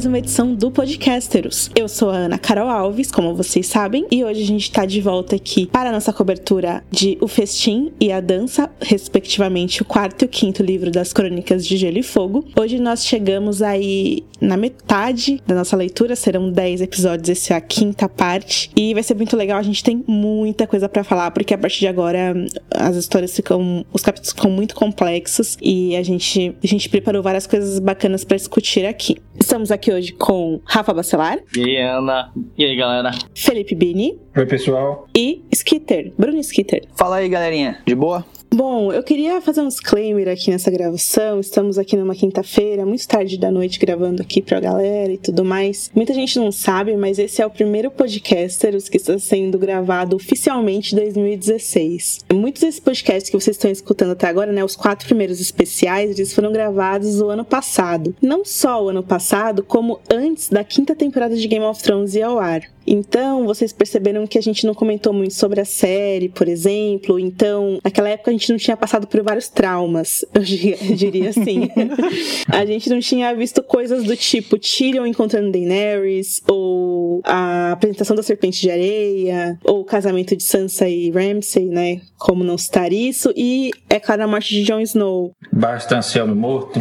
mais uma edição do Podcasteros. Eu sou a Ana Carol Alves, como vocês sabem, e hoje a gente está de volta aqui para a nossa cobertura de O Festim e a Dança, respectivamente o quarto e o quinto livro das Crônicas de Gelo e Fogo. Hoje nós chegamos aí na metade da nossa leitura, serão 10 episódios, essa é a quinta parte, e vai ser muito legal, a gente tem muita coisa para falar, porque a partir de agora as histórias ficam, os capítulos ficam muito complexos e a gente, a gente preparou várias coisas bacanas para discutir aqui. Estamos aqui hoje com Rafa Bacelar. E aí, Ana? E aí, galera? Felipe Bini. Oi, pessoal. E Skitter, Bruno Skitter. Fala aí, galerinha. De boa? Bom, eu queria fazer um disclaimer aqui nessa gravação. Estamos aqui numa quinta-feira, muito tarde da noite, gravando aqui pra galera e tudo mais. Muita gente não sabe, mas esse é o primeiro podcaster que está sendo gravado oficialmente em 2016. Muitos desses podcasts que vocês estão escutando até agora, né, os quatro primeiros especiais, eles foram gravados o ano passado. Não só o ano passado, como antes da quinta temporada de Game of Thrones ir ao ar. Então, vocês perceberam que a gente não comentou muito sobre a série, por exemplo. Então, naquela época a gente não tinha passado por vários traumas, eu diria assim. a gente não tinha visto coisas do tipo Tyrion encontrando Daenerys, ou a apresentação da Serpente de Areia, ou o casamento de Sansa e Ramsay, né? Como não citar isso. E, é claro, a morte de Jon Snow. Barstan sendo morto.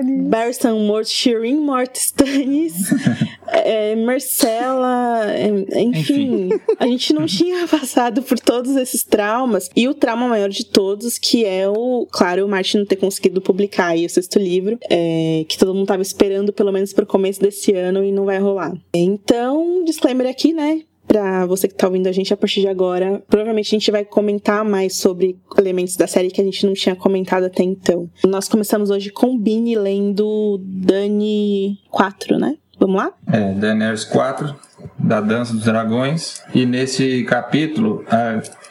Stannis. Barstan morto, Shireen morto, Stannis. é, Marcella enfim, a gente não tinha passado por todos esses traumas. E o trauma maior de todos, que é o, claro, o Martin não ter conseguido publicar aí o sexto livro, é, que todo mundo tava esperando pelo menos pro começo desse ano e não vai rolar. Então, disclaimer aqui, né? Pra você que tá ouvindo a gente a partir de agora, provavelmente a gente vai comentar mais sobre elementos da série que a gente não tinha comentado até então. Nós começamos hoje com Bini lendo Dani 4, né? Vamos lá? É, Daenerys 4, da Dança dos Dragões. E nesse capítulo,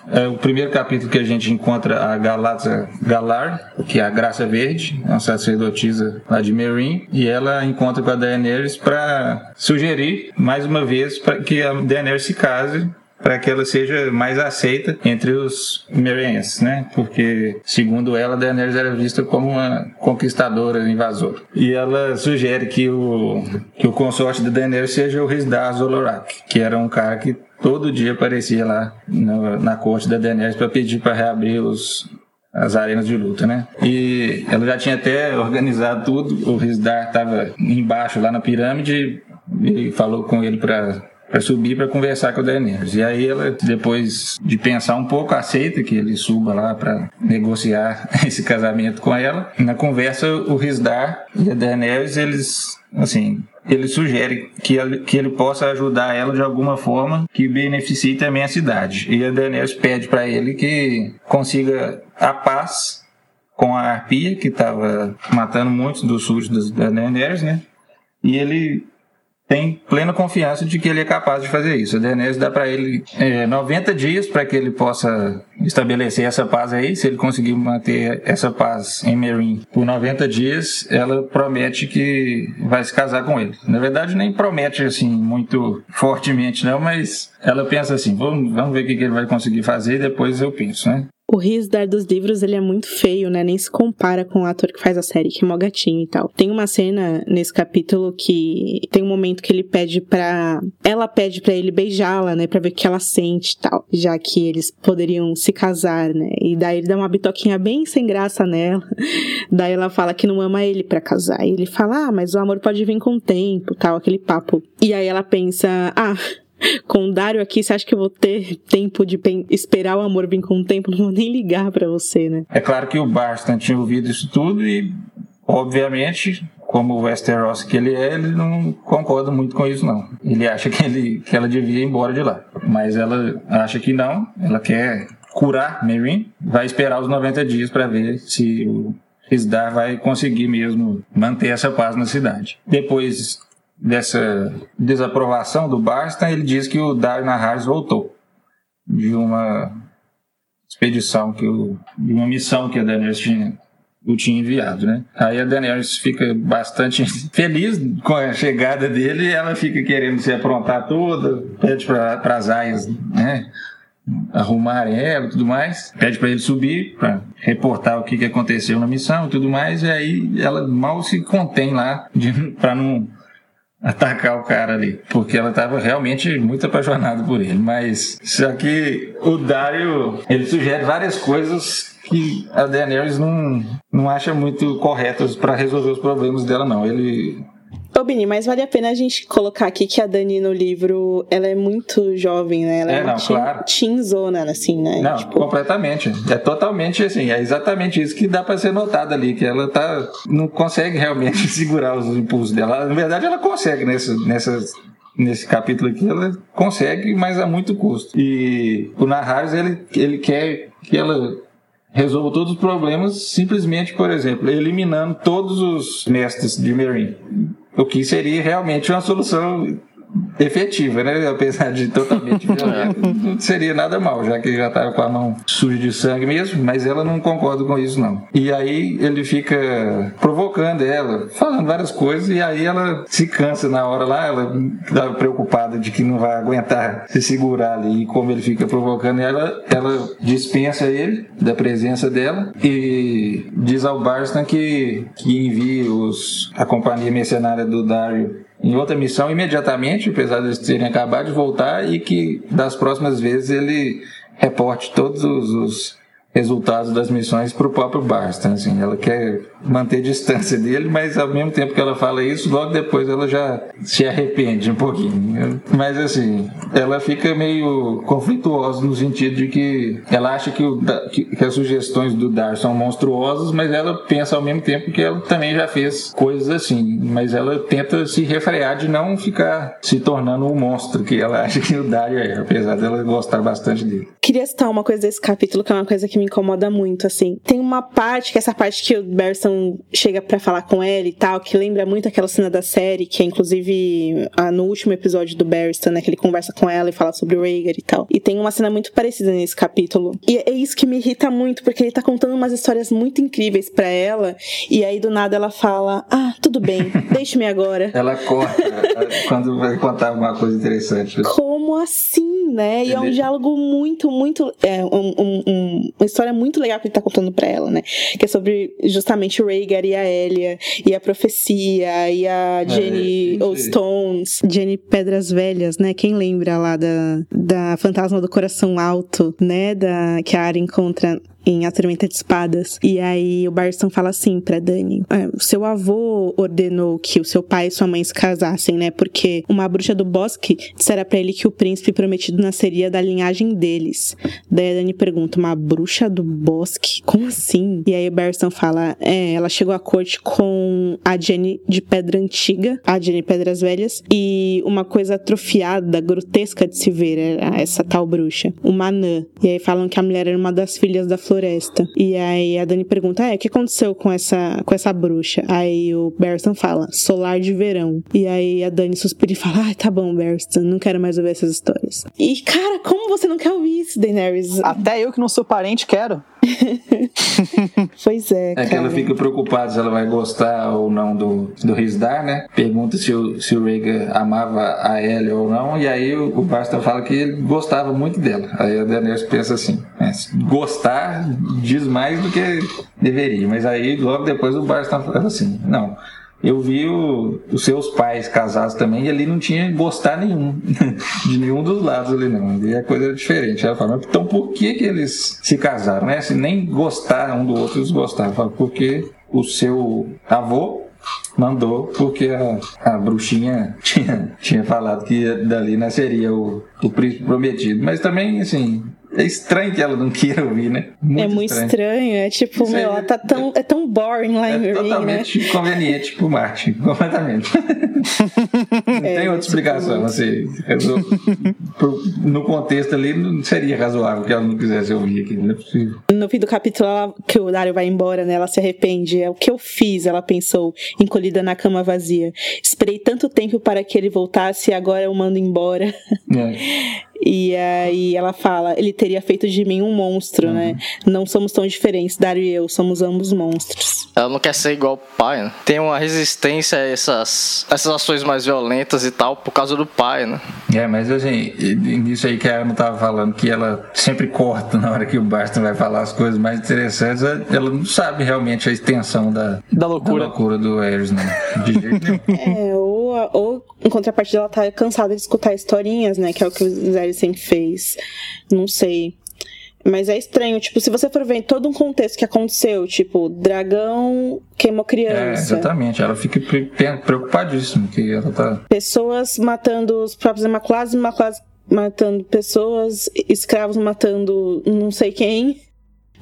é o primeiro capítulo que a gente encontra a Galatza Galar, que é a Graça Verde, uma sacerdotisa lá de Meereen, e ela encontra com a Daenerys para sugerir, mais uma vez, para que a Daenerys se case para que ela seja mais aceita entre os Merienses, né? Porque, segundo ela, Daenerys era vista como uma conquistadora, invasora. E ela sugere que o, que o consorte da Daenerys seja o Rizdar Zolorak, que era um cara que todo dia aparecia lá na, na corte da Daenerys para pedir para reabrir os, as arenas de luta, né? E ela já tinha até organizado tudo. O Rizdar estava embaixo lá na pirâmide e falou com ele para para subir para conversar com a Daenerys. E aí ela, depois de pensar um pouco, aceita que ele suba lá para negociar esse casamento com ela. Na conversa, o Rizdar e a Daenerys, eles, assim, ele sugere que ele, que ele possa ajudar ela de alguma forma que beneficie também a cidade. E a Daenerys pede para ele que consiga a paz com a Arpia, que estava matando muitos dos súditos da Daenerys, né? E ele tem plena confiança de que ele é capaz de fazer isso. A Daenerys dá para ele é, 90 dias para que ele possa estabelecer essa paz aí. Se ele conseguir manter essa paz em Meereen por 90 dias, ela promete que vai se casar com ele. Na verdade, nem promete assim muito fortemente, não, mas ela pensa assim: vamos, vamos ver o que ele vai conseguir fazer e depois eu penso, né? O Risdar dos livros, ele é muito feio, né? Nem se compara com o ator que faz a série, que é mó gatinho e tal. Tem uma cena nesse capítulo que tem um momento que ele pede pra... Ela pede para ele beijá-la, né? Pra ver o que ela sente e tal. Já que eles poderiam se casar, né? E daí ele dá uma bitoquinha bem sem graça nela. daí ela fala que não ama ele para casar. E ele fala, ah, mas o amor pode vir com o tempo, tal, aquele papo. E aí ela pensa, ah com o Dário aqui, você acha que eu vou ter tempo de esperar o amor vir com o tempo? Não vou nem ligar para você, né? É claro que o Barstan tinha ouvido isso tudo e, obviamente, como o Westeros que ele é, ele não concorda muito com isso, não. Ele acha que, ele, que ela devia ir embora de lá. Mas ela acha que não, ela quer curar Meereen, vai esperar os 90 dias para ver se o Isdar vai conseguir mesmo manter essa paz na cidade. Depois dessa desaprovação do Barstan, ele diz que o Dario Naharis voltou de uma expedição que o, de uma missão que a Daenerys tinha o tinha enviado, né? Aí a Daenerys fica bastante feliz com a chegada dele ela fica querendo se aprontar toda, pede para as aias, né? arrumarem ela e tudo mais. Pede para ele subir para reportar o que, que aconteceu na missão e tudo mais. E aí ela mal se contém lá para não atacar o cara ali, porque ela estava realmente muito apaixonada por ele. Mas só que o Dario ele sugere várias coisas que a Daenerys não, não acha muito corretas para resolver os problemas dela, não. Ele Ô, Bini, mas vale a pena a gente colocar aqui que a Dani no livro, ela é muito jovem, né? Ela é, é não, uma claro. teenzona, assim, né? Não, tipo... completamente. É totalmente assim, é exatamente isso que dá para ser notado ali, que ela tá não consegue realmente segurar os impulsos dela. Na verdade, ela consegue nesse, nessas nesse capítulo aqui, ela consegue, mas a muito custo. E o Naharis, ele, ele quer que ela resolva todos os problemas simplesmente, por exemplo, eliminando todos os mestres de Merin. O que seria realmente uma solução efetiva, né? Apesar de totalmente violenta, não seria nada mal, já que já estava com a mão suja de sangue mesmo, mas ela não concorda com isso, não. E aí ele fica provocando ela, falando várias coisas, e aí ela se cansa na hora lá, ela está preocupada de que não vai aguentar se segurar ali, e como ele fica provocando ela, ela dispensa ele da presença dela e diz ao Barstan que, que envie os, a companhia mercenária do Dario em outra missão imediatamente, apesar de eles terem acabado de voltar, e que das próximas vezes ele reporte todos os, os resultados das missões para o próprio Barstan. Assim, ela quer manter distância dele, mas ao mesmo tempo que ela fala isso, logo depois ela já se arrepende um pouquinho. Mas assim, ela fica meio conflituosa no sentido de que ela acha que, o, que as sugestões do Dar são monstruosas, mas ela pensa ao mesmo tempo que ela também já fez coisas assim. Mas ela tenta se refrear de não ficar se tornando um monstro que ela acha que o Dario é, apesar dela gostar bastante dele. Queria citar uma coisa desse capítulo que é uma coisa que me incomoda muito, assim. Tem uma parte, que é essa parte que o Berson chega para falar com ela e tal, que lembra muito aquela cena da série, que é inclusive no último episódio do Berson, né, que ele conversa com ela e fala sobre o Rhaegar e tal. E tem uma cena muito parecida nesse capítulo. E é isso que me irrita muito, porque ele tá contando umas histórias muito incríveis para ela, e aí do nada ela fala: "Ah, tudo bem, deixe-me agora". Ela corta quando vai contar alguma coisa interessante. Como assim, né? E é um diálogo muito, muito é, um, um, um, uma história muito legal que ele tá contando para ela, né? Que é sobre justamente o Rhaegar e a Elia, e a profecia, e a Jenny é, Stones, Jenny Pedras Velhas, né? Quem lembra lá da, da Fantasma do Coração Alto, né? Da, que a Arya encontra em A Tormenta de Espadas. E aí o Barson fala assim pra Dani: é, seu avô ordenou que o seu pai e sua mãe se casassem, né? Porque uma bruxa do bosque dissera para ele que o príncipe prometido nasceria da linhagem deles. Daí a Dani pergunta: uma bruxa do bosque? Como assim? E aí o Barson fala: é, ela chegou à corte com a Jenny de Pedra Antiga, a Jenny Pedras Velhas, e uma coisa atrofiada, grotesca de se ver, era essa tal bruxa, uma anã. E aí falam que a mulher era uma das filhas da floresta. E aí a Dani pergunta: é, o que aconteceu com essa, com essa bruxa? Aí o Berston fala: solar de verão. E aí a Dani suspira e fala: ah, tá bom, Berston, não quero mais ouvir essas histórias. E cara, como você não quer ouvir isso, Daenerys? Até eu que não sou parente quero. pois é. É que ela fica preocupada se ela vai gostar ou não do, do Rizdar, né? Pergunta se o, se o Rhaegar amava a Ellie ou não, e aí o, o Basta fala que ele gostava muito dela. Aí a Daenerys pensa assim: né? gostar diz mais do que deveria, mas aí logo depois o Basta fala assim: não eu vi o, os seus pais casados também e ali não tinha gostar nenhum de nenhum dos lados ali não. E a coisa era diferente. Ela fala então por que que eles se casaram né? Se nem gostar um do outro eles gostavam. Fala, porque o seu avô mandou porque a, a bruxinha tinha, tinha falado que dali nasceria o, o príncipe prometido. Mas também assim é estranho que ela não queira ouvir, né? Muito é muito estranho. estranho. É tipo, Isso meu, ela tá tão, é tão boring lá é em Marine, totalmente né? conveniente pro Martin, completamente. não é, tem outra explicação, assim. No contexto ali, não seria razoável que ela não quisesse ouvir aquilo, não é possível. No fim do capítulo, ela, que o Dario vai embora, né? Ela se arrepende. É o que eu fiz, ela pensou, encolhida na cama vazia. Esperei tanto tempo para que ele voltasse e agora eu mando embora. É. E aí ela fala, ele teria feito de mim um monstro, uhum. né? Não somos tão diferentes, Dario e eu, somos ambos monstros. Ela não quer ser igual o pai, né? Tem uma resistência a essas, essas ações mais violentas e tal, por causa do pai, né? É, mas assim, nisso aí que a Ana tava falando, que ela sempre corta na hora que o Baston vai falar as coisas mais interessantes, ela não sabe realmente a extensão da, da loucura, da loucura do Ares, né? De jeito nenhum. É, ou, ou em contrapartida ela tá cansada de escutar historinhas, né? Que é o que o Zé sempre fez. Não sei. Mas é estranho, tipo, se você for ver todo um contexto que aconteceu, tipo, dragão queimou criança. É, exatamente, ela fica preocupadíssima que ela tá. Pessoas matando os próprios Imaculados, Imaculados matando pessoas, escravos matando não sei quem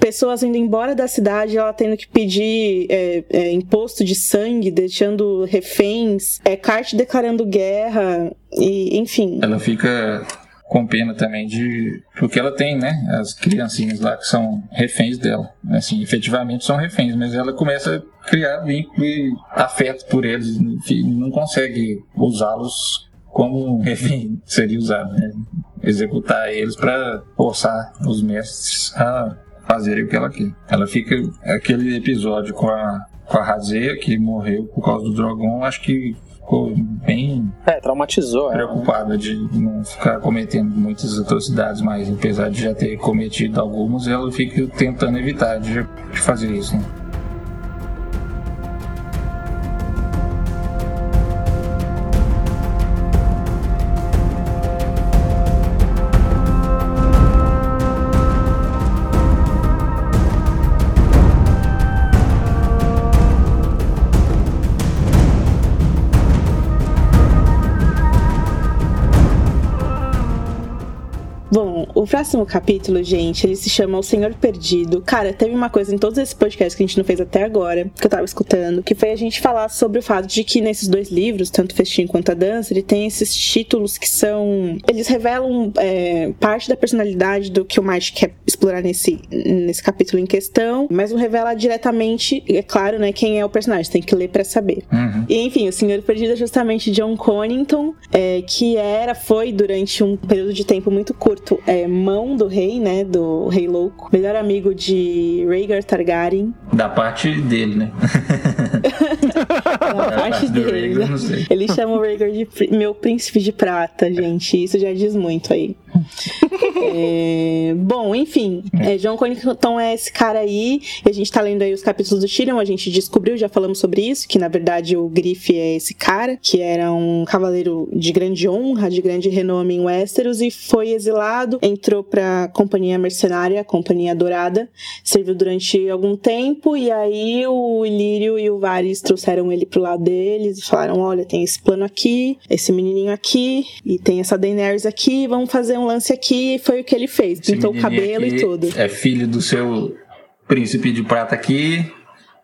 pessoas indo embora da cidade, ela tendo que pedir é, é, imposto de sangue, deixando reféns, é, Cart declarando guerra, e enfim. Ela fica com pena também de. Porque ela tem, né? As criancinhas lá que são reféns dela. Assim, efetivamente são reféns, mas ela começa a criar vínculo e afeto por eles e não consegue usá-los como refém seria usado, né? Executar eles para forçar os mestres a fazerem o que ela quer. Ela fica. Aquele episódio com a, com a Razia, que morreu por causa do Drogon, acho que ficou bem. É, traumatizou. Preocupada é. de não ficar cometendo muitas atrocidades, mas apesar de já ter cometido algumas, ela fica tentando evitar de, de fazer isso. Né? Próximo capítulo, gente, ele se chama O Senhor Perdido. Cara, teve uma coisa em todos esses podcasts que a gente não fez até agora, que eu tava escutando, que foi a gente falar sobre o fato de que nesses dois livros, tanto Festim quanto a Dança, ele tem esses títulos que são. Eles revelam é, parte da personalidade do que o Martin quer explorar nesse, nesse capítulo em questão, mas não revela diretamente, é claro, né, quem é o personagem, tem que ler para saber. Uhum. E enfim, o Senhor Perdido é justamente John Connington, é, que era, foi durante um período de tempo muito curto. É, mão do rei, né? Do rei louco. Melhor amigo de Rhaegar Targaryen. Da parte dele, né? da parte dele. Rhaegar, Ele chama o Rhaegar de meu príncipe de prata, gente. Isso já diz muito aí. é, bom, enfim, é, John Connington é esse cara aí, a gente tá lendo aí os capítulos do Tyrion, a gente descobriu, já falamos sobre isso, que na verdade o Griff é esse cara, que era um cavaleiro de grande honra, de grande renome em Westeros, e foi exilado, entrou pra companhia mercenária, a Companhia Dourada, serviu durante algum tempo, e aí o Ilírio e o Varys trouxeram ele pro lado deles e falaram, olha, tem esse plano aqui, esse menininho aqui, e tem essa Daenerys aqui, vamos fazer um lance aqui, e foi o que ele fez. Pintou o cabelo e tudo. É filho do seu príncipe de prata aqui.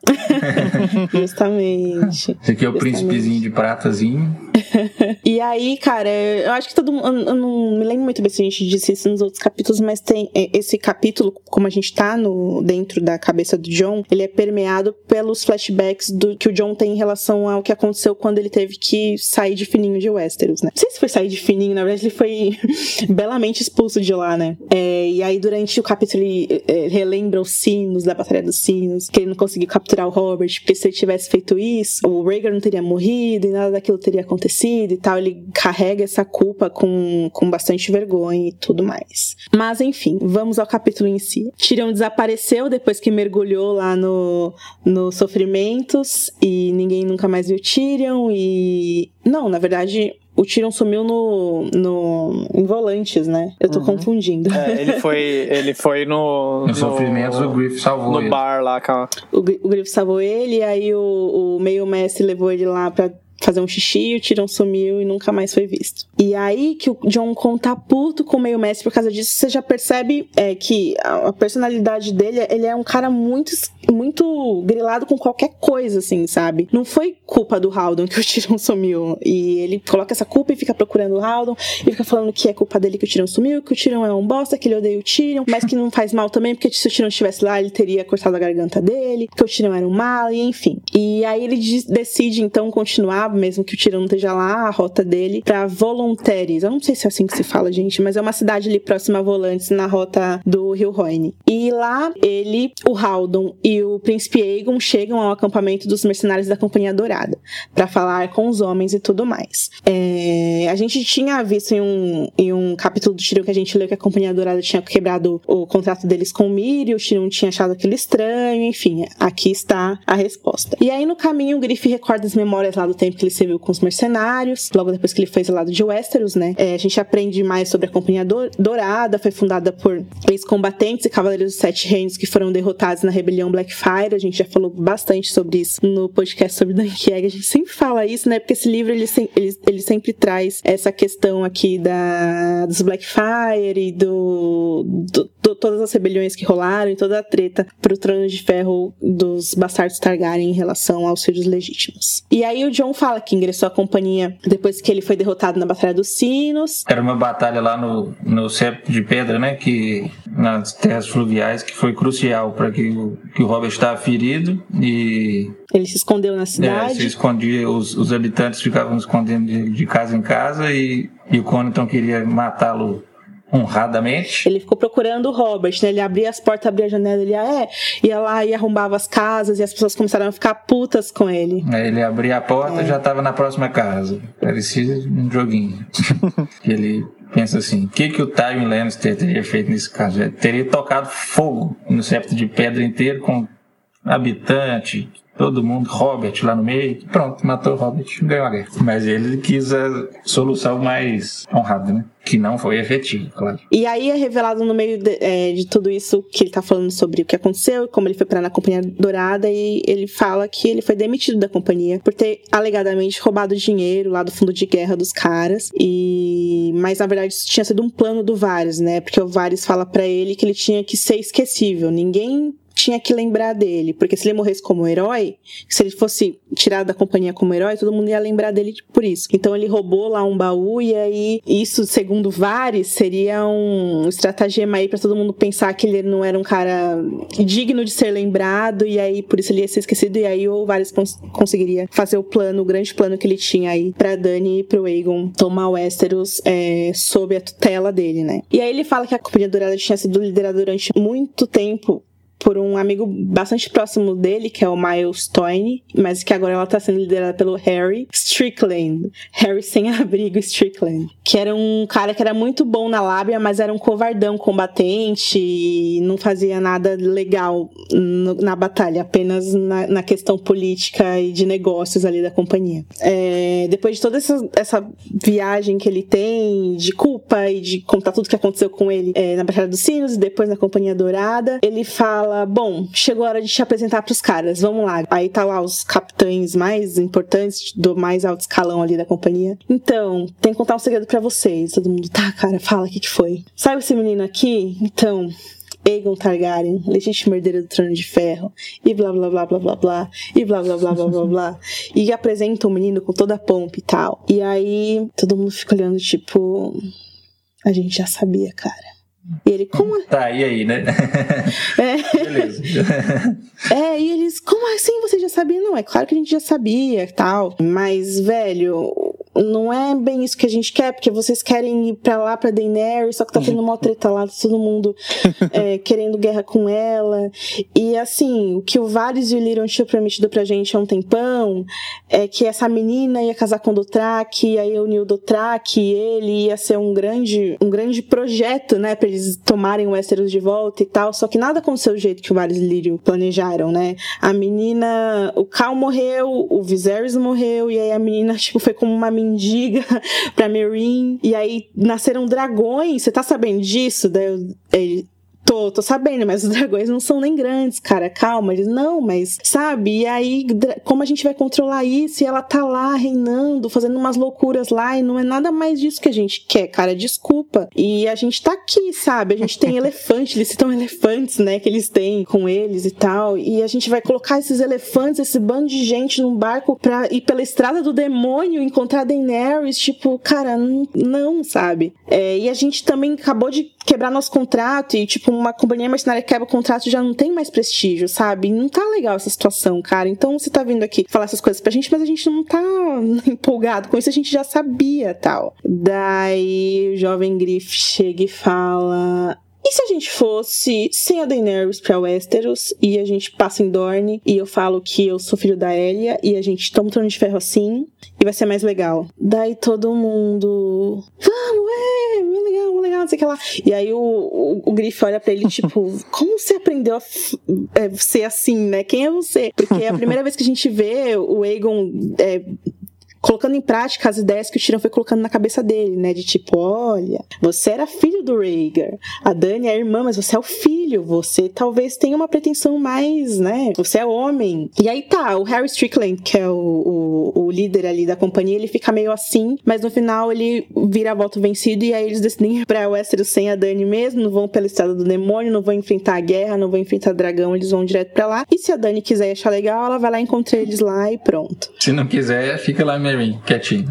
Justamente. Esse aqui é o Justamente. príncipezinho de pratazinho. e aí, cara, eu acho que todo mundo. Eu não me lembro muito bem se a gente disse isso nos outros capítulos, mas tem é, esse capítulo, como a gente tá no, dentro da cabeça do John, ele é permeado pelos flashbacks do que o John tem em relação ao que aconteceu quando ele teve que sair de fininho de Westeros, né? Não sei se foi sair de fininho, na verdade ele foi belamente expulso de lá, né? É, e aí, durante o capítulo, ele é, relembra os sinos da Batalha dos Sinos, que ele não conseguiu capturar o Robert, porque se ele tivesse feito isso, o Rhaegar não teria morrido e nada daquilo teria acontecido acontecido e tal, ele carrega essa culpa com, com bastante vergonha e tudo mais. Mas enfim, vamos ao capítulo em si. Tyrion desapareceu depois que mergulhou lá no, no sofrimentos e ninguém nunca mais viu Tyrion e... Não, na verdade, o Tyrion sumiu no, no em Volantes, né? Eu tô uhum. confundindo. É, ele foi, ele foi no. No, no sofrimentos, o Griff salvou no ele. No bar lá, cara. O, o Griff salvou ele, e aí o, o meio-mestre levou ele lá pra fazer um xixi, o Tyrion sumiu e nunca mais foi visto. E aí que o John Con tá puto com o meio mestre por causa disso, você já percebe é, que a, a, personalidade dele, ele é um cara muito muito grilado com qualquer coisa, assim, sabe? Não foi culpa do Haldon que o Tyrion sumiu. E ele coloca essa culpa e fica procurando o Haldon e fica falando que é culpa dele que o Tyrion sumiu, que o Tyrion é um bosta, que ele odeia o Tyrion, mas que não faz mal também, porque se o Tyrion estivesse lá, ele teria cortado a garganta dele, que o Tyrion era um mal, e enfim. E aí ele decide, então, continuar mesmo que o não esteja lá, a rota dele pra Volontaires. Eu não sei se é assim que se fala, gente, mas é uma cidade ali próxima a Volantes, na rota do Rio Roine. E lá ele, o Haldon e o príncipe Aegon chegam ao acampamento dos mercenários da Companhia Dourada para falar com os homens e tudo mais. É, a gente tinha visto em um, em um capítulo do Tyrion que a gente leu que a Companhia Dourada tinha quebrado o contrato deles com o Miri, o Tyrion tinha achado aquilo estranho, enfim, aqui está a resposta. E aí no caminho o Griff recorda as memórias lá do tempo ele serviu com os mercenários, logo depois que ele foi exilado de Westeros, né? É, a gente aprende mais sobre a Companhia Dourada, foi fundada por ex-combatentes e cavaleiros dos Sete Reinos que foram derrotados na rebelião Blackfire. A gente já falou bastante sobre isso no podcast sobre Dunkirk. A gente sempre fala isso, né? Porque esse livro ele, ele, ele sempre traz essa questão aqui da dos Blackfire e do, do, do todas as rebeliões que rolaram e toda a treta pro trono de ferro dos bastardos Targaryen em relação aos filhos legítimos. E aí o John fala que ingressou à companhia depois que ele foi derrotado na Batalha dos Sinos. Era uma batalha lá no, no Septo de Pedra, né? Que nas terras fluviais, que foi crucial para que, o, que o Robert estava ferido e ele se escondeu na cidade. É, se escondia, os, os habitantes ficavam escondendo de, de casa em casa e, e o Coniton queria matá-lo honradamente. Ele ficou procurando o Robert, né? Ele abria as portas, abria a janela, ele ia, é, ia lá e arrombava as casas e as pessoas começaram a ficar putas com ele. Aí ele abria a porta e é. já estava na próxima casa. Parecia um joguinho. ele pensa assim: o que, que o Tywin Lannister teria feito nesse caso? Ele teria tocado fogo no septo de pedra inteiro com habitante, todo mundo, Robert lá no meio, pronto, matou Robert, ganhou a guerra. Mas ele quis a solução mais honrada, né? Que não foi efetivo, claro. E aí é revelado no meio de, é, de tudo isso que ele tá falando sobre o que aconteceu, como ele foi parar na Companhia Dourada, e ele fala que ele foi demitido da companhia por ter alegadamente roubado dinheiro lá do fundo de guerra dos caras. E mas na verdade isso tinha sido um plano do Varys, né? Porque o Varys fala para ele que ele tinha que ser esquecível. Ninguém tinha que lembrar dele, porque se ele morresse como herói, se ele fosse tirado da companhia como herói, todo mundo ia lembrar dele por isso. Então ele roubou lá um baú e aí isso, segundo Vares, seria um estratagema aí para todo mundo pensar que ele não era um cara digno de ser lembrado e aí por isso ele ia ser esquecido e aí o Vares cons conseguiria fazer o plano, o grande plano que ele tinha aí para Dani e pro Aegon tomar o Westeros é, sob a tutela dele, né? E aí ele fala que a Companhia Dourada tinha sido liderada durante muito tempo por um amigo bastante próximo dele, que é o Miles Toyne, mas que agora ela tá sendo liderada pelo Harry Strickland. Harry sem abrigo Strickland. Que era um cara que era muito bom na lábia, mas era um covardão combatente e não fazia nada legal no, na batalha, apenas na, na, questão política e de negócios ali da companhia. É, depois de toda essa, essa, viagem que ele tem, de culpa e de contar tudo que aconteceu com ele é, na Batalha dos Sinos e depois na Companhia Dourada, ele fala fala: Bom, chegou a hora de te apresentar pros caras, vamos lá. Aí tá lá os capitães mais importantes do mais alto escalão ali da companhia. Então, tem que contar um segredo para vocês. Todo mundo, tá, cara, fala o que, que foi. Sabe esse menino aqui? Então, Aegon Targaryen, legítimo herdeiro do trono de ferro, e blá blá blá blá blá blá, e blá blá blá blá blá blá, e apresenta o menino com toda a pompa e tal. E aí todo mundo fica olhando, tipo, a gente já sabia, cara. E ele, como. Tá, e aí, né? É. Beleza. É, e eles, como assim você já sabia? Não, é claro que a gente já sabia tal. Mas, velho, não é bem isso que a gente quer, porque vocês querem ir pra lá, pra Daenerys, só que tá tendo uma treta lá, todo mundo é, querendo guerra com ela. E assim, o que o Varys e o Lyrion tinham prometido pra gente há um tempão é que essa menina ia casar com o Dothraki, aí unir o Dothraki e ele ia ser um grande, um grande projeto, né, pra eles tomarem o Westeros de volta e tal. Só que nada aconteceu do jeito que o Varys e o Lyrion planejaram, né? A menina, o Cal morreu, o Viserys morreu, e aí a menina, tipo, foi como uma menina mendiga pra Meereen. E aí nasceram dragões. Você tá sabendo disso? Daí ele, Tô, tô sabendo, mas os dragões não são nem grandes, cara. Calma. Eles, não, mas, sabe? E aí, como a gente vai controlar isso? E ela tá lá reinando, fazendo umas loucuras lá, e não é nada mais disso que a gente quer, cara. Desculpa. E a gente tá aqui, sabe? A gente tem elefante, eles citam elefantes, né? Que eles têm com eles e tal. E a gente vai colocar esses elefantes, esse bando de gente num barco pra ir pela estrada do demônio encontrar Daenerys. Tipo, cara, não, não sabe? É, e a gente também acabou de quebrar nosso contrato e, tipo, uma companhia mercenária que quebra o contrato já não tem mais prestígio, sabe? Não tá legal essa situação, cara. Então você tá vindo aqui falar essas coisas pra gente, mas a gente não tá empolgado com isso, a gente já sabia tal. Daí o jovem Griff chega e fala: e se a gente fosse sem a Daenerys pra Westeros e a gente passa em Dorne e eu falo que eu sou filho da Elia e a gente toma um trono de ferro assim e vai ser mais legal. Daí todo mundo. Vamos, é, muito legal, muito legal, não sei o que lá. E aí o, o, o Griff olha pra ele, tipo, como você aprendeu a é, ser assim, né? Quem é você? Porque é a primeira vez que a gente vê o Aegon. É, colocando em prática as ideias que o Tyrion foi colocando na cabeça dele, né? De tipo, olha, você era filho do Rhaegar, a Dany é a irmã, mas você é o filho, você talvez tenha uma pretensão mais, né? Você é homem. E aí tá, o Harry Strickland, que é o, o, o líder ali da companhia, ele fica meio assim, mas no final ele vira volta vencido e aí eles decidem ir pra Westeros sem a Dany mesmo, não vão pela estrada do demônio, não vão enfrentar a guerra, não vão enfrentar dragão, eles vão direto pra lá. E se a Dany quiser achar legal, ela vai lá encontrar eles lá e pronto. Se não quiser, fica lá mesmo quietinho.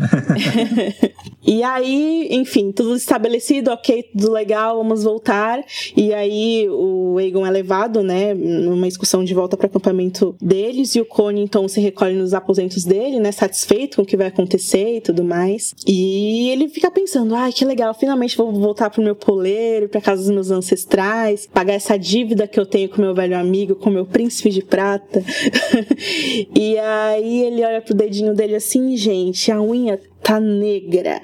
e aí, enfim, tudo estabelecido, ok, tudo legal, vamos voltar. E aí o Aegon é levado, né, numa excursão de volta para o acampamento deles, e o Cone então se recolhe nos aposentos dele, né, satisfeito com o que vai acontecer e tudo mais. E ele fica pensando, ai, ah, que legal, finalmente vou voltar pro meu poleiro, pra casa dos meus ancestrais, pagar essa dívida que eu tenho com meu velho amigo, com meu príncipe de prata. e aí ele olha pro dedinho dele assim, gente, a unha tá negra.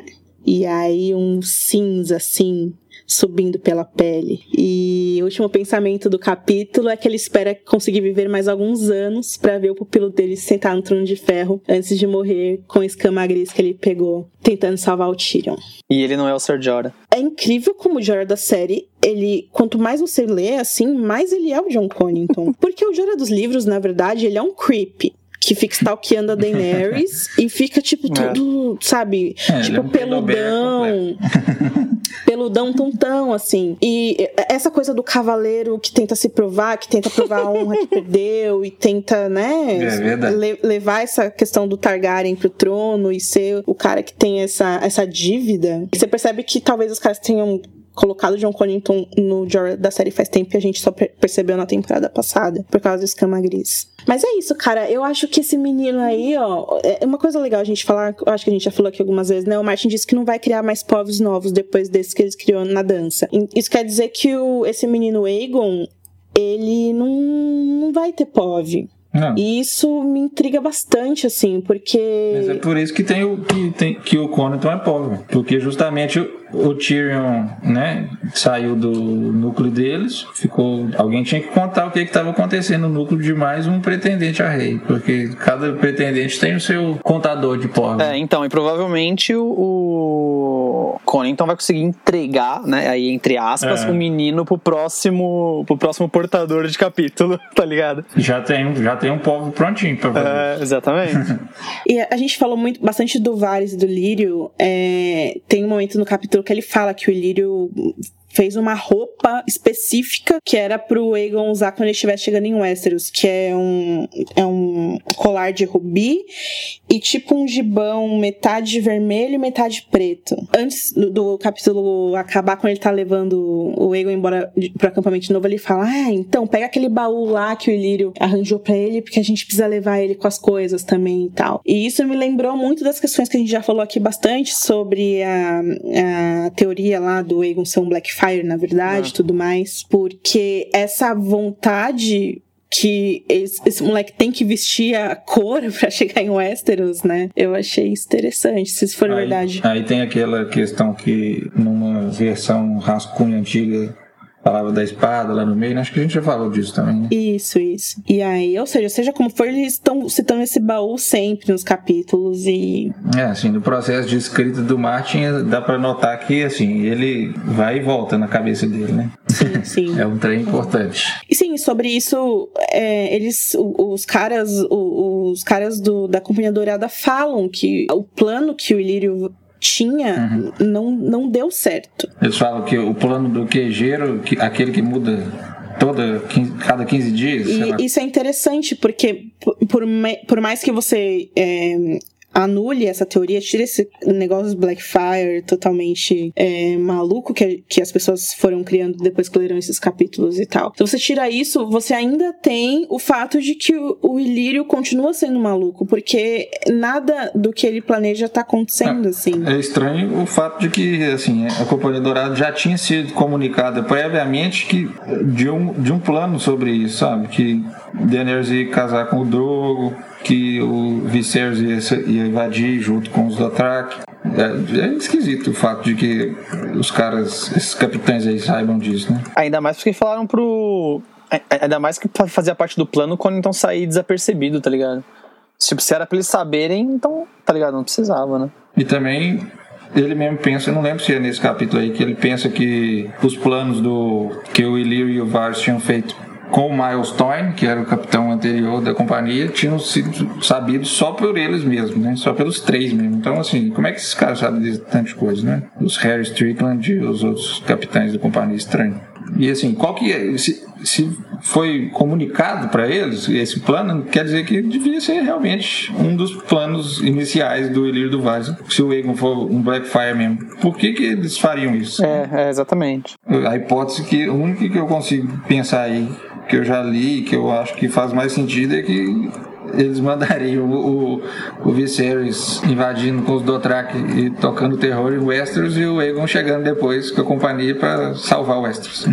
E aí um cinza assim subindo pela pele. E o último pensamento do capítulo é que ele espera conseguir viver mais alguns anos para ver o pupilo dele sentar no trono de ferro antes de morrer com a escama gris que ele pegou tentando salvar o Tyrion. E ele não é o Ser Jorah. É incrível como o Jorah da série, ele, quanto mais você lê, assim, mais ele é o John Connington. Porque o Jorah dos livros, na verdade, ele é um creep que fica stalkeando a Daenerys e fica, tipo, é. tudo, é. sabe? É, tipo, é um peludão. peludão tontão, assim. E essa coisa do cavaleiro que tenta se provar, que tenta provar a honra que perdeu e tenta, né, é le levar essa questão do Targaryen pro trono e ser o cara que tem essa, essa dívida. E você percebe que talvez os caras tenham colocado John Connington no Jorah da série faz tempo e a gente só percebeu na temporada passada, por causa do escama gris. Mas é isso, cara. Eu acho que esse menino aí, ó, é uma coisa legal a gente falar, eu acho que a gente já falou aqui algumas vezes, né? O Martin disse que não vai criar mais povos novos depois desses que eles criou na dança. Isso quer dizer que o, esse menino Aegon, ele não, não vai ter POV. Não. E isso me intriga bastante, assim, porque. Mas é por isso que tem o que, tem, que o Conaton é pobre. Porque justamente o Tyrion, né, saiu do núcleo deles, ficou. Alguém tinha que contar o que estava acontecendo no núcleo de mais um pretendente a rei, porque cada pretendente tem o seu contador de pobre. É, então, e provavelmente o, o Conington vai conseguir entregar, né, aí entre aspas, é. o menino pro próximo, pro próximo portador de capítulo, tá ligado? Já tem, já tem um povo prontinho pra fazer. É, exatamente. e a gente falou muito bastante do Varys e do Lírio. É, tem um momento no capítulo que ele fala que o Lírio fez uma roupa específica que era pro Aegon usar quando ele estivesse chegando em Westeros, que é um, é um colar de rubi e tipo um gibão metade vermelho e metade preto. Antes do, do capítulo acabar, quando ele tá levando o Aegon embora pro acampamento novo, ele fala, ah, então pega aquele baú lá que o Ilírio arranjou para ele, porque a gente precisa levar ele com as coisas também e tal. E isso me lembrou muito das questões que a gente já falou aqui bastante sobre a, a teoria lá do Aegon ser um Black Fire, na verdade, ah. tudo mais. Porque essa vontade que esse, esse, moleque tem que vestir a cor para chegar em Westeros, né? Eu achei isso interessante, se isso for aí, verdade. Aí tem aquela questão que numa versão rascunho antiga palavra da espada lá no meio, né? acho que a gente já falou disso também, né? Isso, isso. E aí, ou seja, seja como for, eles estão citando esse baú sempre nos capítulos e... É, assim, no processo de escrita do Martin, dá para notar que, assim, ele vai e volta na cabeça dele, né? Sim, sim. é um trem importante. E sim, sobre isso, é, eles, os caras, os caras do, da Companhia Dourada falam que o plano que o Ilírio tinha uhum. não, não deu certo. Eles falam que o plano do queijeiro, que, aquele que muda toda cada 15 dias. E isso é interessante, porque por, por mais que você é, anule essa teoria, tire esse negócio do Blackfire totalmente é, maluco que, que as pessoas foram criando depois que leram esses capítulos e tal. Então você tira isso, você ainda tem o fato de que o, o Ilírio continua sendo maluco, porque nada do que ele planeja tá acontecendo, é, assim. É estranho o fato de que, assim, a Companhia Dourada já tinha sido comunicada previamente que, de, um, de um plano sobre isso, sabe? Que Daenerys ia casar com o Drogo, que o Viserys ia, invadir junto com os Dothraki. É, é, esquisito o fato de que os caras, esses capitães aí saibam disso, né? Ainda mais porque falaram pro. Ainda mais que fazia parte do plano quando então sair desapercebido, tá ligado? Tipo, se era pra eles saberem, então, tá ligado? Não precisava, né? E também ele mesmo pensa, eu não lembro se é nesse capítulo aí, que ele pensa que os planos do que o Illyrio e o Varys tinham feito com o Milestone, que era o capitão anterior da companhia, tinham sido sabidos só por eles mesmos, né? Só pelos três mesmo. Então, assim, como é que esses caras sabem de tantas coisas, né? Os Harry Strickland e os outros capitães da companhia estranha. E assim, qual que é? Se, se foi comunicado para eles esse plano, quer dizer que devia ser realmente um dos planos iniciais do Ilírio do Vaz. Se o Egon for um Blackfire mesmo, por que, que eles fariam isso? É, é, exatamente. A hipótese que, a única que eu consigo pensar aí que eu já li, que eu acho que faz mais sentido, é que eles mandariam o, o, o Viserys invadindo com os Dothraki e tocando terror em Westeros e o Aegon chegando depois com a companhia para salvar o Westeros.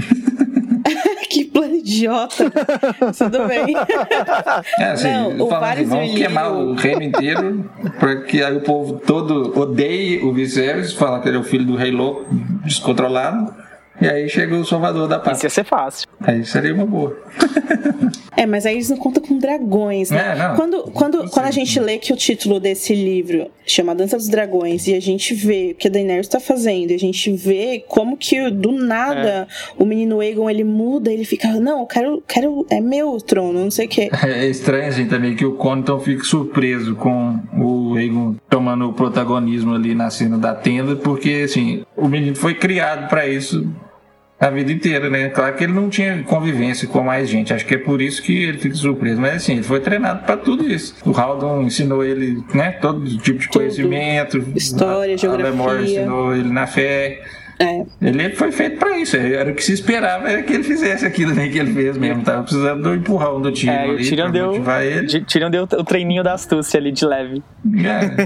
que plano idiota! Tudo bem. É, assim, Não, o assim, vamos queimar o reino inteiro para que aí o povo todo odeie o Viserys, falar que ele é o filho do rei louco, descontrolado e aí chega o Salvador da Pátria. Isso ia ser fácil. Aí seria uma boa. é, mas aí eles não contam com dragões, né? É, quando, quando, quando a gente lê que o título desse livro chama Dança dos Dragões e a gente vê o que a Daenerys está fazendo, e a gente vê como que do nada é. o menino Aegon ele muda, ele fica, não, eu quero, quero é meu trono, não sei o quê. É estranho assim também que o Conton fique surpreso com o Aegon tomando o protagonismo ali na cena da tenda, porque assim, o menino foi criado para isso a vida inteira, né? Claro que ele não tinha convivência com mais gente, acho que é por isso que ele fica surpreso. Mas assim, ele foi treinado para tudo isso. O Haldon ensinou ele, né? Todo tipo de tudo. conhecimento. História, a, geografia. A ensinou ele na fé. É. Ele foi feito para isso, era o que se esperava, era que ele fizesse aquilo né, que ele fez mesmo. Tava precisando do empurrão do tiro é, ali. O Tyrion deu, ele. Tyrion deu o treininho da astúcia ali de leve.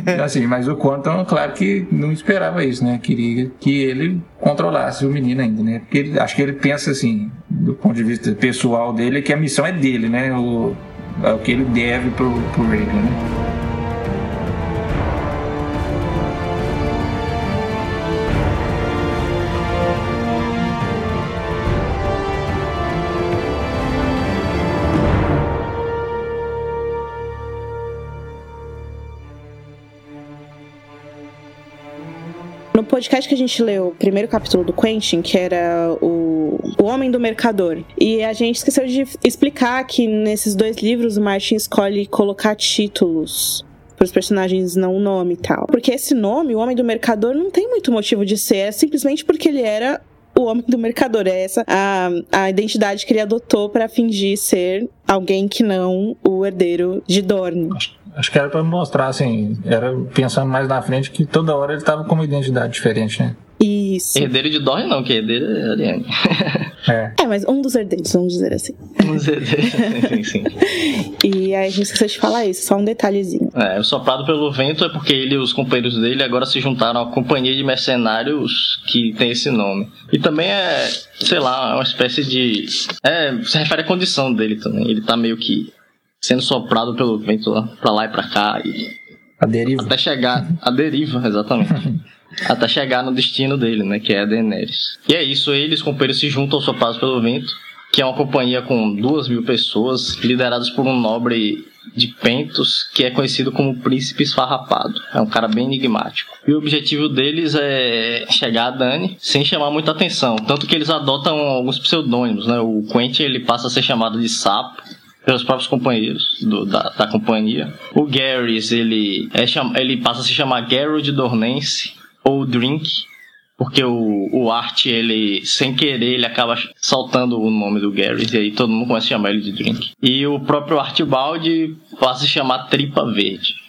É, assim, mas o Quantum, claro que não esperava isso, né? Queria que ele controlasse o menino ainda, né? Porque ele, acho que ele pensa assim, do ponto de vista pessoal dele, que a missão é dele, né? O, é o que ele deve pro, pro Reagan, né? No podcast que a gente leu, o primeiro capítulo do Quentin, que era o, o Homem do Mercador, e a gente esqueceu de explicar que nesses dois livros o Martin escolhe colocar títulos para os personagens não o nome e tal. Porque esse nome, o Homem do Mercador, não tem muito motivo de ser, é simplesmente porque ele era o homem do mercador. É essa a, a identidade que ele adotou para fingir ser alguém que não o herdeiro de Dorne. Acho que era para mostrar, assim, era pensando mais na frente que toda hora ele tava com uma identidade diferente, né? Isso. Herdeiro de Dorne não, que herdeiro é Ariane. É. é, mas um dos herdeiros, vamos dizer assim. Um dos herdeiros, sim, sim. e aí a gente esqueceu de falar isso, só um detalhezinho. É, o Soprado pelo Vento é porque ele e os companheiros dele agora se juntaram à companhia de mercenários que tem esse nome. E também é, sei lá, uma espécie de... É, se refere à condição dele também. Ele tá meio que sendo soprado pelo vento pra lá e pra cá. E a deriva. Até chegar. A deriva, exatamente. até chegar no destino dele, né? Que é a Daenerys. E é isso, eles, companheiros, se juntam ao Soprados pelo Vento, que é uma companhia com duas mil pessoas, liderados por um nobre de Pentos, que é conhecido como Príncipe Esfarrapado. É um cara bem enigmático. E o objetivo deles é chegar a Dani sem chamar muita atenção. Tanto que eles adotam alguns pseudônimos, né? O Quentin ele passa a ser chamado de Sapo, pelos próprios companheiros do, da, da companhia. O Garrys, ele, é, ele passa a se chamar Geralt Dornense ou Drink, porque o, o Art, ele, sem querer, ele acaba saltando o nome do Garrys, e aí todo mundo começa a chamar ele de Drink. E o próprio Archibald passa a se chamar Tripa Verde.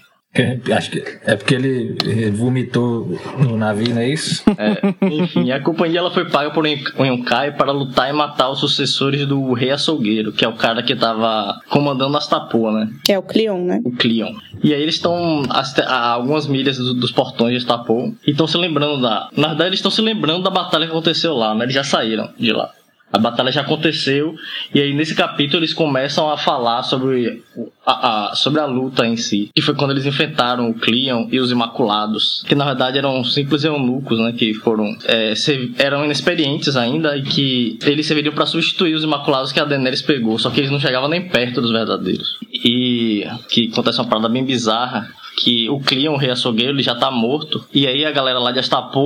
Acho que é porque ele vomitou no navio, não é isso? É, enfim, a companhia ela foi paga por Yonkai para lutar e matar os sucessores do rei açougueiro, que é o cara que tava comandando as Tapoa, né? É o Cleon, né? O Cleon. E aí eles estão a, algumas milhas do, dos portões de Tapoa e estão se lembrando da... Na verdade, eles estão se lembrando da batalha que aconteceu lá, né? Eles já saíram de lá. A batalha já aconteceu e aí nesse capítulo eles começam a falar sobre a, a, sobre a luta em si, que foi quando eles enfrentaram o Cleon e os Imaculados, que na verdade eram simples eunucos, né, que foram é, eram inexperientes ainda e que eles serviriam para substituir os Imaculados que a Daenerys pegou, só que eles não chegavam nem perto dos verdadeiros. E que acontece uma parada bem bizarra, que o Cleon, o rei açougueiro, ele já tá morto. E aí a galera lá de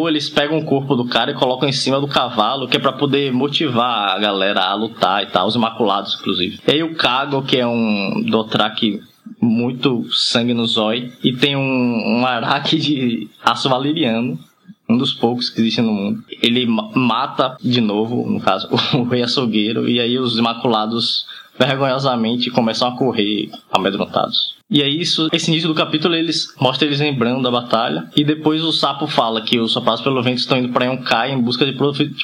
eles pegam o corpo do cara e colocam em cima do cavalo, que é para poder motivar a galera a lutar e tal, os Imaculados, inclusive. E aí o Kago, que é um Dothraki muito sangue no zóio, e tem um, um araque de aço valeriano, um dos poucos que existe no mundo. Ele mata de novo, no caso, o rei açougueiro, e aí os Imaculados vergonhosamente começam a correr amedrontados. E aí, isso, esse início do capítulo, eles mostra eles lembrando da batalha. E depois o sapo fala que os soldados pelo vento estão indo para Yonkai em busca de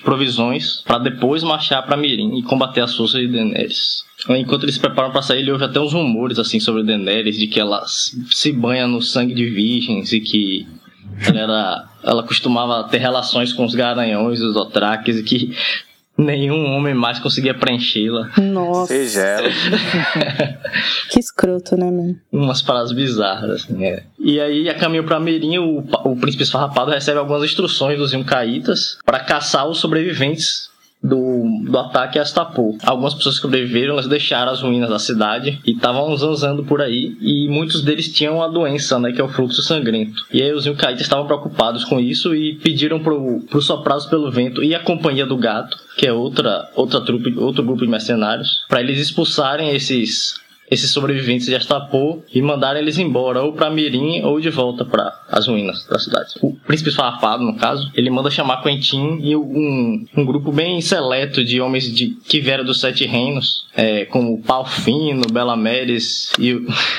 provisões para depois marchar para Mirim e combater as forças de Daenerys. Enquanto eles se preparam para sair, ele ouve até uns rumores assim sobre Daenerys, de que ela se banha no sangue de virgens e que ela, era, ela costumava ter relações com os garanhões, os Dothrakis, e que Nenhum homem mais conseguia preenchê-la. Nossa. Seja que escroto, né, mano? Umas paradas bizarras, assim, é. E aí, a caminho pra Mirim, o, o príncipe esfarrapado recebe algumas instruções dos Yuncaítas para caçar os sobreviventes do, do ataque a Astapor. Algumas pessoas que sobreviveram, elas deixaram as ruínas da cidade e estavam zanzando por aí, e muitos deles tinham a doença, né, que é o fluxo sangrento. E aí os Yukaitas estavam preocupados com isso e pediram pro, pro Soprados pelo Vento e a Companhia do Gato, que é outra, outra trupe, outro grupo de mercenários, para eles expulsarem esses esses sobreviventes de Astapor e mandarem eles embora, ou para Mirim ou de volta para as ruínas da cidade. O príncipe Farrapado, no caso, ele manda chamar Quentin e um, um grupo bem seleto de homens de, que vieram dos Sete Reinos, é, como Palfino, Belameres e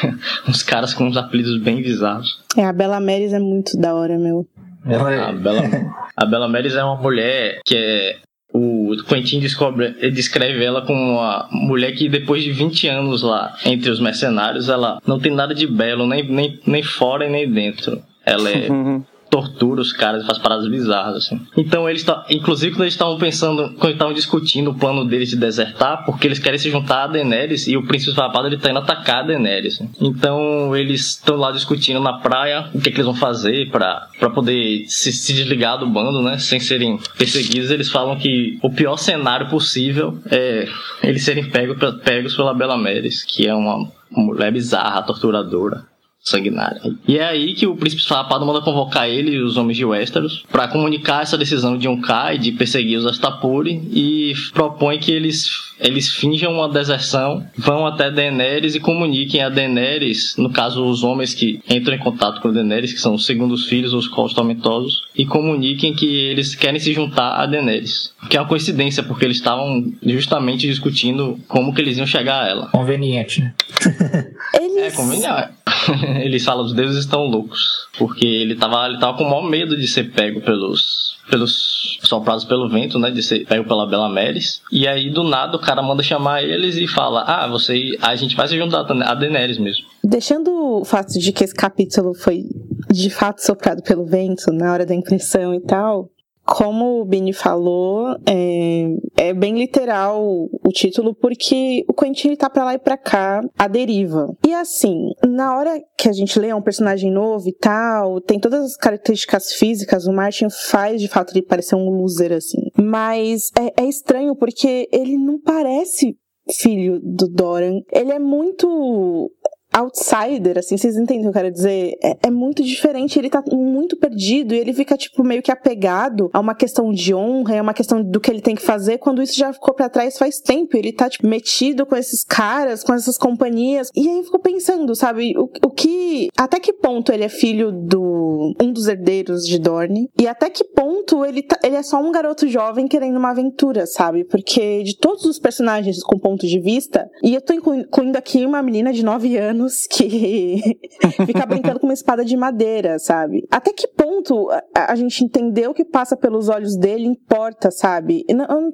uns caras com uns apelidos bem bizarros. É, a Belameres é muito da hora, meu. É... A Bela, a Bela Meres é uma mulher que é o Quentin descobre, descreve ela como uma mulher que depois de 20 anos lá entre os mercenários, ela não tem nada de belo, nem, nem, nem fora e nem dentro. Ela é tortura os caras e faz paradas bizarras, assim. Então eles inclusive quando eles estavam pensando, quando estavam discutindo o plano deles de desertar, porque eles querem se juntar a Daenerys e o príncipe Vapado ele tá indo atacar a Daenerys. Então eles estão lá discutindo na praia o que, é que eles vão fazer para poder se, se, desligar do bando, né, sem serem perseguidos. Eles falam que o pior cenário possível é eles serem pegos, pegos pela Bela Meres, que é uma mulher bizarra, torturadora sanguinária. E é aí que o príncipe Farrapado manda convocar ele e os homens de Westeros para comunicar essa decisão de Yonkai de perseguir os Astapuri e propõe que eles eles finjam uma deserção, vão até Daenerys e comuniquem a Daenerys, no caso os homens que entram em contato com Daenerys, que são os segundos filhos, os Cols Tormentosos, e comuniquem que eles querem se juntar a Daenerys. Que é uma coincidência, porque eles estavam justamente discutindo como que eles iam chegar a ela. Conveniente, né? Eles... É conveniente. eles falam, os deuses estão loucos. Porque ele tava, ele tava com o maior medo de ser pego pelos. pelos. soprados pelo vento, né? De ser pego pela Bela Meres. E aí, do nada, o cara manda chamar eles e fala: Ah, você. A gente vai se juntar a Daenerys mesmo. Deixando o fato de que esse capítulo foi de fato soprado pelo vento na hora da impressão e tal, como o Bini falou, é, é, bem literal o título, porque o Quentin tá pra lá e pra cá, a deriva. E assim, na hora que a gente lê é um personagem novo e tal, tem todas as características físicas, o Martin faz de fato ele parecer um loser, assim. Mas é, é estranho porque ele não parece filho do Doran. Ele é muito outsider, assim, vocês entendem o que eu quero dizer? É, é, muito diferente, ele tá muito perdido e ele fica, tipo, meio que apegado a uma questão de honra, é uma questão do que ele tem que fazer, quando isso já ficou para trás faz tempo. Ele tá, tipo, metido com esses caras, com essas companhias. E aí eu fico pensando, sabe, o, o que. Até que ponto ele é filho do. um dos herdeiros de Dorne? E até que ponto ele, tá, ele é só um garoto jovem querendo uma aventura, sabe? Porque de todos os personagens com ponto de vista, e eu tô incluindo aqui uma menina de 9 anos que fica brincando com uma espada de madeira, sabe? Até que ponto a, gente entendeu o que passa pelos olhos dele importa, sabe? Eu, eu,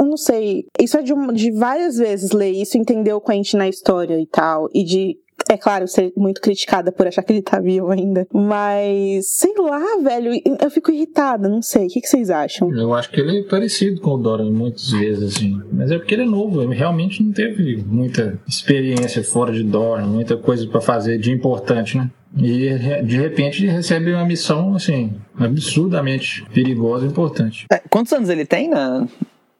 eu não sei. Isso é de, de várias vezes ler isso, entender o Quentin na história e tal, e de é claro, ser muito criticada por achar que ele tá vivo ainda. Mas, sei lá, velho, eu fico irritada, não sei. O que, que vocês acham? Eu acho que ele é parecido com o Doran muitas vezes, assim. Mas é porque ele é novo, ele realmente não teve muita experiência fora de Doran, muita coisa para fazer de importante, né? E de repente ele recebe uma missão, assim, absurdamente perigosa e importante. É, quantos anos ele tem, né?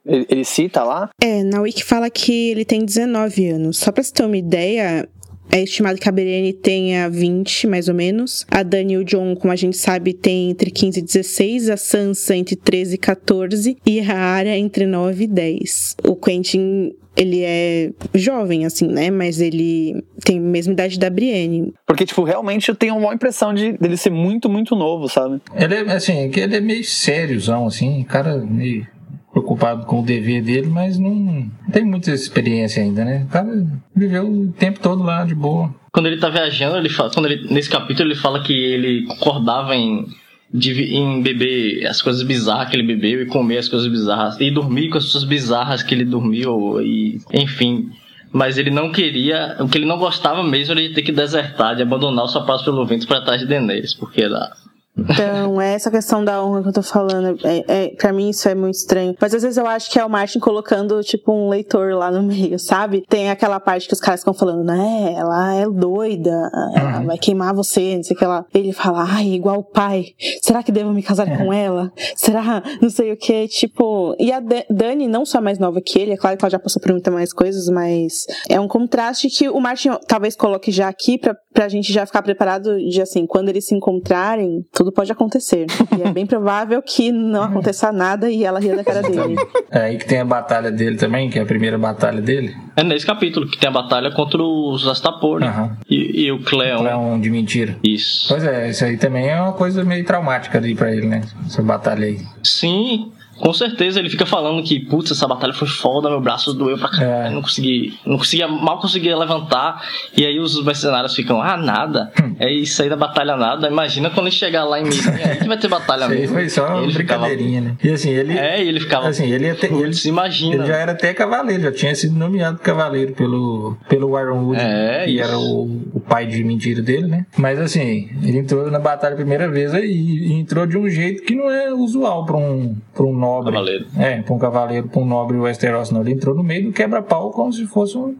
Ele, ele, cita lá? É, na Wiki fala que ele tem 19 anos. Só pra você ter uma ideia, é estimado que a Brienne tenha 20, mais ou menos. A Dani e o John, como a gente sabe, tem entre 15 e 16. A Sansa entre 13 e 14. E a Arya entre 9 e 10. O Quentin ele é jovem, assim, né? Mas ele tem a mesma idade da Brienne. Porque, tipo, realmente eu tenho uma impressão de dele ser muito, muito novo, sabe? Ele é, assim, ele é meio sériozão, assim, cara meio preocupado com o dever dele, mas não tem muita experiência ainda, né? Cara viveu o tempo todo lá de boa. Quando ele tá viajando, ele fala, quando ele, nesse capítulo ele fala que ele concordava em de, em beber as coisas bizarras que ele bebeu e comer as coisas bizarras e dormir com as coisas bizarras que ele dormiu e enfim mas ele não queria o que ele não gostava mesmo era de ter que desertar de abandonar o sapato pelo vento para trás de Daenerys porque era então, é essa questão da honra que eu tô falando. É, é, pra mim isso é muito estranho. Mas às vezes eu acho que é o Martin colocando, tipo, um leitor lá no meio, sabe? Tem aquela parte que os caras ficam falando, né? Ela é doida, ela uhum. vai queimar você, não sei o que lá. Ele fala, ai, igual o pai. Será que devo me casar com é. ela? Será? Não sei o que. Tipo. E a Dani, não só mais nova que ele, é claro que ela já passou por muitas mais coisas, mas é um contraste que o Martin talvez coloque já aqui pra, pra gente já ficar preparado de assim, quando eles se encontrarem, tudo pode acontecer. E é bem provável que não aconteça nada e ela ria da cara dele. É aí que tem a batalha dele também, que é a primeira batalha dele. É nesse capítulo que tem a batalha contra os Astapor, né? Uhum. E, e, o Cleon. Cleon de mentira. Isso. Pois é, isso aí também é uma coisa meio traumática ali pra ele, né? Essa batalha aí. Sim, com certeza ele fica falando que, putz, essa batalha foi foda, meu braço doeu pra caralho, é. não consegui, não conseguia, mal conseguia levantar. E aí os mercenários ficam, ah, nada, hum. é isso aí da batalha nada. Imagina quando ele chegar lá em Minas, aí que vai ter batalha mesmo. Foi só uma brincadeirinha, ficava, né? E assim, ele. É, ele ficava. Assim, ele, até, ele se imagina. Ele já era até cavaleiro, já tinha sido nomeado cavaleiro pelo, pelo Ironwood, é, que isso. era o, o pai de mentira dele, né? Mas assim, ele entrou na batalha a primeira vez aí, e entrou de um jeito que não é usual pra um, pra um nobre. Cavaleiro. É, pra um cavaleiro, pra um nobre Westeros, não. Ele entrou no meio do quebra-pau como se fosse um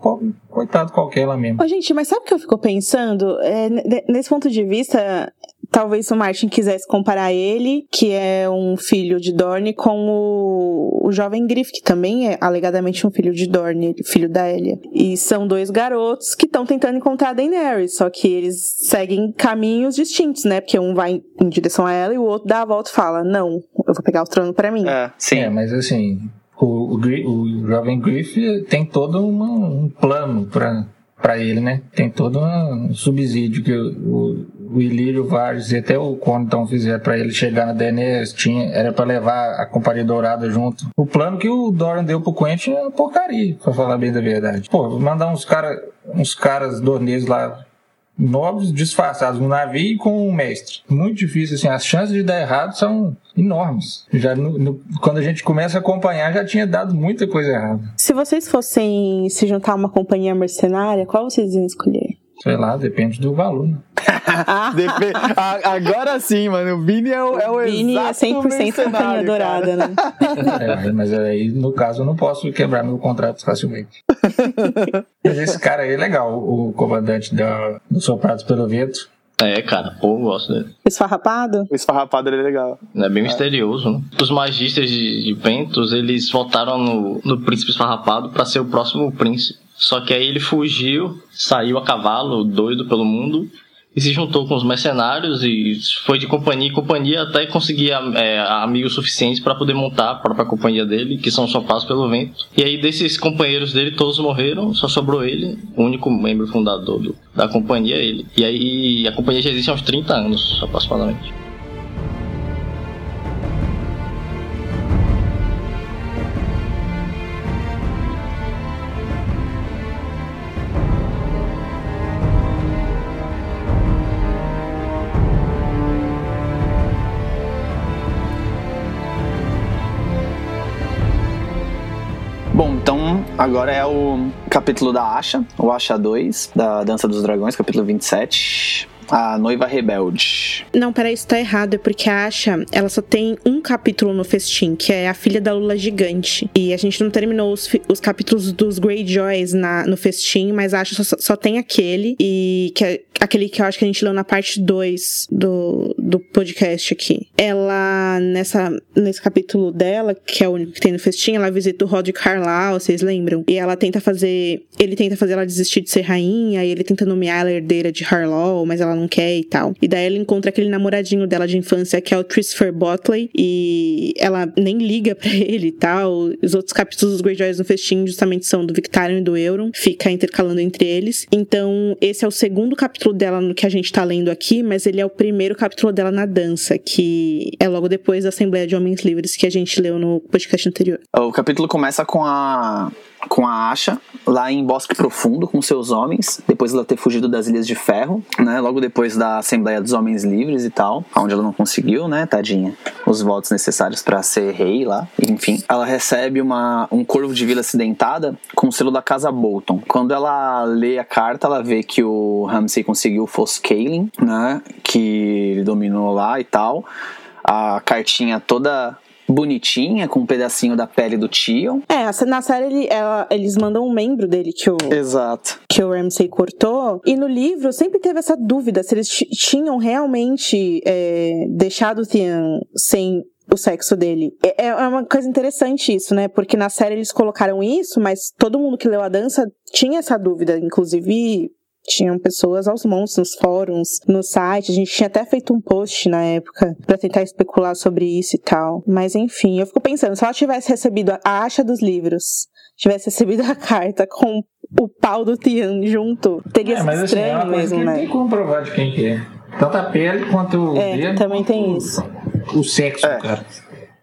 coitado qualquer lá mesmo. Ô, gente, mas sabe o que eu fico pensando? É, nesse ponto de vista, talvez o Martin quisesse comparar ele, que é um filho de Dorne, com o, o jovem Griff, que também é alegadamente um filho de Dorne, filho da Elia. E são dois garotos que estão tentando encontrar a Daenerys, só que eles seguem caminhos distintos, né? Porque um vai em direção a ela e o outro dá a volta e fala: Não, eu vou pegar o trono para mim. É, sim. É, mas assim, o, o, o jovem Griff tem todo uma, um plano para para ele, né? Tem todo um subsídio que o, o Ilírio Vargas e até o Condon fizeram para ele chegar na Daenerys, tinha, era para levar a Companhia Dourada junto. O plano que o Doran deu pro Quentin é uma porcaria, pra falar bem da verdade. Pô, mandar uns, cara, uns caras dorneses lá nobres disfarçados no navio com um mestre. Muito difícil, assim, as chances de dar errado são enormes. Já no, no, quando a gente começa a acompanhar, já tinha dado muita coisa errada. Se vocês fossem se juntar a uma companhia mercenária, qual vocês iam escolher? Sei lá, depende do valor. Né? Agora sim, mano. O Vini é o, é o Vini é 100% companhia dourada, né? É, mas aí, no caso, eu não posso quebrar meu contrato facilmente. mas esse cara aí é legal, o comandante da, do Soprados pelo Vento. É, cara, pô, eu gosto dele. Esfarrapado? O esfarrapado ele é legal. É bem é. misterioso, né? Os magistas de, de Pentos, eles votaram no, no príncipe esfarrapado para ser o próximo príncipe. Só que aí ele fugiu, saiu a cavalo, doido pelo mundo, e se juntou com os mercenários e foi de companhia em companhia até conseguir é, amigos suficientes para poder montar a própria companhia dele, que são só passos pelo vento. E aí desses companheiros dele todos morreram, só sobrou ele, o único membro fundador do, da companhia, ele. E aí a companhia já existe há uns 30 anos, aproximadamente. Agora é o capítulo da Asha, o Asha 2, da Dança dos Dragões, capítulo 27. A noiva rebelde. Não, peraí, isso tá errado. É porque a Asha, ela só tem um capítulo no festim, que é a filha da Lula gigante. E a gente não terminou os, os capítulos dos Greyjoys na, no festim, mas a Asha só, só tem aquele. E que é aquele que eu acho que a gente leu na parte 2 do, do podcast aqui. Ela, nessa, nesse capítulo dela, que é o único que tem no festim, ela visita o Roderick Carlisle, vocês lembram? E ela tenta fazer. Ele tenta fazer ela desistir de ser rainha, e ele tenta nomear ela herdeira de Harlaw, mas ela ela não quer e tal. E daí ela encontra aquele namoradinho dela de infância, que é o Christopher Botley, e ela nem liga para ele e tal. Os outros capítulos dos Greyjoys no festim justamente são do Victarion e do Euron, fica intercalando entre eles. Então, esse é o segundo capítulo dela no que a gente tá lendo aqui, mas ele é o primeiro capítulo dela na dança, que é logo depois da Assembleia de Homens Livres que a gente leu no podcast anterior. O capítulo começa com a com a Asha lá em Bosque Profundo com seus homens, depois ela ter fugido das Ilhas de Ferro, né? Logo depois da Assembleia dos Homens Livres e tal, onde ela não conseguiu, né, tadinha, os votos necessários para ser rei lá. Enfim, ela recebe uma, um corvo de vila acidentada com o selo da casa Bolton. Quando ela lê a carta, ela vê que o Ramsay conseguiu o Foscaling, né, que ele dominou lá e tal. A cartinha toda bonitinha, com um pedacinho da pele do tio. É, na série ele, ela, eles mandam um membro dele que o, Exato. que o Ramsay cortou. E no livro sempre teve essa dúvida se eles tinham realmente é, deixado o Theon sem o sexo dele. É, é uma coisa interessante isso, né? Porque na série eles colocaram isso, mas todo mundo que leu a dança tinha essa dúvida, inclusive tinham pessoas aos montes nos fóruns, no site. A gente tinha até feito um post na época para tentar especular sobre isso e tal. Mas enfim, eu fico pensando, se ela tivesse recebido a acha dos livros, tivesse recebido a carta com o pau do Tian junto, teria é, sido assim, estranho assim, é mesmo, que né? Não tem como provar de quem que é. Tanto a pele quanto o é, dedo. Também tem isso. O sexo, é. cara.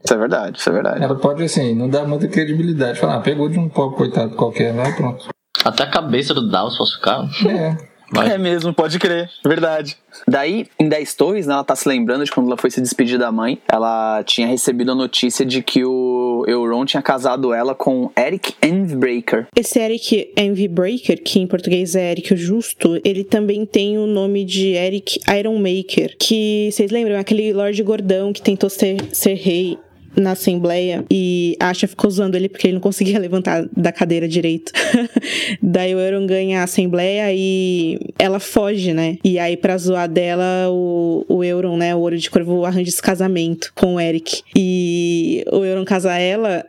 Isso é verdade, isso é verdade. Ela pode, assim, não dá muita credibilidade. Falar, ah, pegou de um pobre coitado qualquer, né? Pronto. Até a cabeça do Dallas falsificada. É. É mesmo, pode crer. Verdade. Daí, em 10 Torres, né, ela tá se lembrando de quando ela foi se despedir da mãe. Ela tinha recebido a notícia de que o Euron tinha casado ela com Eric Envybreaker. Esse Eric Envybreaker, que em português é Eric o Justo, ele também tem o nome de Eric Ironmaker, que vocês lembram? Aquele Lorde Gordão que tentou ser, ser rei na Assembleia e a Asha ficou usando ele porque ele não conseguia levantar da cadeira direito. Daí o Euron ganha a Assembleia e ela foge, né? E aí, pra zoar dela, o, o Euron, né, o Ouro de Corvo, arranja esse casamento com o Eric. E o Euron casa ela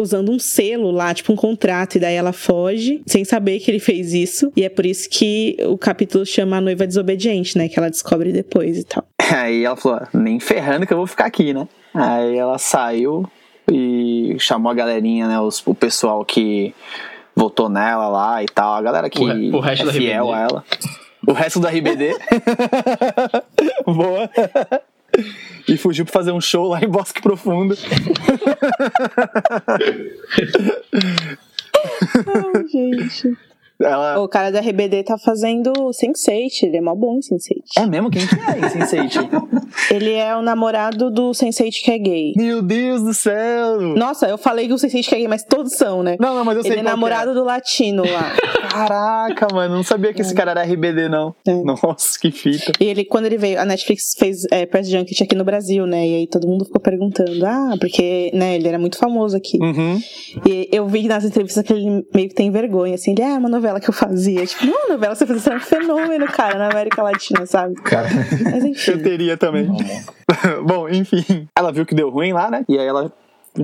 usando um selo lá, tipo um contrato, e daí ela foge, sem saber que ele fez isso. E é por isso que o capítulo chama a noiva desobediente, né? Que ela descobre depois e tal. Aí ela falou: nem ferrando que eu vou ficar aqui, né? Aí ela saiu e chamou a galerinha, né? Os, o pessoal que votou nela lá e tal. A galera que o, o resto é fiel a ela. O resto da RBD. Boa. E fugiu pra fazer um show lá em Bosque Profundo. Ai, gente. Ela... O cara da RBD tá fazendo Sense8, ele é mó bom em Sense8. É mesmo? Quem que é em Sense8? ele é o namorado do Sense8 que é gay. Meu Deus do céu! Nossa, eu falei que o Sense8 que é gay, mas todos são, né? Não, não, mas eu sei Ele é namorado é. do latino lá. Caraca, mano, não sabia que é. esse cara era RBD, não. É. Nossa, que fita. E ele, quando ele veio, a Netflix fez é, Press Junket aqui no Brasil, né? E aí todo mundo ficou perguntando, ah, porque, né, ele era muito famoso aqui. Uhum. E eu vi nas entrevistas que ele meio que tem vergonha, assim, ele, ah, é uma novela que eu fazia. Tipo, não, novela você fazia, você é um fenômeno, cara, na América Latina, sabe? Cara. Mas enfim. Eu teria também. Bom, enfim. Ela viu que deu ruim lá, né? E aí ela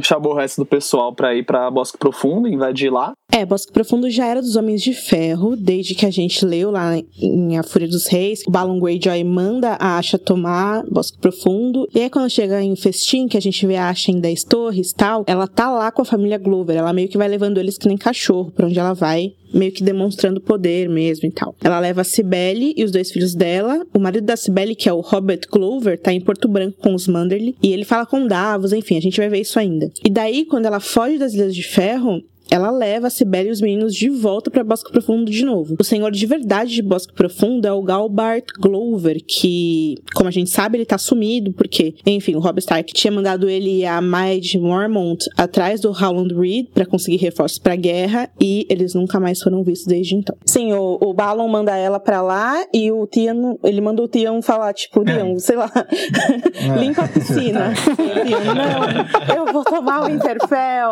chamou o resto do pessoal para ir para Bosque Profundo, invadir lá. É, Bosque Profundo já era dos Homens de Ferro, desde que a gente leu lá em A Fúria dos Reis. O Balon Greyjoy manda a Asha tomar Bosque Profundo. E aí, quando chega em Festim, que a gente vê a Asha em Dez Torres tal, ela tá lá com a família Glover. Ela meio que vai levando eles que nem cachorro pra onde ela vai meio que demonstrando poder mesmo e tal. Ela leva a Cibele e os dois filhos dela. O marido da Cibele, que é o Robert Glover, tá em Porto Branco com os Manderly. E ele fala com Davos, enfim, a gente vai ver isso ainda. E daí, quando ela foge das Ilhas de Ferro, ela leva a Cibele e os meninos de volta para Bosque Profundo de novo. O senhor de verdade de Bosque Profundo é o Galbart Glover, que, como a gente sabe, ele tá sumido, porque, enfim, o Rob Stark tinha mandado ele a Maid Mormont atrás do Howland Reed para conseguir reforços pra guerra e eles nunca mais foram vistos desde então. Sim, o, o Balon manda ela pra lá e o Tian, ele manda o Tian falar, tipo, Tian, sei lá, limpa a piscina. Tian, não, eu vou tomar o Interfell.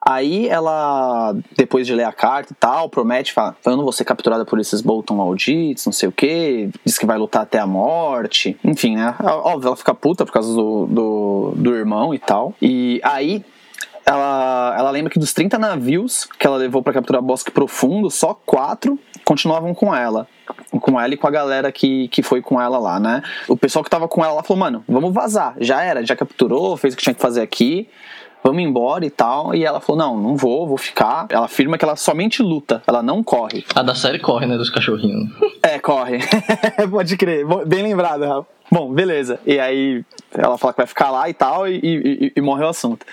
Aí ela, depois de ler a carta e tal, promete, fala, eu não vou ser capturada por esses Bolton malditos, não sei o que, diz que vai lutar até a morte, enfim, né? Óbvio, ela fica puta por causa do, do, do irmão e tal. E aí ela, ela lembra que dos 30 navios que ela levou para capturar Bosque Profundo, só quatro continuavam com ela. Com ela e com a galera que, que foi com ela lá, né? O pessoal que tava com ela lá falou: mano, vamos vazar. Já era, já capturou, fez o que tinha que fazer aqui vamos embora e tal. E ela falou: não, não vou, vou ficar. Ela afirma que ela somente luta, ela não corre. A da série corre, né? Dos cachorrinhos. É, corre. Pode crer. Bem lembrado, Rafa. Bom, beleza. E aí ela fala que vai ficar lá e tal, e, e, e morre o assunto.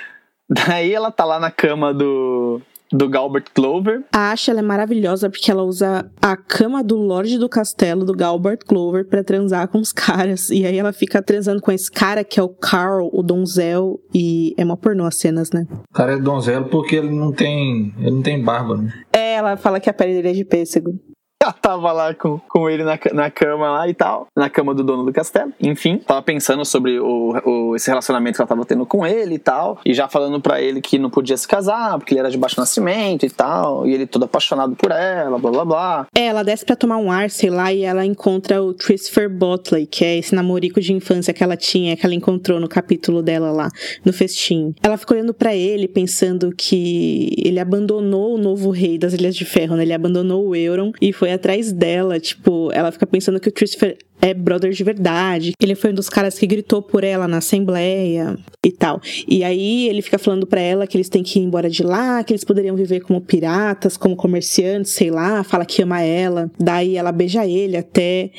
Daí ela tá lá na cama do, do Galbert Clover. A Asha é maravilhosa porque ela usa a cama do Lorde do Castelo, do Galbert Clover, para transar com os caras. E aí ela fica transando com esse cara que é o Carl, o donzel, e é uma pornô as cenas, né? O cara é donzelo porque ele não tem. ele não tem barba, né? É, ela fala que a pele dele é de pêssego. Ela tava lá com, com ele na, na cama lá e tal, na cama do dono do castelo. Enfim, tava pensando sobre o, o, esse relacionamento que ela tava tendo com ele e tal, e já falando para ele que não podia se casar, porque ele era de baixo nascimento e tal, e ele todo apaixonado por ela, blá blá blá. É, ela desce pra tomar um ar, sei lá, e ela encontra o Christopher Botley, que é esse namorico de infância que ela tinha, que ela encontrou no capítulo dela lá, no festim. Ela fica olhando para ele, pensando que ele abandonou o novo rei das Ilhas de Ferro, né? Ele abandonou o Euron e foi atrás dela, tipo, ela fica pensando que o Christopher é brother de verdade. Ele foi um dos caras que gritou por ela na assembleia e tal. E aí ele fica falando para ela que eles têm que ir embora de lá, que eles poderiam viver como piratas, como comerciantes, sei lá, fala que ama ela. Daí ela beija ele até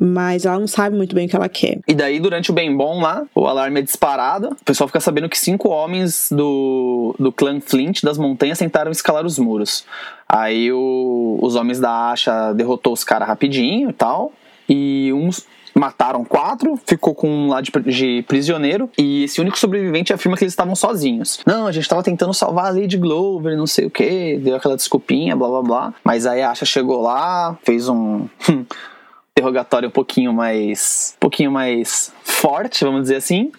mas ela não sabe muito bem o que ela quer. E daí, durante o bem bom lá, o alarme é disparado, o pessoal fica sabendo que cinco homens do, do clã Flint das montanhas tentaram escalar os muros. Aí o, os homens da Asha derrotou os caras rapidinho e tal, e uns mataram quatro, ficou com um lá de, de, prisioneiro, e esse único sobrevivente afirma que eles estavam sozinhos. Não, a gente estava tentando salvar a Lady Glover, não sei o que, deu aquela desculpinha, blá blá blá. Mas aí a Asha chegou lá, fez um interrogatório um pouquinho mais. um pouquinho mais forte, vamos dizer assim.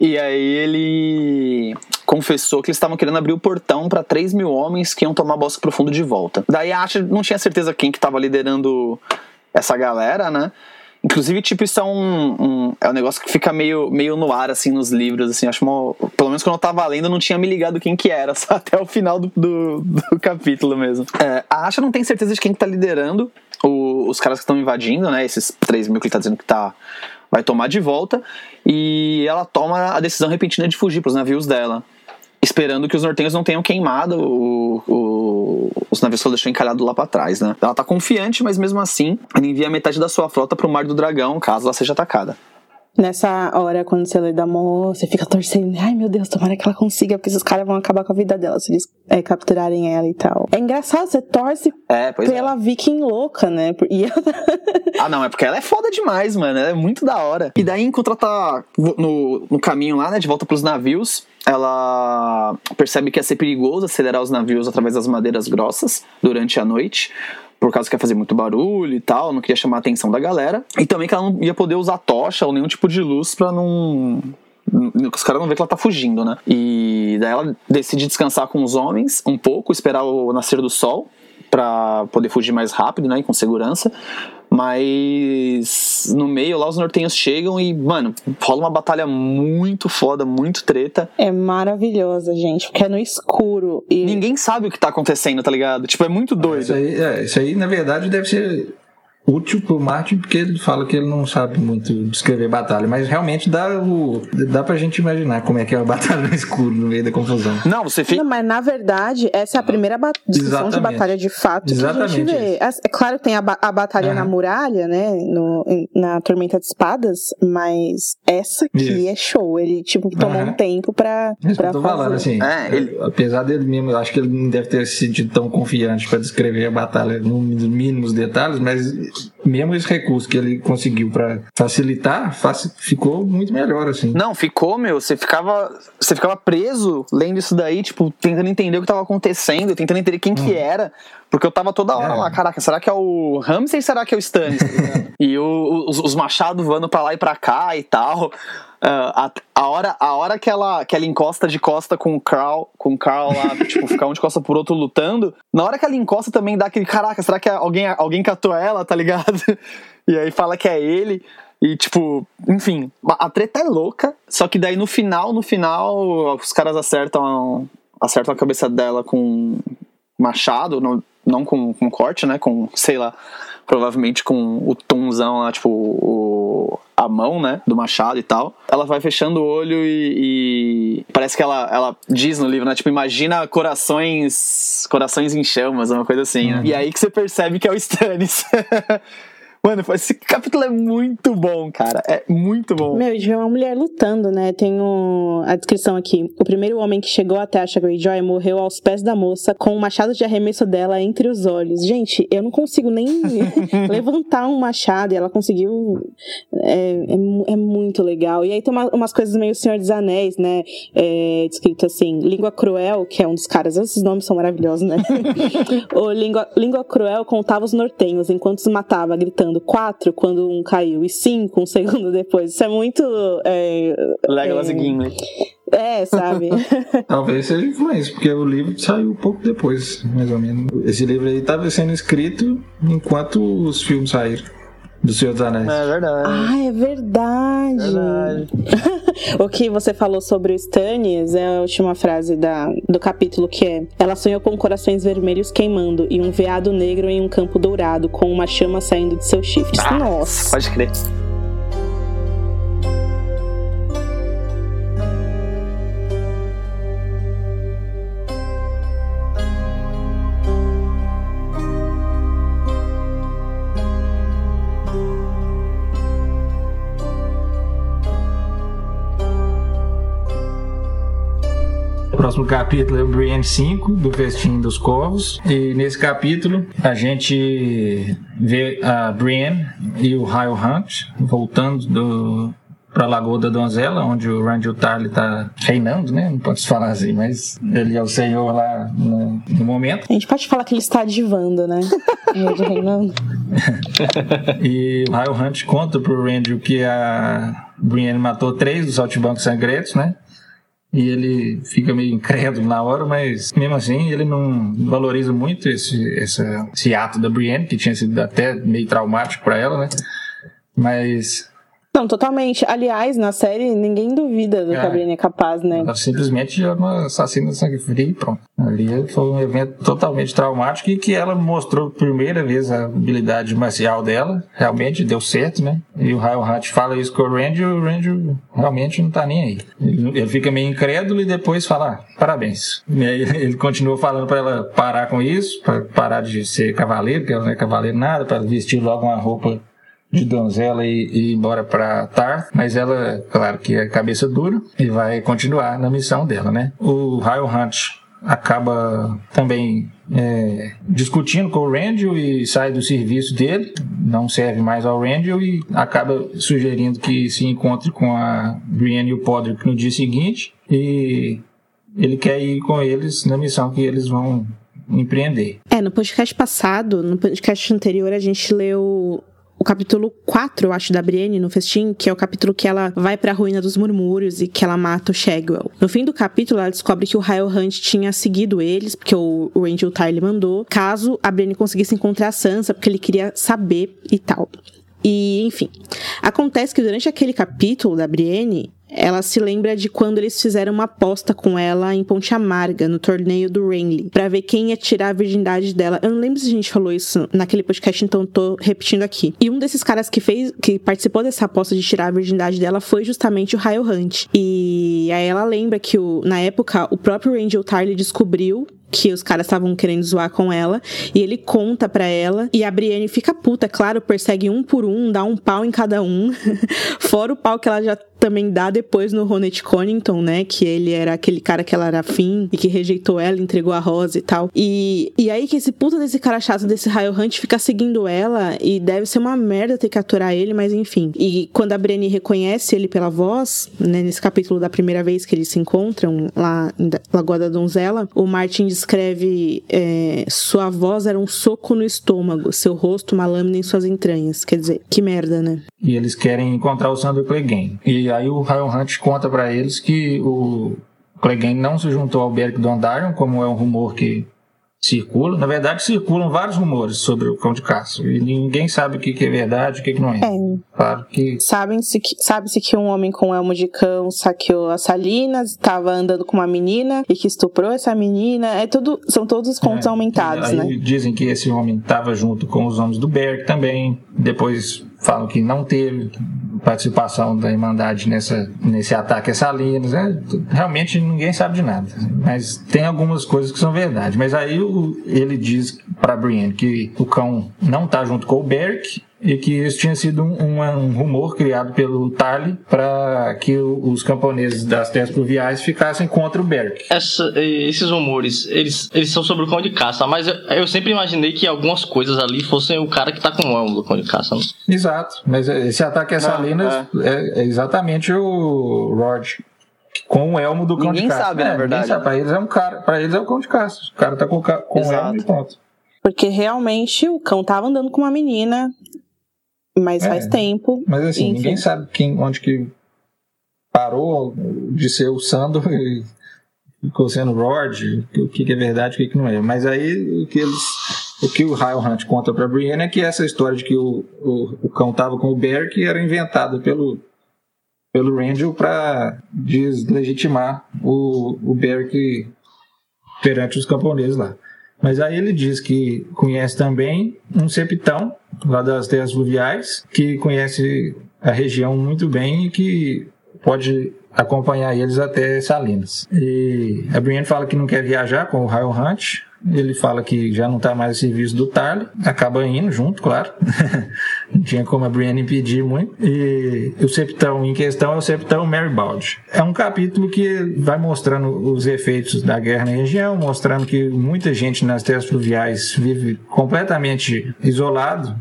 E aí ele confessou que eles estavam querendo abrir o portão para 3 mil homens que iam tomar Bosque Profundo de volta. Daí a Asha não tinha certeza quem que estava liderando essa galera, né? Inclusive, tipo, isso é um, um, é um negócio que fica meio, meio no ar, assim, nos livros, assim, acho uma, Pelo menos quando eu tava lendo, eu não tinha me ligado quem que era, só até o final do, do, do capítulo mesmo. É, a Asha não tem certeza de quem que tá liderando o, os caras que estão invadindo, né, esses 3 mil que ele tá dizendo que tá vai tomar de volta, e ela toma a decisão repentina de fugir pros navios dela esperando que os nortenhos não tenham queimado o, o, os navios que ela deixou encalhado lá para trás, né? Ela tá confiante, mas mesmo assim, ela envia metade da sua frota pro Mar do Dragão, caso ela seja atacada. Nessa hora, quando você lê da Mo, você fica torcendo. Ai, meu Deus, tomara que ela consiga, porque esses caras vão acabar com a vida dela se eles é, capturarem ela e tal. É engraçado, você torce é, pela é. viking louca, né? E ah, não, é porque ela é foda demais, mano. Ela é muito da hora. E daí, enquanto ela tá no, no caminho lá, né, de volta pros navios, ela percebe que ia ser perigoso acelerar os navios através das madeiras grossas durante a noite por causa que ia fazer muito barulho e tal, não queria chamar a atenção da galera. E também que ela não ia poder usar tocha ou nenhum tipo de luz pra não. Os caras não ver que ela tá fugindo, né? E daí ela decide descansar com os homens um pouco, esperar o nascer do sol para poder fugir mais rápido, né, e com segurança. Mas no meio lá os nortenhos chegam e, mano, rola uma batalha muito foda, muito treta. É maravilhosa, gente, porque é no escuro. E... Ninguém sabe o que tá acontecendo, tá ligado? Tipo, é muito doido. Isso aí, é, isso aí na verdade, deve ser útil pro Martin, porque ele fala que ele não sabe muito descrever batalha, mas realmente dá, o, dá pra gente imaginar como é que é a batalha no escuro, no meio da confusão. Não, você fica. Não, mas na verdade, essa é a primeira ba- descrição de Exatamente. batalha de fato que a Exatamente gente vê. É, é claro que tem a, ba- a batalha Aham. na muralha, né? No, na Tormenta de Espadas, mas essa aqui Isso. é show. Ele, tipo, tomou Aham. um tempo pra, isso pra eu tô fazer. falando, assim. É, ele- Apesar dele mesmo, eu acho que ele não deve ter se sentido tão confiante para descrever a batalha nos mínimos detalhes, mas mesmo esse recurso que ele conseguiu para facilitar, faci- ficou muito melhor, assim. Não, ficou, meu. Você ficava, você ficava preso lendo isso daí, tipo, tentando entender o que tava acontecendo, tentando entender quem que era. Porque eu tava toda hora É. lá, caraca, será que é o Ramsey será que é o Stannis? e o- os, os machados voando pra lá e pra cá e tal. Ah, a, a hora, a hora que, ela, que ela encosta de costa com o Carl, com o Carl lá, tipo, ficar um de costa por outro lutando, na hora que ela encosta também dá aquele, caraca, será que alguém, alguém catou ela, tá ligado? E aí fala que é ele. E, tipo, enfim, a treta é louca. Só que daí no final, no final, os caras acertam, acertam a cabeça dela com machado, não, não com, com corte, né? Com, sei lá, provavelmente com o tonzão lá, tipo, o, a mão, né? Do machado e tal. Ela vai fechando o olho e, e parece que ela, ela diz no livro, né? Tipo, imagina corações, corações em chamas, uma coisa assim, né? E aí que você percebe que é o Stannis. Mano, esse capítulo é muito bom, cara. É muito bom. Meu, e de ver uma mulher lutando, né? Tem o- a descrição aqui. O primeiro homem que chegou até Asha Greyjoy morreu aos pés da moça com o machado de arremesso dela entre os olhos. Gente, eu não consigo nem levantar um machado e ela conseguiu. É, é é muito legal. E aí tem uma- umas coisas meio Senhor dos Anéis, né? É, descrito assim: Língua Cruel, que é um dos caras. Esses nomes são maravilhosos, né? o Língua, Língua Cruel contava os nortenhos enquanto os matava, gritando quatro quando um caiu e cinco um segundo depois. Isso é muito. É, Legolas é, e Gimli. é, sabe? Talvez seja influência, porque o livro saiu um pouco depois, mais ou menos. Esse livro aí estava sendo escrito enquanto os filmes saíram do Senhor dos Anéis. É verdade. ah, é verdade. Verdade. o que você falou sobre o Stannis é a última frase da, do capítulo, que é Ela sonhou com corações vermelhos queimando e um veado negro em um campo dourado, com uma chama saindo de seus chifres. Nossa! Pode crer. Próximo capítulo é o Brienne 5, do Festim dos Corvos. E nesse capítulo a gente vê a Brienne e o Hyle Hunt voltando do, pra Lagoa da Donzela, onde o Randall Tarly tá reinando, né? Não pode se falar assim, mas ele é o senhor lá no, no momento. A gente pode falar que ele está divando, né? De reinando. E o Hyle Hunt conta pro Randall que a Brienne matou três dos altibancos sangrentos, né? E ele fica meio incrédulo na hora, mas mesmo assim ele não valoriza muito esse, esse ato da Brienne, que tinha sido até meio traumático para ela, né? Mas Não, totalmente. Aliás, na série, ninguém duvida do que a É. Brienne é capaz, né? ela simplesmente é uma assassina sangue frio e pronto. Ali foi um evento totalmente traumático e que ela mostrou primeira vez a habilidade marcial dela. Realmente deu certo, né? E o Hyle Hunt fala isso com o Randy e o Randy realmente não tá nem aí. Ele, ele fica meio incrédulo e depois fala, ah, parabéns. E aí ele continua falando pra ela parar com isso, pra parar de ser cavaleiro, que ela não é cavaleiro nada, pra vestir logo uma roupa de donzela e, e ir embora pra Tarth, mas ela, claro que é cabeça dura e vai continuar na missão dela, né? O Hyle Hunt acaba também é, discutindo com o Randall e sai do serviço dele, não serve mais ao Randall e acaba sugerindo que se encontre com a Brienne e o Podrick no dia seguinte e ele quer ir com eles na missão que eles vão empreender. É, no podcast passado, no podcast anterior, a gente leu o capítulo 4, eu acho, da Brienne no festim, que é o capítulo que ela vai pra ruína dos murmúrios e que ela mata o Shagwell. No fim do capítulo, ela descobre que o Hyle Hunt tinha seguido eles, porque o, o Angel Tyler mandou, caso a Brienne conseguisse encontrar a Sansa, porque ele queria saber e tal. E, enfim, acontece que durante aquele capítulo da Brienne, ela se lembra de quando eles fizeram uma aposta com ela em Ponte Amarga, no torneio do Renly, para ver quem ia tirar a virgindade dela. Eu não lembro se a gente falou isso naquele podcast, então tô repetindo aqui. E um desses caras que fez, que participou dessa aposta de tirar a virgindade dela foi justamente o Ryle Hunt. E aí ela lembra que o, na época o próprio Rangel Tarly descobriu que os caras estavam querendo zoar com ela, e ele conta pra ela, e a Brienne fica puta, claro, persegue um por um, dá um pau em cada um, fora o pau que ela já também dá depois no Ronet Connington, né, que ele era aquele cara que ela era afim, e que rejeitou ela, entregou a rosa e tal, e, e aí que esse puta desse cara chato, desse Raio Hunt, fica seguindo ela, e deve ser uma merda ter que aturar ele, mas enfim, e quando a Brienne reconhece ele pela voz, né, nesse capítulo da primeira vez que eles se encontram lá em Lagoa da Donzela, o Martin escreve é, sua voz era um soco no estômago, seu rosto uma lâmina em suas entranhas. Quer dizer, que merda, né? E eles querem encontrar o Sandro Clegane. E aí o Ryan Hunt conta para eles que o Clegane não se juntou ao Beric Dondarrion, como é um rumor que circula. Na verdade, circulam vários rumores sobre o cão de caça. E ninguém sabe o que, é verdade e o que, não é. é. Claro que. Sabe-se que, sabe que um homem com elmo de cão saqueou as salinas, estava andando com uma menina e que estuprou essa menina. É tudo, são todos os contos é, aumentados, né? Dizem que esse homem estava junto com os homens do Berg também. Depois falam que não teve participação da Irmandade nessa, nesse ataque a Salinas. Né? Realmente ninguém sabe de nada. Mas tem algumas coisas que são verdade. Mas aí ele diz para Brienne que o cão não está junto com o Beric e que isso tinha sido um, um, um rumor criado pelo Tarly para que os camponeses das terras pluviais ficassem contra o Beric. Essa, esses rumores, eles, eles são sobre o cão de caça, mas eu, eu, sempre imaginei que algumas coisas ali fossem o cara que tá com o elmo do cão de caça. Não? Exato, mas esse ataque a Salinas é. é. é exatamente o Rod com o elmo do cão ninguém de caça. Sabe, é, na verdade. Sabe, pra eles é um cara, para eles é o cão de caça. O cara tá com, com o elmo e pronto. Porque realmente o cão tava andando com uma menina, mas é, faz tempo. Mas assim, enfim. ninguém sabe quem, onde que parou de ser o Sandro e ficou sendo o Rod, o que, é verdade e o que, não é. Mas aí o que eles. O que o Ryle Hunt conta pra Brienne é que essa história de que o, o, o cão tava com o Beric era inventada pelo, pelo Randall para deslegitimar o, o Beric perante os camponeses lá. Mas aí ele diz que conhece também um septão lá das terras fluviais, que conhece a região muito bem e que pode acompanhar eles até Salinas. E a Brienne fala que não quer viajar com o Ryle Hunt, ele fala que já não está mais a serviço do Tarly, acaba indo junto, claro. não tinha como a Brienne impedir muito. E o septão em questão é o septão Maribald. É um capítulo que vai mostrando os efeitos da guerra na região, mostrando que muita gente nas terras fluviais vive completamente isolado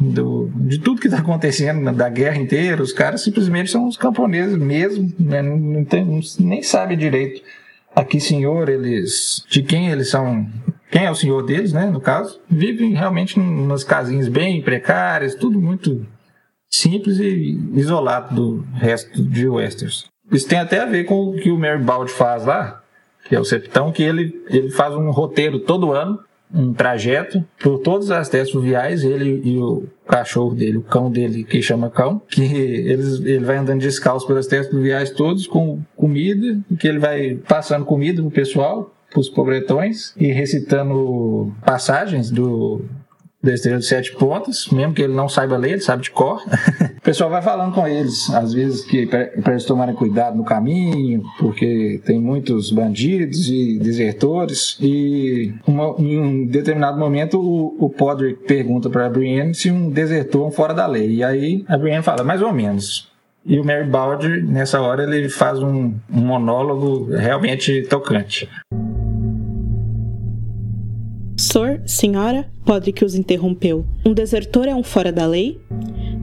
do, de tudo que está acontecendo da guerra inteira, os caras simplesmente são os camponeses mesmo, né? não, tem, nem sabe direito a que senhor eles, de quem eles são, quem é o senhor deles, né, no caso, vivem realmente em umas casinhas bem precárias, tudo muito simples e isolado do resto de Westeros. Isso tem até a ver com o que o Mary Bald faz lá, que é o Septão, que ele, ele faz um roteiro todo ano um trajeto por todas as terras fluviais, ele e o cachorro dele, o cão dele, que chama cão, que eles, ele vai andando descalço pelas terras fluviais todos com comida, que ele vai passando comida pro pessoal, pros pobretões, e recitando passagens do estrela de sete pontas, mesmo que ele não saiba ler, ele sabe de cor. o pessoal vai falando com eles, às vezes que para eles tomarem cuidado no caminho, porque tem muitos bandidos e desertores. E uma, em um determinado momento o, o Podrick pergunta para a Brienne se um desertor é um fora da lei. E aí a Brienne fala, mais ou menos. E o Mary Balder, nessa hora, ele faz um, um monólogo realmente tocante. Sor, senhora, Podrick os interrompeu. Um desertor é um fora da lei?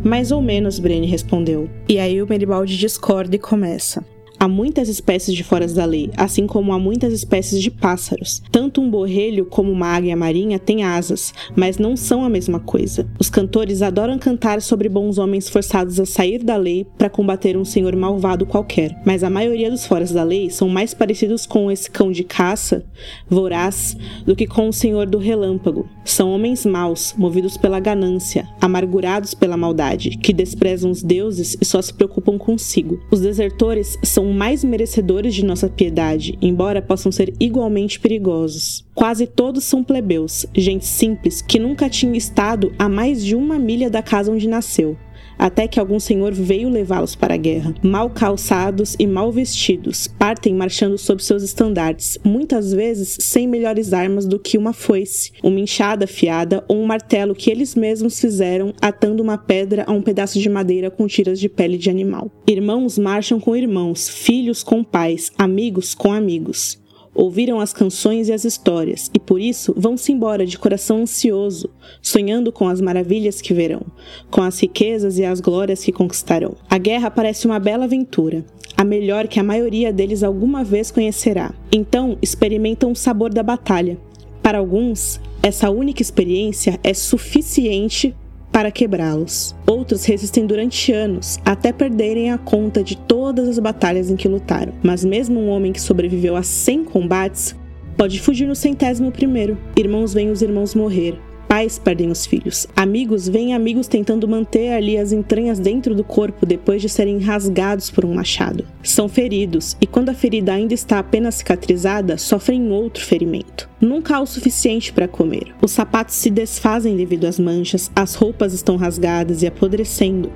Mais ou menos, Brienne respondeu. E aí o Meribaldi discorda e começa. Há muitas espécies de foras da lei, assim como há muitas espécies de pássaros. Tanto um borrelho como uma águia marinha têm asas, mas não são a mesma coisa. Os cantores adoram cantar sobre bons homens forçados a sair da lei para combater um senhor malvado qualquer, mas a maioria dos foras da lei são mais parecidos com esse cão de caça, voraz, do que com o senhor do relâmpago. São homens maus, movidos pela ganância, amargurados pela maldade, que desprezam os deuses e só se preocupam consigo. Os desertores são mais merecedores de nossa piedade, embora possam ser igualmente perigosos. Quase todos são plebeus, gente simples que nunca tinha estado a mais de uma milha da casa onde nasceu até que algum senhor veio levá-los para a guerra. Mal calçados e mal vestidos, partem marchando sob seus estandartes, muitas vezes sem melhores armas do que uma foice, uma enxada afiada ou um martelo que eles mesmos fizeram atando uma pedra a um pedaço de madeira com tiras de pele de animal. Irmãos marcham com irmãos, filhos com pais, amigos com amigos ouviram as canções e as histórias, e por isso vão-se embora de coração ansioso, sonhando com as maravilhas que verão, com as riquezas e as glórias que conquistarão. A guerra parece uma bela aventura, a melhor que a maioria deles alguma vez conhecerá. Então experimentam o sabor da batalha. Para alguns, essa única experiência é suficiente para quebrá-los. Outros resistem durante anos, até perderem a conta de todas as batalhas em que lutaram. Mas mesmo um homem que sobreviveu a 100 combates pode fugir no centésimo primeiro. Irmãos veem os irmãos morrer, Pais perdem os filhos. Amigos veem amigos tentando manter ali as entranhas dentro do corpo depois de serem rasgados por um machado. São feridos e, quando a ferida ainda está apenas cicatrizada, sofrem outro ferimento. Nunca há o suficiente para comer. Os sapatos se desfazem devido às manchas, as roupas estão rasgadas e apodrecendo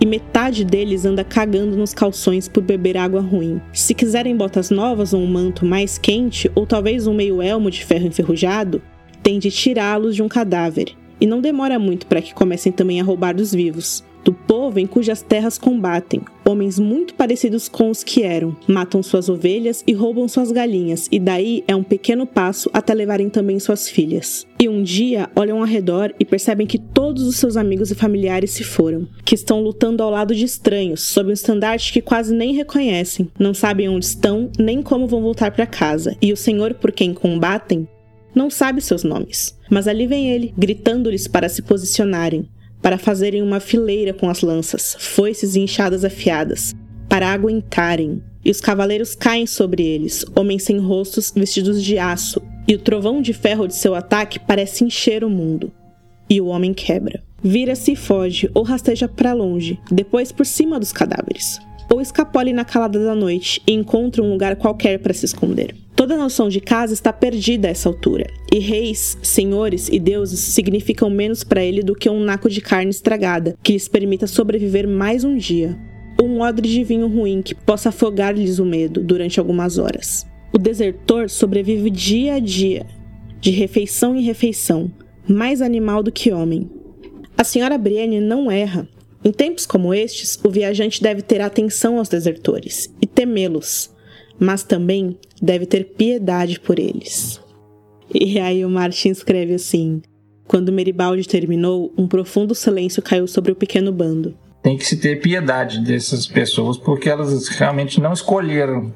e metade deles anda cagando nos calções por beber água ruim. Se quiserem botas novas ou um manto mais quente, ou talvez um meio elmo de ferro enferrujado, tem de tirá-los de um cadáver, e não demora muito para que comecem também a roubar dos vivos. Do povo em cujas terras combatem, homens muito parecidos com os que eram, matam suas ovelhas e roubam suas galinhas, e daí é um pequeno passo até levarem também suas filhas. E um dia olham ao redor e percebem que todos os seus amigos e familiares se foram, que estão lutando ao lado de estranhos, sob um estandarte que quase nem reconhecem, não sabem onde estão nem como vão voltar para casa, e o Senhor por quem combatem não sabe seus nomes, mas ali vem ele, gritando-lhes para se posicionarem, para fazerem uma fileira com as lanças, foices e enxadas afiadas, para aguentarem. E os cavaleiros caem sobre eles, homens sem rostos vestidos de aço, e o trovão de ferro de seu ataque parece encher o mundo. E o homem quebra. Vira-se e foge, ou rasteja para longe, depois por cima dos cadáveres. Ou escapole na calada da noite e encontra um lugar qualquer para se esconder. Toda noção de casa está perdida a essa altura, e reis, senhores e deuses significam menos para ele do que um naco de carne estragada que lhes permita sobreviver mais um dia, ou um odre de vinho ruim que possa afogar-lhes o medo durante algumas horas. O desertor sobrevive dia a dia, de refeição em refeição, mais animal do que homem. A senhora Brienne não erra. Em tempos como estes, o viajante deve ter atenção aos desertores e temê-los, mas também deve ter piedade por eles. E aí o Martin escreve assim: Quando Meribaldi terminou, um profundo silêncio caiu sobre o pequeno bando. Tem que se ter piedade dessas pessoas, porque elas realmente não escolheram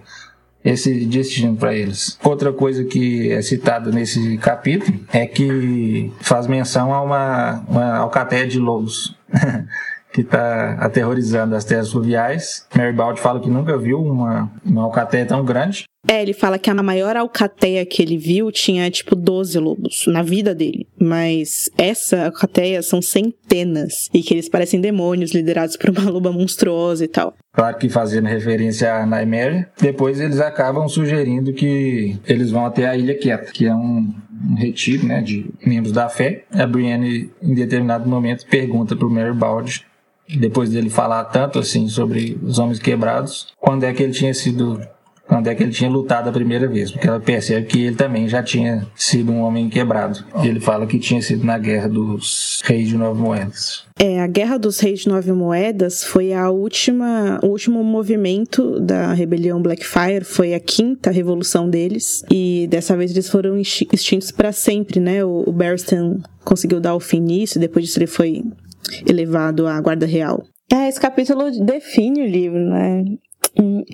esse destino para eles. Outra coisa que é citada nesse capítulo é que faz menção a uma, uma alcateia de lobos. que está aterrorizando as terras fluviais. Mary Bald fala que nunca viu uma, uma alcateia tão grande. É, ele fala que a maior alcateia que ele viu tinha tipo 12 lobos na vida dele. Mas essa alcateia são centenas. E que eles parecem demônios liderados por uma loba monstruosa e tal. Claro que fazendo referência a Nightmare. Depois eles acabam sugerindo que eles vão até a Ilha Quieta, que é um, um retiro né, de membros da fé. A Brienne, em determinado momento, pergunta para o Mary Bald depois dele falar tanto assim sobre os homens quebrados, quando é que ele tinha sido quando é que ele tinha lutado a primeira vez, porque ela percebe que ele também já tinha sido um homem quebrado. Ele fala que tinha sido na Guerra dos Reis de Nove Moedas. É, a Guerra dos Reis de Nove Moedas foi a última, o último movimento da rebelião Blackfire, foi a quinta revolução deles, e dessa vez eles foram extintos para sempre, né? O, o Barristan conseguiu dar o fim nisso, depois disso ele foi elevado à guarda real. É, esse capítulo define o livro, né?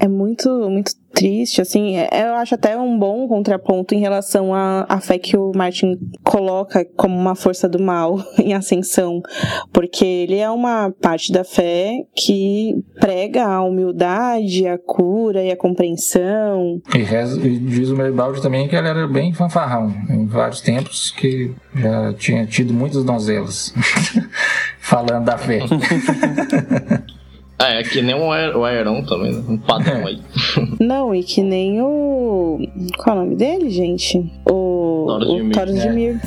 É muito, muito triste, assim, é, eu acho até um bom contraponto em relação à, à fé que o Martin coloca como uma força do mal em ascensão, porque ele é uma parte da fé que prega a humildade, a cura e a compreensão. E, reza, e diz o Meribaldi também que ele era bem fanfarrão, em vários tempos que já tinha tido muitas donzelas falando da fé. É, é que nem o Aeron também, né? um padrão aí. Não, e que nem o. Qual é o nome dele, gente? O. Taurus o Taurus de Mir.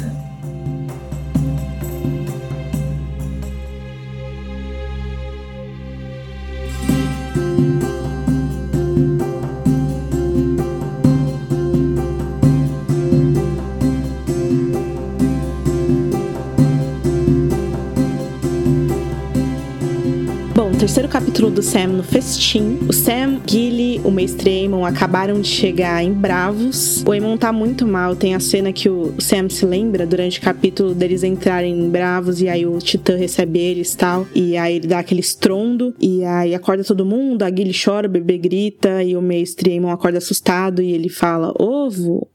Terceiro capítulo do Sam no festim. O Sam, Gilly, o mestre Aemon acabaram de chegar em Bravos. O Aemon tá muito mal. Tem a cena que o Sam se lembra durante o capítulo deles entrarem em Bravos e aí o Titã recebe eles e tal. E aí ele dá aquele estrondo e aí acorda todo mundo. A Gilly chora, o bebê grita e o mestre Aemon acorda assustado e ele fala: Ovo,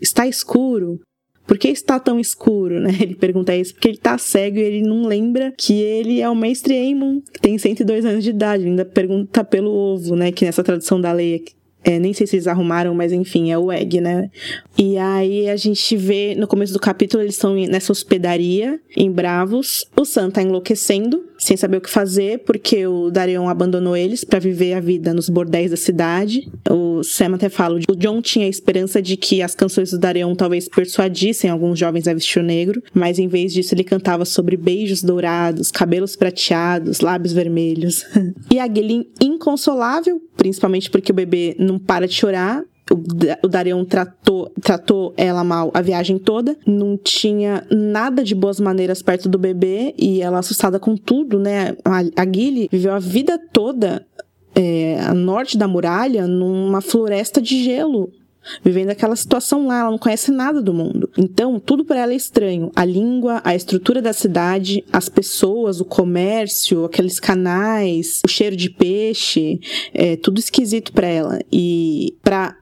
está escuro por que está tão escuro, né? Ele pergunta isso porque ele tá cego e ele não lembra que ele é o mestre Aemon, que tem 102 anos de idade. Ele ainda pergunta pelo ovo, né? Que nessa tradução da lei é, nem sei se eles arrumaram, mas enfim, é o Egg, né? E aí a gente vê no começo do capítulo eles estão nessa hospedaria em Bravos. O Sam tá enlouquecendo, sem saber o que fazer, porque o Darion abandonou eles para viver a vida nos bordéis da cidade. O Sam até fala, o John tinha a esperança de que as canções do Darion talvez persuadissem alguns jovens a vestir o negro, mas em vez disso ele cantava sobre beijos dourados, cabelos prateados, lábios vermelhos. e a Gillian, inconsolável, principalmente porque o bebê não para de chorar, o Darion tratou, tratou ela mal a viagem toda, não tinha nada de boas maneiras perto do bebê e ela assustada com tudo, né? A, a viveu a vida toda é, a norte da muralha numa floresta de gelo vivendo aquela situação lá, ela não conhece nada do mundo. Então, tudo para ela é estranho. A língua, a estrutura da cidade, as pessoas, o comércio, aqueles canais, o cheiro de peixe, é tudo esquisito para ela. E para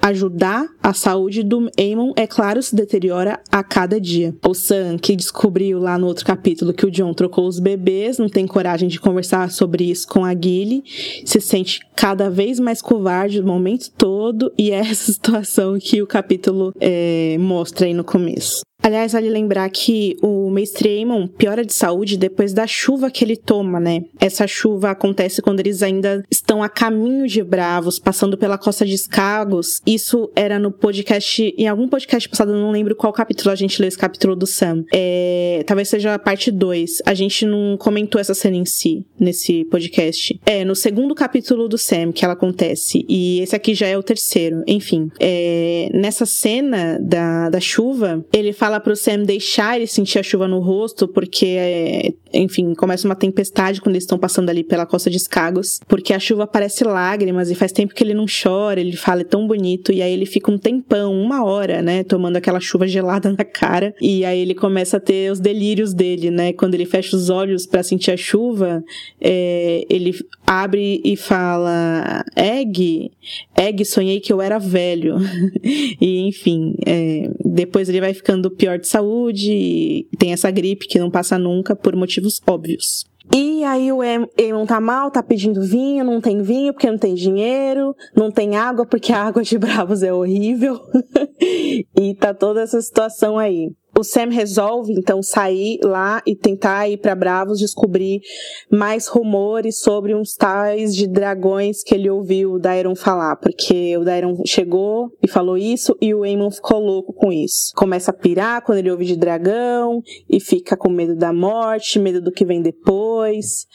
ajudar a saúde do Aemon, é claro, se deteriora a cada dia. O Sam, que descobriu lá no outro capítulo que o John trocou os bebês, não tem coragem de conversar sobre isso com a Gilly, se sente cada vez mais covarde o momento todo, e é essa situação que o capítulo é, mostra aí no começo. Aliás, vale lembrar que o Mestre Aemon piora de saúde depois da chuva que ele toma, né? Essa chuva acontece quando eles ainda estão a caminho de Bravos, passando pela costa de Escagos. Isso era no podcast, em algum podcast passado, não lembro qual capítulo a gente leu esse capítulo do Sam. É, talvez seja a parte 2. A gente não comentou essa cena em si, nesse podcast. É, no segundo capítulo do Sam que ela acontece. E esse aqui já é o terceiro. Enfim, é, nessa cena da, da chuva, ele fala fala pro Sam deixar ele sentir a chuva no rosto, porque, enfim, começa uma tempestade quando eles estão passando ali pela costa de Escagos, porque a chuva parece lágrimas e faz tempo que ele não chora, ele fala, é tão bonito, e aí ele fica um tempão, uma hora, né, tomando aquela chuva gelada na cara, e aí ele começa a ter os delírios dele, né, quando ele fecha os olhos para sentir a chuva, é, ele abre e fala, Egg, Egg, sonhei que eu era velho, e enfim, é, depois ele vai ficando pior de saúde, tem essa gripe que não passa nunca por motivos óbvios. E aí o Eamon tá mal, tá pedindo vinho, não tem vinho porque não tem dinheiro, não tem água porque a água de Bravos é horrível. e tá toda essa situação aí o Sam resolve então sair lá e tentar ir para Bravos descobrir mais rumores sobre uns tais de dragões que ele ouviu o Dairon falar, porque o Dairon chegou e falou isso e o Aemon ficou louco com isso. Começa a pirar quando ele ouve de dragão e fica com medo da morte, medo do que vem depois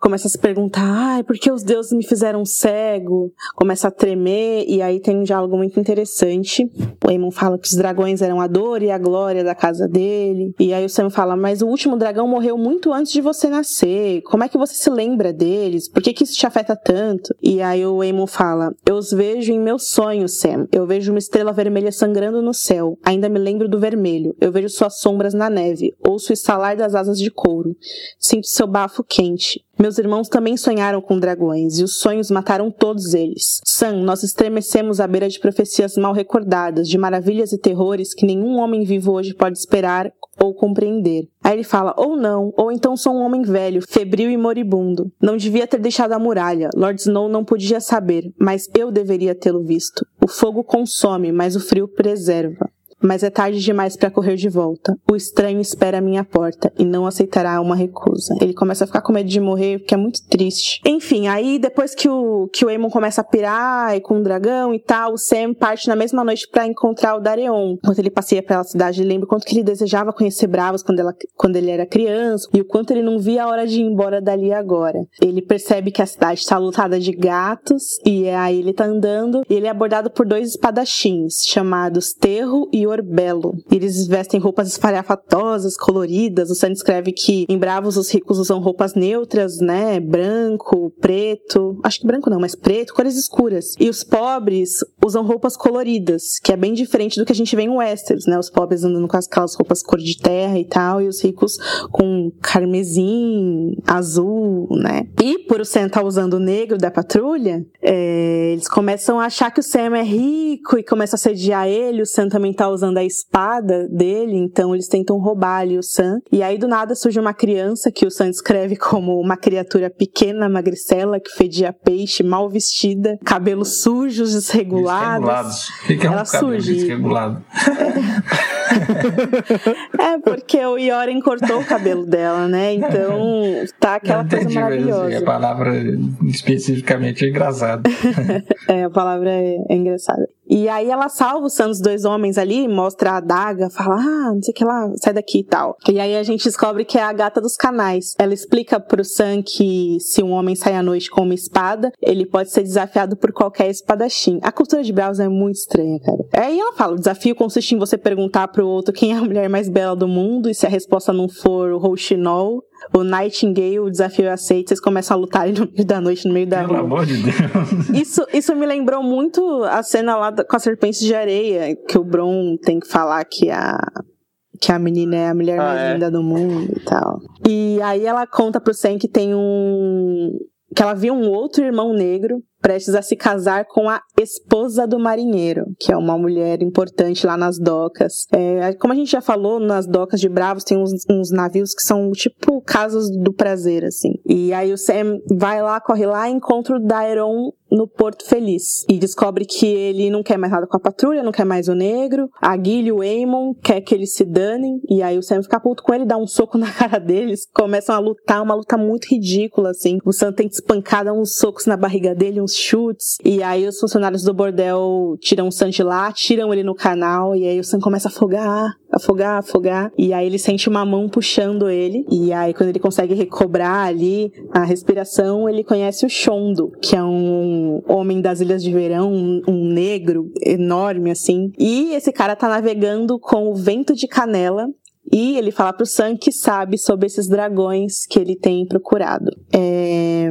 começa a se perguntar, ai, por que os deuses me fizeram cego? Começa a tremer, e aí tem um diálogo muito interessante. O Aemon fala que os dragões eram a dor e a glória da casa dele. E aí o Sam fala, mas o último dragão morreu muito antes de você nascer. Como é que você se lembra deles? Por que, que isso te afeta tanto? E aí o Aemon fala, eu os vejo em meus sonhos, Sam. Eu vejo uma estrela vermelha sangrando no céu. Ainda me lembro do vermelho. Eu vejo suas sombras na neve. Ouço o estalar das asas de couro. Sinto seu bafo quente. Meus irmãos também sonharam com dragões, e os sonhos mataram todos eles. Sam, nós estremecemos à beira de profecias mal recordadas, de maravilhas e terrores que nenhum homem vivo hoje pode esperar ou compreender. Aí ele fala, ou não, ou então sou um homem velho, febril e moribundo. Não devia ter deixado a muralha. Lord Snow não podia saber, mas eu deveria tê-lo visto. O fogo consome, mas o frio preserva mas é tarde demais para correr de volta. O estranho espera a minha porta e não aceitará uma recusa. Ele começa a ficar com medo de morrer, porque é muito triste. Enfim, aí depois que o que o Aemon começa a pirar e com o dragão e tal, o Sam parte na mesma noite para encontrar o Dareon. Quando ele passeia pela cidade, ele lembra o quanto que ele desejava conhecer Bravos quando, ela, quando ele era criança e o quanto ele não via a hora de ir embora dali agora. Ele percebe que a cidade está lotada de gatos e aí ele tá andando e ele é abordado por dois espadachins chamados Terro e Orbelo. Eles vestem roupas espalhafatosas, coloridas. O Sam escreve que em Bravos os ricos usam roupas neutras, né? Branco, preto. Acho que branco não, mas preto, cores escuras. E os pobres usam roupas coloridas, que é bem diferente do que a gente vê em Westeros, né? Os pobres andando com aquelas roupas cor de terra e tal, e os ricos com carmesim, azul, né? E por o Sam estar tá usando o negro da patrulha, é, eles começam a achar que o Sam é rico e começam a sediar ele. O Sam também tá usando usando a espada dele, então eles tentam roubar ali o Sam. E aí do nada surge uma criança que o Sam descreve como uma criatura pequena, magricela, que fedia peixe, mal vestida, cabelos sujos, desregulados. Desregulados. que é um Ela surge. Desregulado. é, porque o Yoren cortou o cabelo dela, né? Então tá aquela coisa assim, maravilhosa. a palavra especificamente é engraçada. é, a palavra é, é engraçada. E aí ela salva os Sam, dois homens ali, mostra a adaga, fala, ah, não sei o que lá, sai daqui e tal. E aí a gente descobre que é a gata dos canais. Ela explica pro Sam que se um homem sai à noite com uma espada, ele pode ser desafiado por qualquer espadachim. A cultura de Browse é muito estranha, cara. Aí ela fala, o desafio consiste em você perguntar pro outro quem é a mulher mais bela do mundo, e se a resposta não for o Rouxinol, o Nightingale, o desafio é aceito, vocês começam a lutar no meio da noite, no meio da Pelo rua. amor de Deus. Isso, isso me lembrou muito a cena lá com as serpentes de areia, que o Bron tem que falar que a que a menina é a mulher ah, mais é? linda do mundo e tal. E aí ela conta pro Sam que tem um que ela viu um outro irmão negro prestes a se casar com a esposa do marinheiro, que é uma mulher importante lá nas docas. É, como a gente já falou, nas docas de Bravos tem uns, uns, navios que são tipo casas do prazer, assim. E aí o Sam vai lá, corre lá encontra o Daeron no Porto Feliz. E descobre que ele não quer mais nada com a patrulha, não quer mais o negro. A Guilherme e o Aemon quer que eles se danem. E aí o Sam fica puto com ele, dá um soco na cara deles. Começam a lutar, uma luta muito ridícula, assim. O Sam tem espancada uns socos na barriga dele, uns chutes. E aí os funcionários do bordel tiram o Sam de lá, tiram ele no canal. E aí o Sam começa a afogar, afogar, afogar. E aí ele sente uma mão puxando ele. E aí quando ele consegue recobrar ali a respiração, ele conhece o Shondo, que é um homem das Ilhas de Verão, um, um negro enorme assim. E esse cara tá navegando com o vento de canela e ele fala pro Sam que sabe sobre esses dragões que ele tem procurado. É...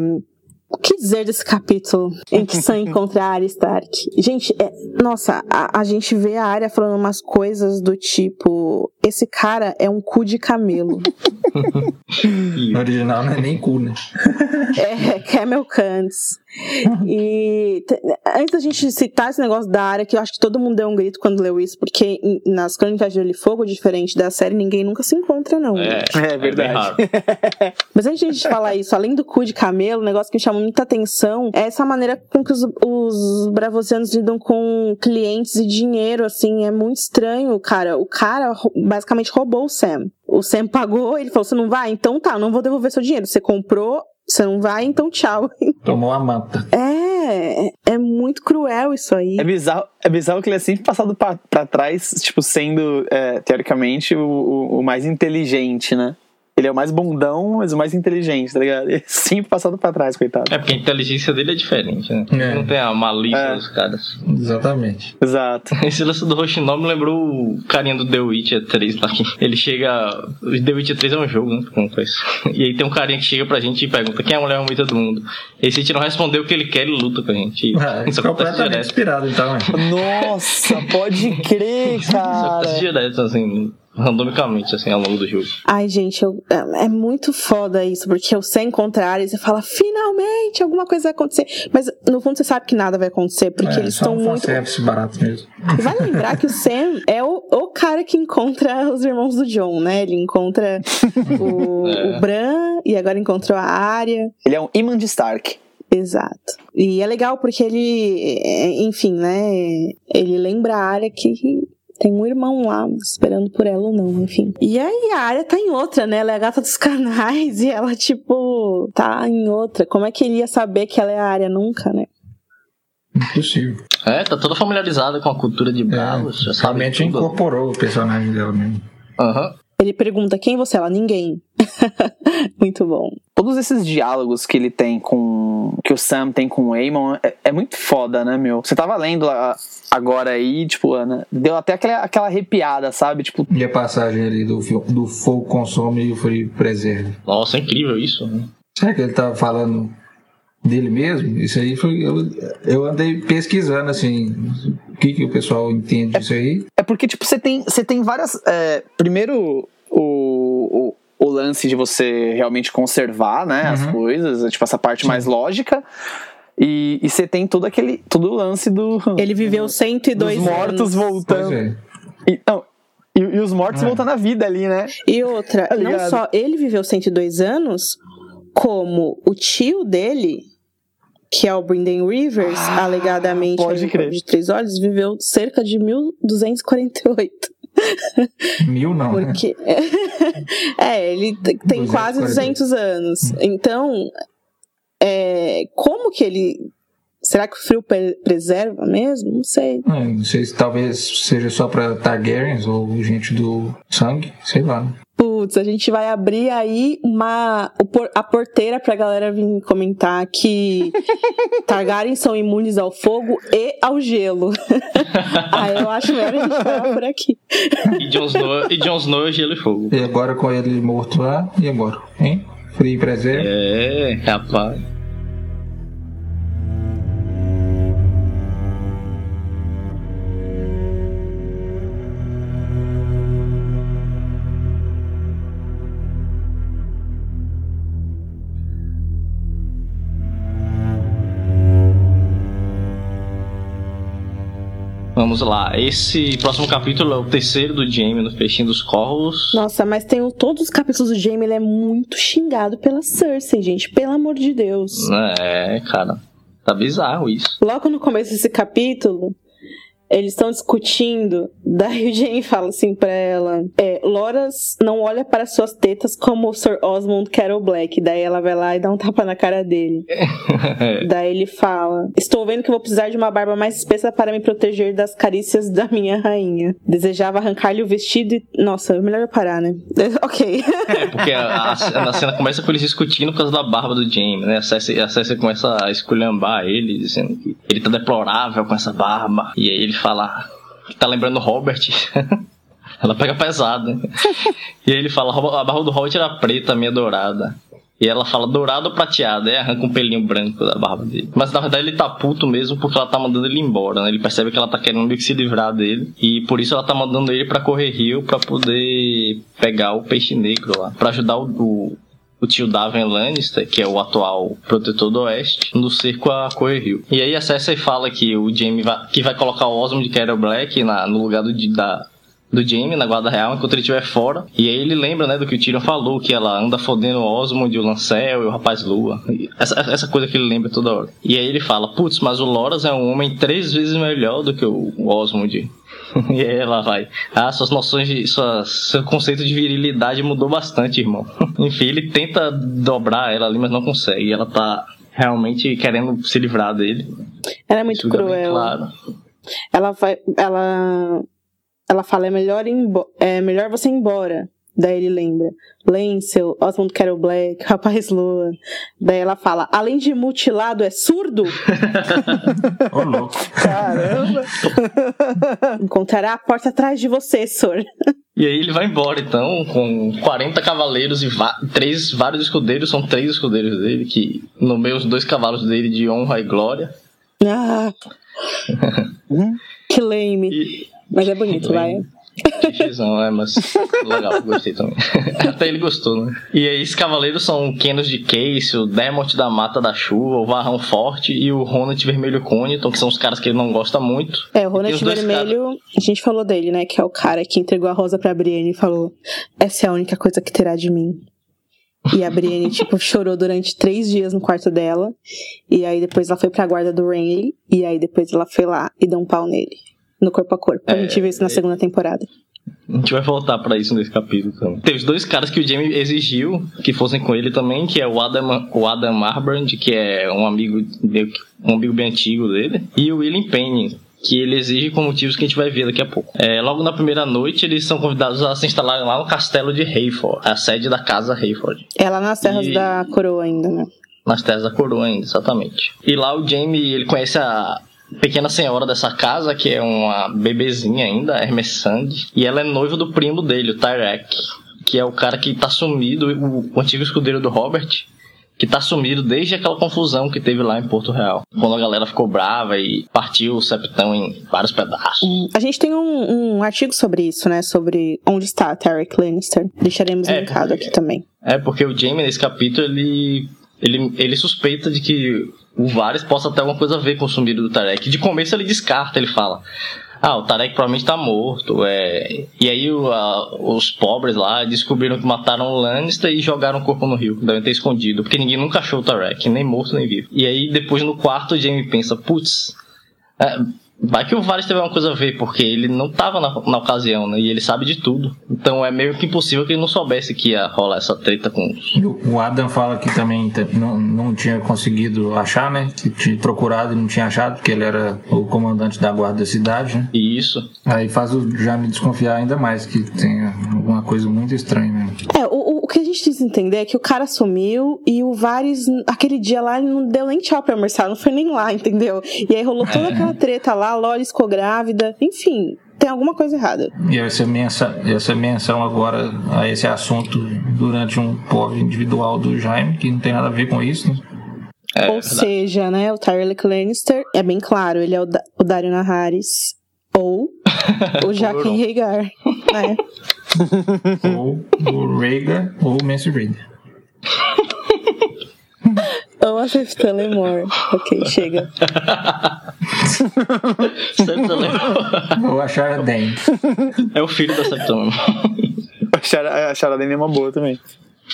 O que dizer desse capítulo em que Sam encontra a Arya Stark? Gente, é... nossa, a, a, gente vê a Arya falando umas coisas do tipo: esse cara é um cu de camelo. no original não é nem cu, né? é, Camel Cants. E antes da gente citar esse negócio da área, que eu acho que todo mundo deu um grito quando leu isso, porque nas Crônicas de Gelo e Fogo, diferente da série, ninguém nunca se encontra, não. É, é, é verdade. É Mas antes de a gente falar isso, além do cu de camelo, um negócio que me chamou muita atenção é essa maneira com que os, os bravosianos lidam com clientes e dinheiro, assim, é muito estranho, cara. O cara basicamente roubou o Sam. O Sam pagou, ele falou: você não vai? Então tá, não vou devolver seu dinheiro. Você comprou, você não vai, então tchau. Tomou a manta. É, é muito cruel isso aí. É bizarro, é bizarro que ele é sempre passado pra, pra trás, tipo, sendo, é, teoricamente, o, o, o mais inteligente, né? Ele é o mais bundão, mas o mais inteligente, tá ligado? Ele é sempre passado pra trás, coitado. É porque a inteligência dele é diferente, né? É. Não tem a malícia é. dos caras. Exatamente. Exato. Esse lance do Rochinol me lembrou o carinha do The Witcher 3 lá. Ele chega. O The Witcher 3 é um jogo, né? Como faz. E aí tem um carinha que chega pra gente e pergunta quem é a mulher bonita do mundo. E se a gente não responder o que ele quer, ele luta com a gente. É, isso completamente inspirado, então, Nossa, pode crer, cara. Isso acontece direto, assim randomicamente, assim, ao longo do jogo. Ai, gente, eu- é, é muito foda isso, porque você encontra a área e você fala, finalmente alguma coisa vai acontecer. Mas no fundo você sabe que nada vai acontecer, porque É, eles estão muito. fanservice barato mesmo. E Vai lembrar que o Sam é o, o cara que encontra os irmãos do John, né? Ele encontra o, É. o Bran e agora encontrou a área. Ele é um imã de Stark. Exato. E é legal porque ele, é, enfim, né? Ele lembra a área que tem um irmão lá esperando por ela ou não, enfim. E aí a área tá em outra, né? Ela é a gata dos canais e ela, tipo, tá em outra. Como é que ele ia saber que ela é a área nunca, né? Impossível. É, tá toda familiarizada com a cultura de Bravos, já sabe Realmente incorporou o personagem dela mesmo. Aham. Ele pergunta quem você é? Ela, ninguém. Muito bom. Todos esses diálogos que ele tem com. que o Sam tem com o Aemon é, é muito foda, né, meu? Você tava lendo a- agora aí, tipo, Ana, deu até aquela, aquela arrepiada, sabe? Tipo, E a passagem ali do, do fogo consome e o frio preserve. Nossa, é incrível isso. né? Será que ele tava falando dele mesmo? Isso aí foi. Eu, eu andei pesquisando assim. O que, que o pessoal entende disso aí? É porque, tipo, você tem, você tem várias. é, primeiro, o, o, o lance de você realmente conservar, né, as Uhum. coisas, é, tipo, essa parte mais lógica. E, e você tem todo aquele. todo o lance do. Ele viveu 102 dos mortos anos. Voltando. é. E, não, e, e os mortos É. voltando à vida ali, né? E outra, Tá não só ele viveu 102 anos, como o tio dele, que é o Brendan Rivers, Ah, alegadamente pode aí, crer. de três olhos, viveu cerca de 1248. Mil não, né? Porque. é, ele tem quase 200 anos. Então, é, como que ele. Será que o frio pre- preserva mesmo? Não sei. É, Não sei se talvez seja só pra Targaryens ou gente do sangue, sei lá. Putz, a gente vai abrir aí uma a porteira pra galera vir comentar que Targaryen são imunes ao fogo e ao gelo. aí eu acho melhor a gente parar por aqui. E Jon Snow, e Jon Snow é gelo e fogo. E agora com ele morto lá, e agora? Hein? Frio e preserve. É, rapaz. Vamos lá, esse próximo capítulo é o terceiro do Jaime no Peixinho dos Corvos. Nossa, mas tem o- todos os capítulos do Jaime, ele é muito xingado pela Cersei, gente. Pelo amor de Deus. É, cara, tá bizarro isso. Logo no começo desse capítulo, eles estão discutindo. Daí o Jaime fala assim pra ela: é, Loras não olha para suas tetas como o Sir Osmond Carol Black. Daí ela vai lá e dá um tapa na cara dele. Daí ele fala: Estou vendo que vou precisar de uma barba mais espessa para me proteger das carícias da minha rainha. Desejava arrancar-lhe o vestido e. Nossa, melhor eu parar, né? ok. É, porque a, a, a cena começa com eles discutindo por causa da barba do Jaime, né? A Cersei, a Cersei começa a esculhambar ele, dizendo que ele tá deplorável com essa barba. E aí ele fala que tá lembrando Robert. Ela pega pesado, né? E aí ele fala, a barba do Robert era preta, minha dourada. E ela fala dourado ou prateado, aí arranca um pelinho branco da barba dele. Mas na verdade ele tá puto mesmo porque ela tá mandando ele embora, né? Ele percebe que ela tá querendo meio que se livrar dele. E por isso ela tá mandando ele pra correr rio pra poder pegar o peixe negro lá. Pra ajudar o, o, o tio Daven Lannister, que é o atual protetor do oeste, no cerco a correr rio. E aí a Cersei fala que o Jaime vai, que vai colocar o Osmond de Carol Black na, no lugar do, da, do Jaime na guarda real enquanto ele estiver fora. E aí ele lembra, né, do que o Tyrion falou, que ela anda fodendo o Osmond, o Lancel e o Rapaz Lua. Essa, essa coisa que ele lembra toda hora. E aí ele fala, putz, mas o Loras é um homem três vezes melhor do que o Osmond. e aí ela vai, ah, suas noções de. Suas, seu conceito de virilidade mudou bastante, irmão. Enfim, ele tenta dobrar ela ali, mas não consegue. Ela tá realmente querendo se livrar dele. Ela é muito Isso cruel. Claro. Ela vai. Ela. Ela fala, é melhor, ir é melhor você ir embora. Daí ele lembra. Lancel, Osmond Carol Black, Rapaz Lua. Daí ela fala, além de mutilado, é surdo? Ô, louco. Caramba! Encontrará a porta atrás de você, Sor. E aí ele vai embora, então, com 40 cavaleiros e três, vários escudeiros, são três escudeiros dele, que nomeiam os dois cavalos dele de honra e glória. Ah, que lame. E, Mas é bonito, vai. Xixizão, é, mas legal, gostei também. Até ele gostou, né? E aí, esses cavaleiros são o Kenos de Case, o Dermot da Mata da Chuva, o Varrão Forte e o Ronald Vermelho Coniton, que são os caras que ele não gosta muito. É, o Ronald Vermelho, a gente falou dele, né? Que é o cara que entregou a rosa pra Brienne e falou: Essa é a única coisa que terá de mim. E a Brienne, tipo, chorou durante três dias no quarto dela. E aí depois ela foi pra guarda do Renly. E aí depois ela foi lá e deu um pau nele. No corpo a corpo. A É, gente vê isso na é. segunda temporada. A gente vai voltar pra isso nesse capítulo também. Teve os dois caras que o Jamie exigiu que fossem com ele também, que é o Adam, o Adam Arbrand, que é um amigo, um amigo bem antigo dele, e o William Payne, que ele exige com motivos que a gente vai ver daqui a pouco. É, logo na primeira noite, eles são convidados a se instalarem lá no castelo de Hayford, a sede da casa Hayford. É lá nas terras E- da coroa ainda, né? Nas terras da coroa ainda, exatamente. E lá o Jamie, ele conhece a pequena senhora dessa casa, que é uma bebezinha ainda, Hermes Sand, e ela é noiva do primo dele, o Tyrek, que é o cara que tá sumido, o, o antigo escudeiro do Robert, que tá sumido desde aquela confusão que teve lá em Porto Real. Quando a galera ficou brava e partiu o septão em vários pedaços. A gente tem um, um artigo sobre isso, né? Sobre onde está Tarek Lannister. Deixaremos É, linkado porque- aqui também. É, porque o Jamie, nesse capítulo, ele, ele, ele suspeita de que o Varys possa ter alguma coisa a ver com o sumido do Tarek. De começo ele descarta, ele fala. Ah, o Tarek provavelmente tá morto. É... E aí o- a- os pobres lá descobriram que mataram o Lannister e jogaram o corpo no rio. Devem ter escondido, porque ninguém nunca achou o Tarek, nem morto nem vivo. E aí depois no quarto o Jamie pensa, putz, é, vai que o Varys teve alguma coisa a ver, porque ele não tava na, na ocasião, né? E ele sabe de tudo. Então é meio que impossível que ele não soubesse que ia rolar essa treta com os E o Adam fala que também não, não tinha conseguido achar, né? Que tinha procurado e não tinha achado, porque ele era o comandante da guarda da cidade, né? E isso. Aí faz o já me desconfiar ainda mais que tem alguma coisa muito estranha mesmo. É, o, o- o que a gente precisa entender é que o cara sumiu e o Varys, aquele dia lá, ele não deu nem tchau pra Marcelo, não foi nem lá, entendeu? E aí rolou toda aquela treta lá, a Lori ficou grávida, enfim, tem alguma coisa errada. E essa menção, essa menção agora a esse assunto durante um povo individual do Jaime, que não tem nada a ver com isso, né? É, Ou verdade. seja, né, o Tyrell Lannister, é bem claro, ele é o, da, o Dario Naharis ou o Jaqen Rhaegar, né? ou o Rhaegar ou o Mance Rhaegar. Ou a Septa Lemore. Ok, chega. Ou a Shara Dane. é o filho da Septão. A Chara- a Charadene é uma boa também.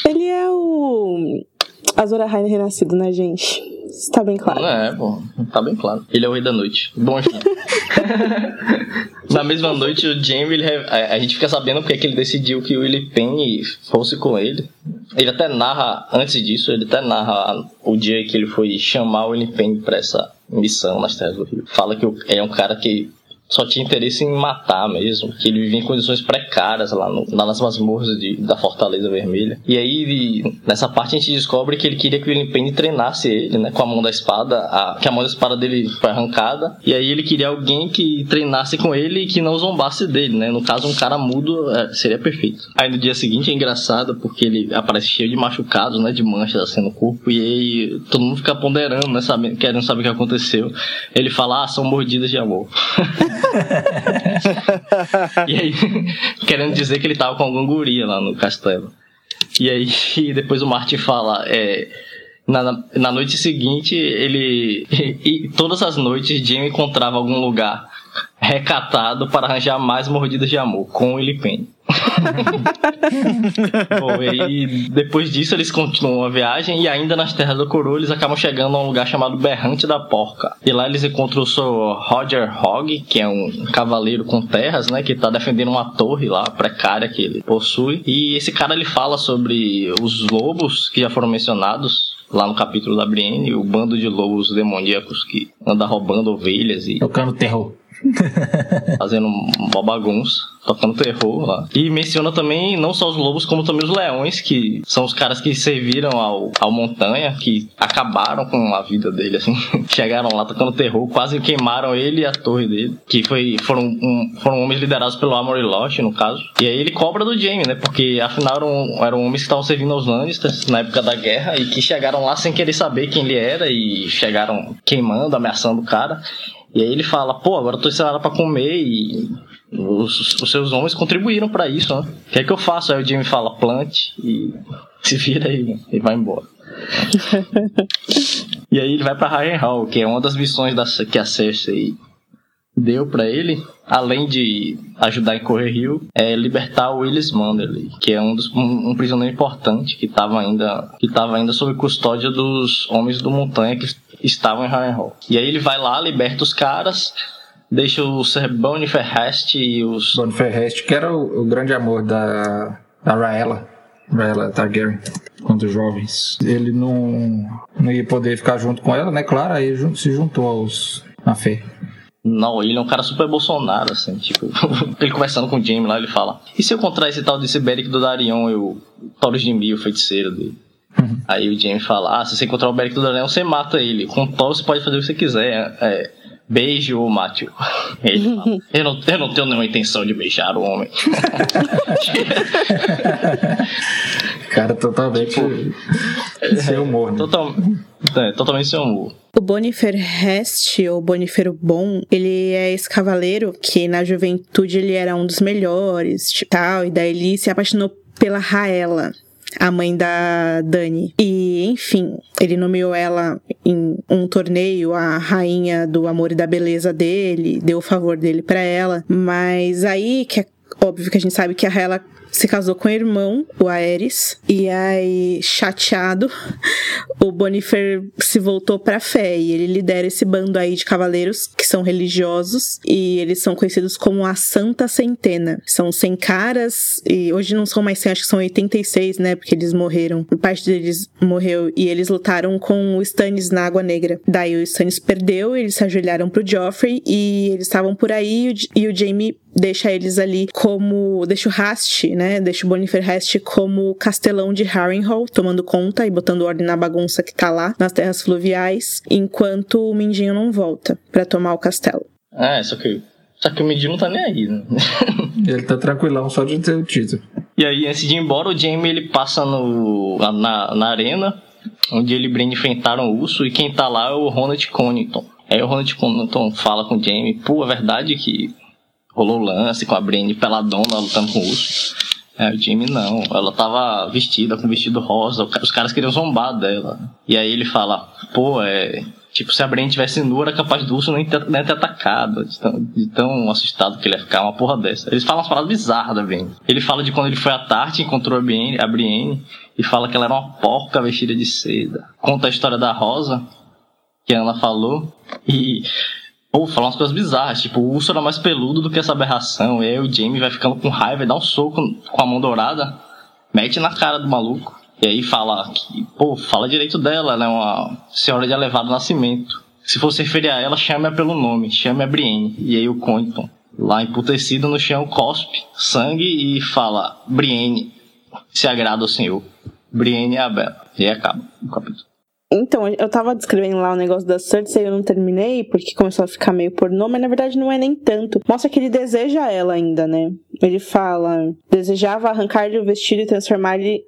Ele é o Azor Ahai renascido, né, gente? Isso tá bem claro. Não é, pô. Tá bem claro. Ele é o rei da noite. Bom, enfim. Na mesma noite, o Jamie, ele, a, a gente fica sabendo porque que ele decidiu que o Willie Penny fosse com ele. Ele até narra, antes disso, ele até narra o dia que ele foi chamar o Willie Penny pra essa missão nas Terras do Rio. Fala que o- é um cara que só tinha interesse em matar mesmo, que ele vivia em condições precárias lá, no, lá nas masmorras de- da Fortaleza Vermelha. E aí, nessa parte, a gente descobre que ele queria que o William Penny treinasse ele, né, com a mão da espada, a- que a mão da espada dele foi arrancada, e aí ele queria alguém que treinasse com ele e que não zombasse dele, né, no caso, um cara mudo é, seria perfeito. Aí no dia seguinte é engraçado, porque ele aparece cheio de machucados, né, de manchas assim no corpo, e aí todo mundo fica ponderando, né, sabe, querendo saber o que aconteceu. Ele fala, ah, são mordidas de amor. E aí, querendo dizer que ele tava com alguma guria lá no castelo. E aí, depois o Martin fala, é, na, na- noite seguinte, ele. E, todas as noites, Jamie encontrava algum lugar recatado para arranjar mais mordidas de amor, com ele Penny. Bom, e depois disso eles continuam a viagem e ainda nas terras do Coroa eles acabam chegando a um lugar chamado Berrante da Porca. E lá eles encontram o Sir Roger Hogg, que é um cavaleiro com terras, né, que tá defendendo uma torre lá precária que ele possui. E esse cara ele fala sobre os lobos que já foram mencionados lá no capítulo da Brienne, o bando de lobos demoníacos que anda roubando ovelhas e Tocando terror. fazendo uma bagunça, tocando terror lá. E menciona também não só os lobos, como também os leões, que são os caras que serviram ao, ao Montanha, que acabaram com a vida dele, assim. Chegaram lá tocando terror, quase queimaram ele e a torre dele, que foi, foram, um- foram homens liderados pelo Amory Lodge, no caso. E aí ele cobra do Jaime, né? Porque afinal eram, eram homens que estavam servindo aos Lannisters na época da guerra e que chegaram lá sem querer saber quem ele era e chegaram queimando, ameaçando o cara. E aí ele fala, pô, agora eu tô ensinado pra comer e os, os seus homens contribuíram para isso, né? O que é que eu faço? Aí o Jimmy fala, plante e se vira aí, mano, e vai embora. e aí ele vai pra Harrenhal, que é uma das missões da, que a Cersei deu para ele, além de ajudar em Correr Rio, é libertar o Willis Manderley, que é um, dos, um, um prisioneiro importante que estava ainda que estava ainda sob custódia dos homens do Montanha que estavam em Harrenhal. E aí ele vai lá, liberta os caras, deixa o Sir Boniface e os Boniface que era o, o, grande amor da da Raela, Raela Targaryen quando jovens. Ele não não ia poder ficar junto com ela, né? Claro, aí se juntou aos na fé. Não, ele é um cara super Bolsonaro, assim, tipo, ele conversando com o Jamie lá, ele fala: E se eu encontrar esse tal desse Beric do Darion e o Taurus de Mil, o feiticeiro dele? Aí o Jamie fala: Ah, se você encontrar o Beric do Darion, você mata ele. Com o Taurus você pode fazer o que você quiser. É, beijo ou mate Ele fala: eu não, eu não tenho nenhuma intenção de beijar o homem. cara, totalmente tipo, sem humor, né? Total, é, totalmente sem humor. O Bonifer Hest, ou Bonifero Bom, ele é esse cavaleiro que na juventude ele era um dos melhores, tal, e daí ele se apaixonou pela Raela, a mãe da Dani. E, enfim, ele nomeou ela em um torneio a rainha do amor e da beleza dele, deu o favor dele para ela. Mas aí que é óbvio que a gente sabe que a Raela se casou com o irmão, o Aeres, e aí, chateado, o Bonifer se voltou pra fé e ele lidera esse bando aí de cavaleiros que são religiosos e eles são conhecidos como a Santa Centena. São 100 caras e hoje não são mais 100, acho que são 86, né, porque eles morreram. Parte deles morreu e eles lutaram com o Stannis na Água Negra. Daí o Stannis perdeu, eles se ajoelharam pro Joffrey e eles estavam por aí e o Jaime deixa eles ali como. deixa o Rast, né? Deixa o Bonifer Rast como castelão de Harrenhal, tomando conta e botando ordem na bagunça que tá lá, nas terras fluviais, enquanto o Mindinho não volta para tomar o castelo. É, só que. Só que o Mindinho não tá nem aí, né? ele tá tranquilão só de ter o título. E aí, antes de ir embora, o Jamie ele passa no, na, na arena, onde ele e Brand enfrentaram o urso, e quem tá lá é o Ronald Connington. Aí o Ronald Connington fala com o Jamie, pô, é verdade que rolou lance com a Brienne peladona lutando com o urso. É, o Jimmy não. Ela tava vestida com vestido rosa. Os caras queriam zombar dela. E aí ele fala, pô, é. Tipo, se a Brienne tivesse nua, era capaz do urso nem ter, nem ter atacado. De tão, de tão, assustado que ele ia ficar, uma porra dessa. Eles falam umas paradas bizarras da Brienne. Ele fala de quando ele foi à Tarte, encontrou a Brienne, a Brienne e fala que ela era uma porca vestida de seda. Conta a história da Rosa, que a Ana falou. E ou falar umas coisas bizarras, tipo, o urso era mais peludo do que essa aberração. E aí o Jamie vai ficando com raiva e dá um soco com a mão dourada, mete na cara do maluco. E aí fala que, pô, fala direito dela, ela é uma senhora de elevado nascimento. Se for se referir a ela, chame-a pelo nome, chame a Brienne. E aí o Conington, lá emputecido no chão, cospe sangue e fala: Brienne, se agrada ao senhor. Brienne é a bela. E aí acaba o capítulo. Então, eu tava descrevendo lá o negócio da Cersei e eu não terminei, porque começou a ficar meio pornô, mas na verdade não é nem tanto. Mostra que ele deseja ela ainda, né? Ele fala, desejava arrancar-lhe o vestido e transformar-lhe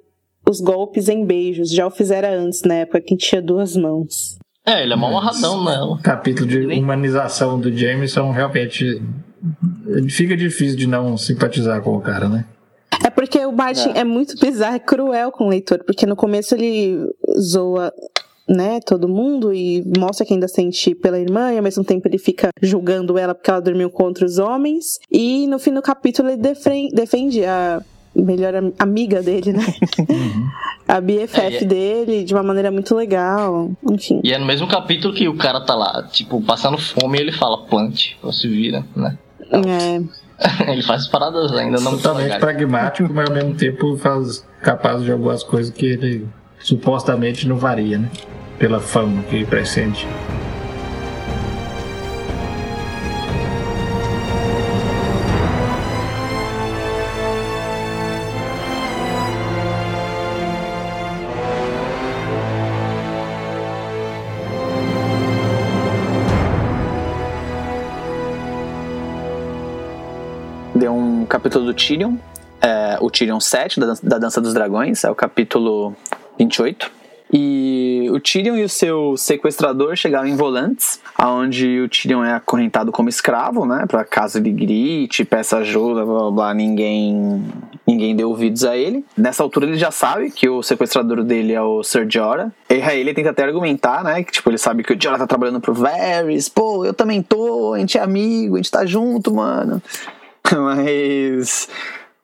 os golpes em beijos. Já o fizera antes, na época que tinha duas mãos. É, ele é mal amarradão nela. Capítulo de humanização do Jameson realmente. Fica difícil de não simpatizar com o cara, né? É porque o Martin é. é muito bizarro, é cruel com o leitor, porque no começo ele zoa né, todo mundo e mostra que ainda sente pela irmã e ao mesmo tempo ele fica julgando ela porque ela dormiu contra os homens. E no fim do capítulo ele defende a melhor amiga dele, né? Uhum. A BFF é, é, dele de uma maneira muito legal, enfim. E é no mesmo capítulo que o cara tá lá, tipo, passando fome e ele fala plante, se vira, né? É. ele faz paradas ainda não Totalmente pragmático, mas ao mesmo tempo faz capaz de algumas coisas que ele supostamente não varia, né? pela fama que precede. Deu um capítulo do Tyrion, é, o Tyrion 7, da, da Dança dos Dragões, é o capítulo 28. E o Tyrion e o seu sequestrador chegaram em Volantes, onde o Tyrion é acorrentado como escravo, né? Pra caso ele grite, peça ajuda, blá blá blá, ninguém, ninguém deu ouvidos a ele. Nessa altura ele já sabe que o sequestrador dele é o Sir Jorah. E aí ele tenta até argumentar, né? Que tipo, ele sabe que o Jorah tá trabalhando pro Varys, pô, eu também tô, a gente é amigo, a gente tá junto, mano. Mas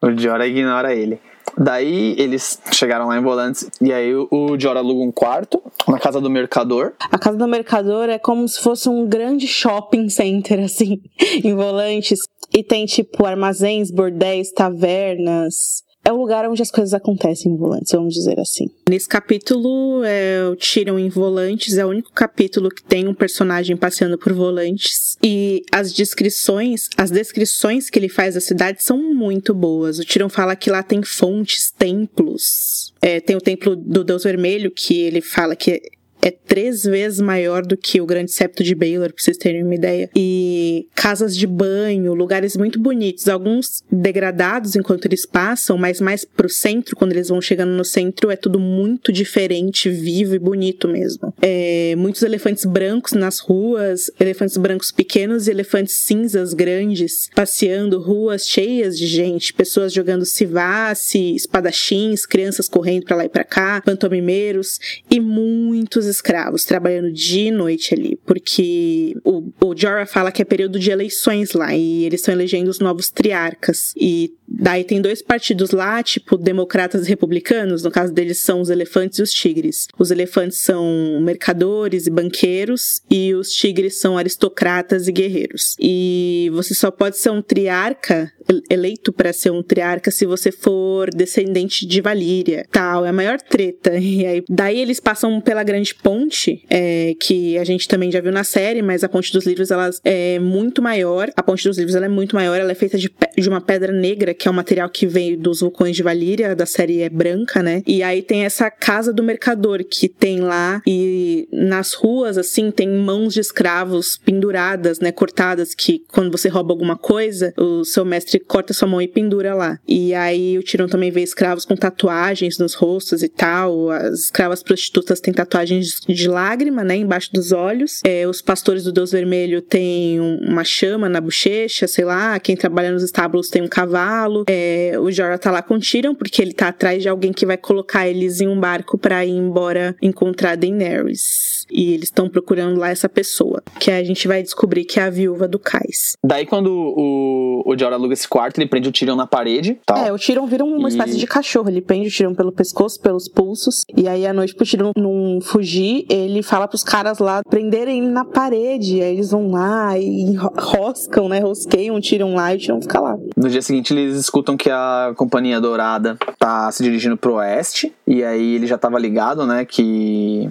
o Jorah ignora ele. Daí eles chegaram lá em Volantes e aí o Jorah aluga um quarto na casa do mercador. A casa do mercador é como se fosse um grande shopping center, assim, em Volantes. E tem, tipo, armazéns, bordéis, tavernas, é o lugar onde as coisas acontecem em Volantes, vamos dizer assim. Nesse capítulo, é, o Tiram em Volantes é o único capítulo que tem um personagem passeando por Volantes. E as descrições, as descrições que ele faz da cidade são muito boas. O Tiram fala que lá tem fontes, templos. É, tem o templo do Deus Vermelho, que ele fala que é três vezes maior do que o Grande Septo de Baylor, pra vocês terem uma ideia. E casas de banho, lugares muito bonitos, alguns degradados enquanto eles passam, mas mais pro centro, quando eles vão chegando no centro, é tudo muito diferente, vivo e bonito mesmo. É, muitos elefantes brancos nas ruas, elefantes brancos pequenos e elefantes cinzas grandes, passeando ruas cheias de gente, pessoas jogando civasse, espadachins, crianças correndo para lá e para cá, pantomimeiros e muitos escravos trabalhando dia e noite ali, porque o, o Jorah fala que é período de eleições lá e eles estão elegendo os novos triarcas. E daí tem dois partidos lá, tipo democratas e republicanos, no caso deles são os elefantes e os tigres. Os elefantes são mercadores e banqueiros e os tigres são aristocratas e guerreiros. E você só pode ser um triarca eleito para ser um triarca se você for descendente de Valíria, tal, é a maior treta. E aí, daí eles passam pela grande ponte, é, que a gente também já viu na série, mas a ponte dos livros ela é muito maior. A ponte dos livros ela é muito maior, ela é feita de, de uma pedra negra, é um material que veio dos vulcões de Valíria, da série é branca, né? E aí tem essa casa do mercador que tem lá e nas ruas assim tem mãos de escravos penduradas, né, cortadas que quando você rouba alguma coisa, o seu mestre corta sua mão e pendura lá. E aí o Tirão também vê escravos com tatuagens nos rostos e tal. As escravas prostitutas têm tatuagens de lágrima, né, embaixo dos olhos. É, os pastores do Deus Vermelho têm uma chama na bochecha, sei lá. Quem trabalha nos estábulos tem um cavalo. É, o Jorah tá lá com Tyrion porque ele tá atrás de alguém que vai colocar eles em um barco para ir embora encontrar Daenerys. E eles estão procurando lá essa pessoa, que a gente vai descobrir que é a viúva do Cais. Daí quando o, o Jorah aluga esse quarto, ele prende o Tyrion na parede. Tal. É, o Tyrion vira uma E- espécie de cachorro. Ele prende o Tyrion pelo pescoço, pelos pulsos. E aí, à noite, pro Tyrion não fugir, ele fala pros caras lá prenderem ele na parede. Aí eles vão lá e ro- roscam, né? Rosqueiam o Tyrion lá e o Tyrion fica lá. No dia seguinte, eles escutam que a Companhia Dourada tá se dirigindo pro oeste. E aí ele já tava ligado, né, que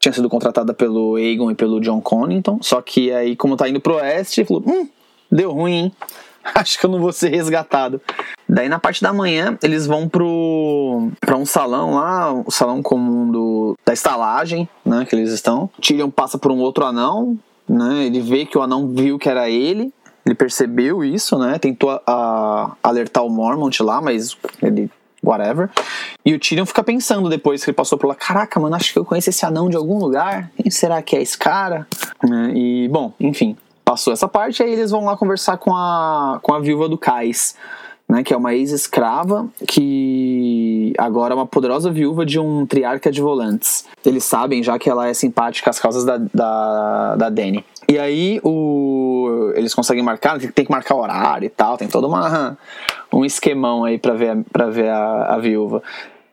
tinha sido contratada pelo Aegon e pelo John Connington. Só que aí, como tá indo pro oeste, falou: hum, deu ruim, hein? Acho que eu não vou ser resgatado. Daí na parte da manhã, eles vão pro para um salão lá, o salão comum do, da estalagem, né, que eles estão. Tyrion passa por um outro anão, né? Ele vê que o anão viu que era ele. Ele percebeu isso, né? Tentou a- a- alertar o Mormont lá, mas ele whatever. E o Tyrion fica pensando depois que ele passou por lá, caraca, mano, acho que eu conheço esse anão de algum lugar. Quem será que é esse cara? Né, E, bom, enfim, passou essa parte, aí eles vão lá conversar com a, com a viúva do Cais, né, que é uma ex-escrava que agora é uma poderosa viúva de um triarca de volantes. Eles sabem já que ela é simpática às causas da, da, da Dany. E aí o, eles conseguem marcar, tem que marcar horário e tal, tem todo uma, um esquemão aí pra ver, pra ver a, a viúva.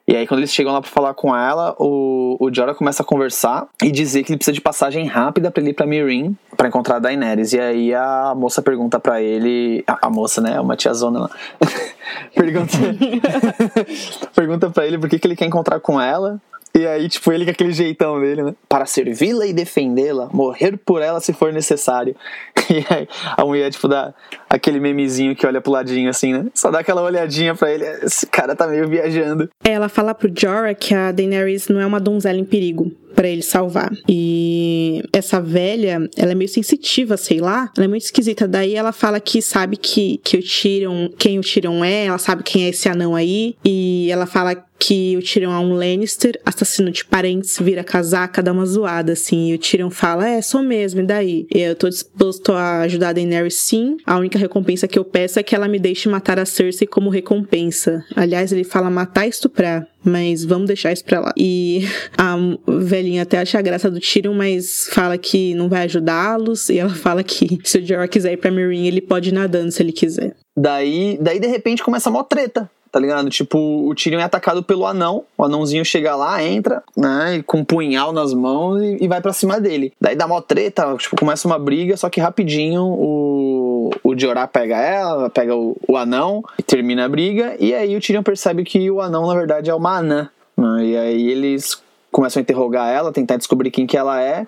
E aí, quando eles chegam lá pra falar com ela, o, o Jorah começa a conversar e dizer que ele precisa de passagem rápida pra ele ir pra Meereen pra encontrar a Daenerys. E aí a moça pergunta pra ele. A, a moça, né? Uma tiazona lá. pergunta, pergunta pra ele por que, que ele quer encontrar com ela. E aí, tipo, ele com aquele jeitão dele, né? Para servi-la e defendê-la, morrer por ela se for necessário. E aí, a mulher, tipo, dá aquele memezinho que olha pro ladinho, assim, né? Só dá aquela olhadinha pra ele. Esse cara tá meio viajando. Ela fala pro Jorah que a Daenerys não é uma donzela em perigo. Para ele salvar. E essa velha, ela é meio sensitiva, sei lá, ela é muito esquisita. Daí ela fala que sabe que, que o Tyrion, quem o Tyrion é, ela sabe quem é esse anão aí, e ela fala que o Tyrion é um Lannister, assassino de parentes, vira casaca, dá uma zoada, assim. E o Tyrion fala, é, sou mesmo, e daí? Eu tô disposto a ajudar a Daenerys sim. A única recompensa que eu peço é que ela me deixe matar a Cersei como recompensa. Aliás, ele fala matar e estuprar. Mas vamos deixar isso pra lá. E a velhinha até acha a graça do Tyrion, mas fala que não vai ajudá-los. E ela fala que se o Jorah quiser ir pra Meereen, ele pode ir nadando se ele quiser. Daí, daí de repente começa a mó treta tá ligado? Tipo, o Tyrion é atacado pelo anão, o anãozinho chega lá, entra, né, com um punhal nas mãos e, e vai para cima dele. Daí dá mó treta, tipo, começa uma briga, só que rapidinho o, o Jorah pega ela, pega o, o anão e termina a briga, e aí o Tyrion percebe que o anão, na verdade, é uma anã. Né, e aí eles começam a interrogar ela, tentar descobrir quem que ela é,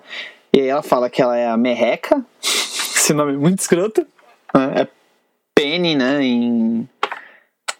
e aí ela fala que ela é a Merreca, esse nome é muito escroto, né, é Penny, né, em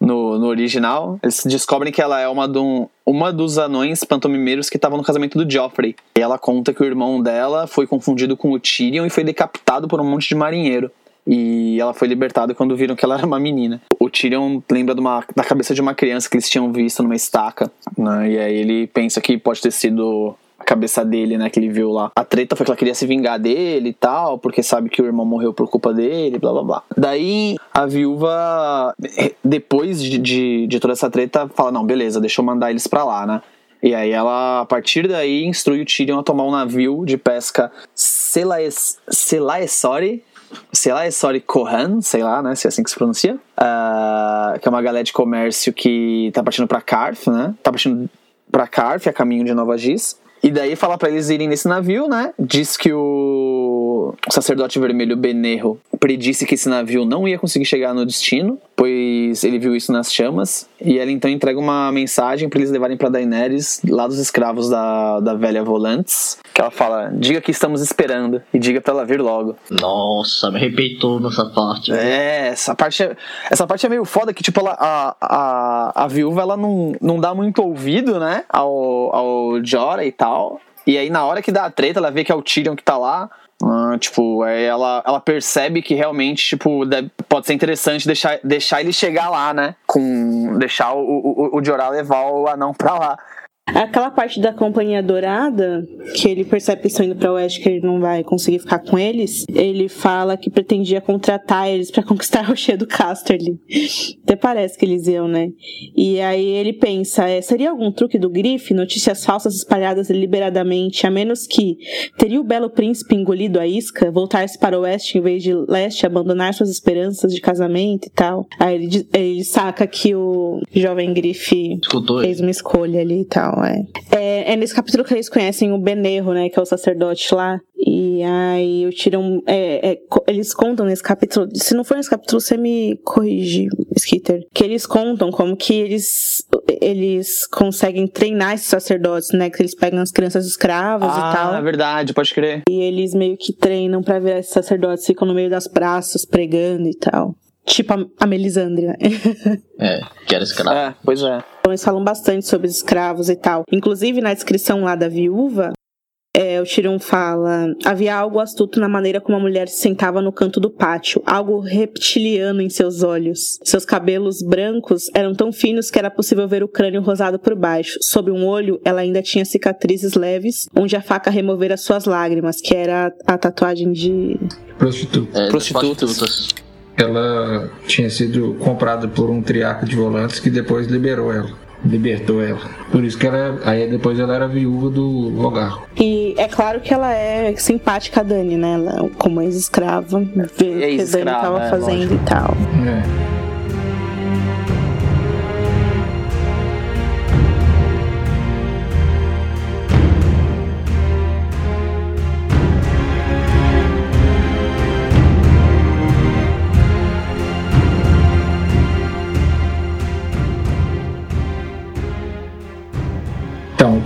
no, no original, eles descobrem que ela é uma, do, uma dos anões pantomimeiros que estavam no casamento do Joffrey. E ela conta que o irmão dela foi confundido com o Tyrion e foi decapitado por um monte de marinheiro. E ela foi libertada quando viram que ela era uma menina. O Tyrion lembra de uma, da cabeça de uma criança que eles tinham visto numa estaca. Né? E aí ele pensa que pode ter sido a cabeça dele, né, que ele viu lá. A treta foi que ela queria se vingar dele e tal, porque sabe que o irmão morreu por culpa dele, blá blá blá. Daí a viúva, depois de, de, de toda essa treta, fala: não, beleza, deixa eu mandar eles pra lá, né? E aí ela, a partir daí, instrui o Tyrion a tomar um navio de pesca Selaesori, Selaesori Kohan, sei lá, né, se é assim que se pronuncia, uh, que é uma galera de comércio que tá partindo pra Karth, né, tá partindo pra Karth, a caminho de Nova Giz, e daí fala para eles irem nesse navio, né? Diz que o sacerdote vermelho Benerro predisse que esse navio não ia conseguir chegar no destino, pois ele viu isso nas chamas, e ela então entrega uma mensagem para eles levarem para Daenerys, lá dos escravos da, da velha Volantes, que ela fala: "Diga que estamos esperando e diga para ela vir logo". Nossa, me arrepiou nessa parte. É, essa parte é, essa parte é meio foda que tipo ela, a, a, a viúva ela não, não dá muito ouvido, né, ao ao Jorah e tal. E aí, na hora que dá a treta, ela vê que é o Tyrion que tá lá. Uh, tipo, aí ela, ela percebe que realmente, tipo, pode ser interessante deixar, deixar ele chegar lá, né? Com. Deixar o, o, o Jorah levar o anão pra lá. Aquela parte da Companhia Dourada, que ele percebe que estão indo para o oeste, que ele não vai conseguir ficar com eles, ele fala que pretendia contratar eles para conquistar o Rocher do Casterly. Até parece que eles iam, né? E aí ele pensa, é, seria algum truque do Grife? Notícias falsas espalhadas deliberadamente, a menos que teria o belo príncipe engolido a isca, voltar-se para o oeste em vez de leste, abandonar suas esperanças de casamento e tal. Aí ele, ele saca que o jovem Grife fez uma escolha ali e tal é. é. É nesse capítulo que eles conhecem o Benerro, né? Que é o sacerdote lá. E aí o Tyrion. É, é, eles contam nesse capítulo. Se não for nesse capítulo, você me corrige, Skitter. Que eles contam como que eles. Eles conseguem treinar esses sacerdotes, né? Que eles pegam as crianças escravas ah, e tal. Ah, é verdade, pode crer. E eles meio que treinam pra ver esses sacerdotes, ficam no meio das praças pregando e tal. Tipo a, Melisandre, né? é, que era escravo. É, pois é. Então eles falam bastante sobre os escravos e tal. Inclusive, na descrição lá da viúva, é, o Tyrion fala: havia algo astuto na maneira como a mulher se sentava no canto do pátio, algo reptiliano em seus olhos. Seus cabelos brancos eram tão finos que era possível ver o crânio rosado por baixo. Sob um olho, ela ainda tinha cicatrizes leves, onde a faca removera suas lágrimas, que era a tatuagem de. Prostituta. É, prostitutas. prostitutas ela tinha sido comprada por um triarca de volantes que depois liberou ela. Libertou ela. Por isso que ela. Aí depois ela era viúva do Logar. E é claro que ela é simpática a Dani, né? Ela, como ex-escrava, ver o que a Dani tava é, fazendo lógico. e tal. É.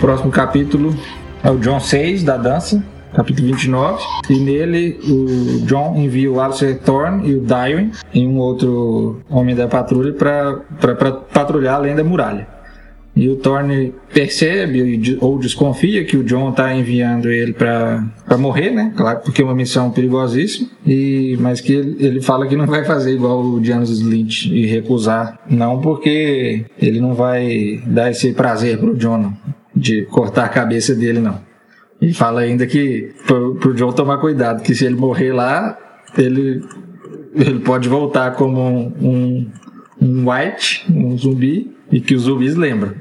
próximo capítulo é o John 6 da dança, capítulo 29. E nele o John envia o Alistair Thorne e o Dywin e um outro homem da patrulha para patrulhar além da muralha. E o Thorne percebe ou desconfia que o John está enviando ele para morrer, né? Claro, porque é uma missão perigosíssima. E, mas que ele, ele fala que não vai fazer igual o Janus Lynch e recusar. Não porque ele não vai dar esse prazer pro John de cortar a cabeça dele, não. E fala ainda que pro, pro John tomar cuidado, que se ele morrer lá, ele, ele pode voltar como um, um, um white, um zumbi, e que os zumbis lembram.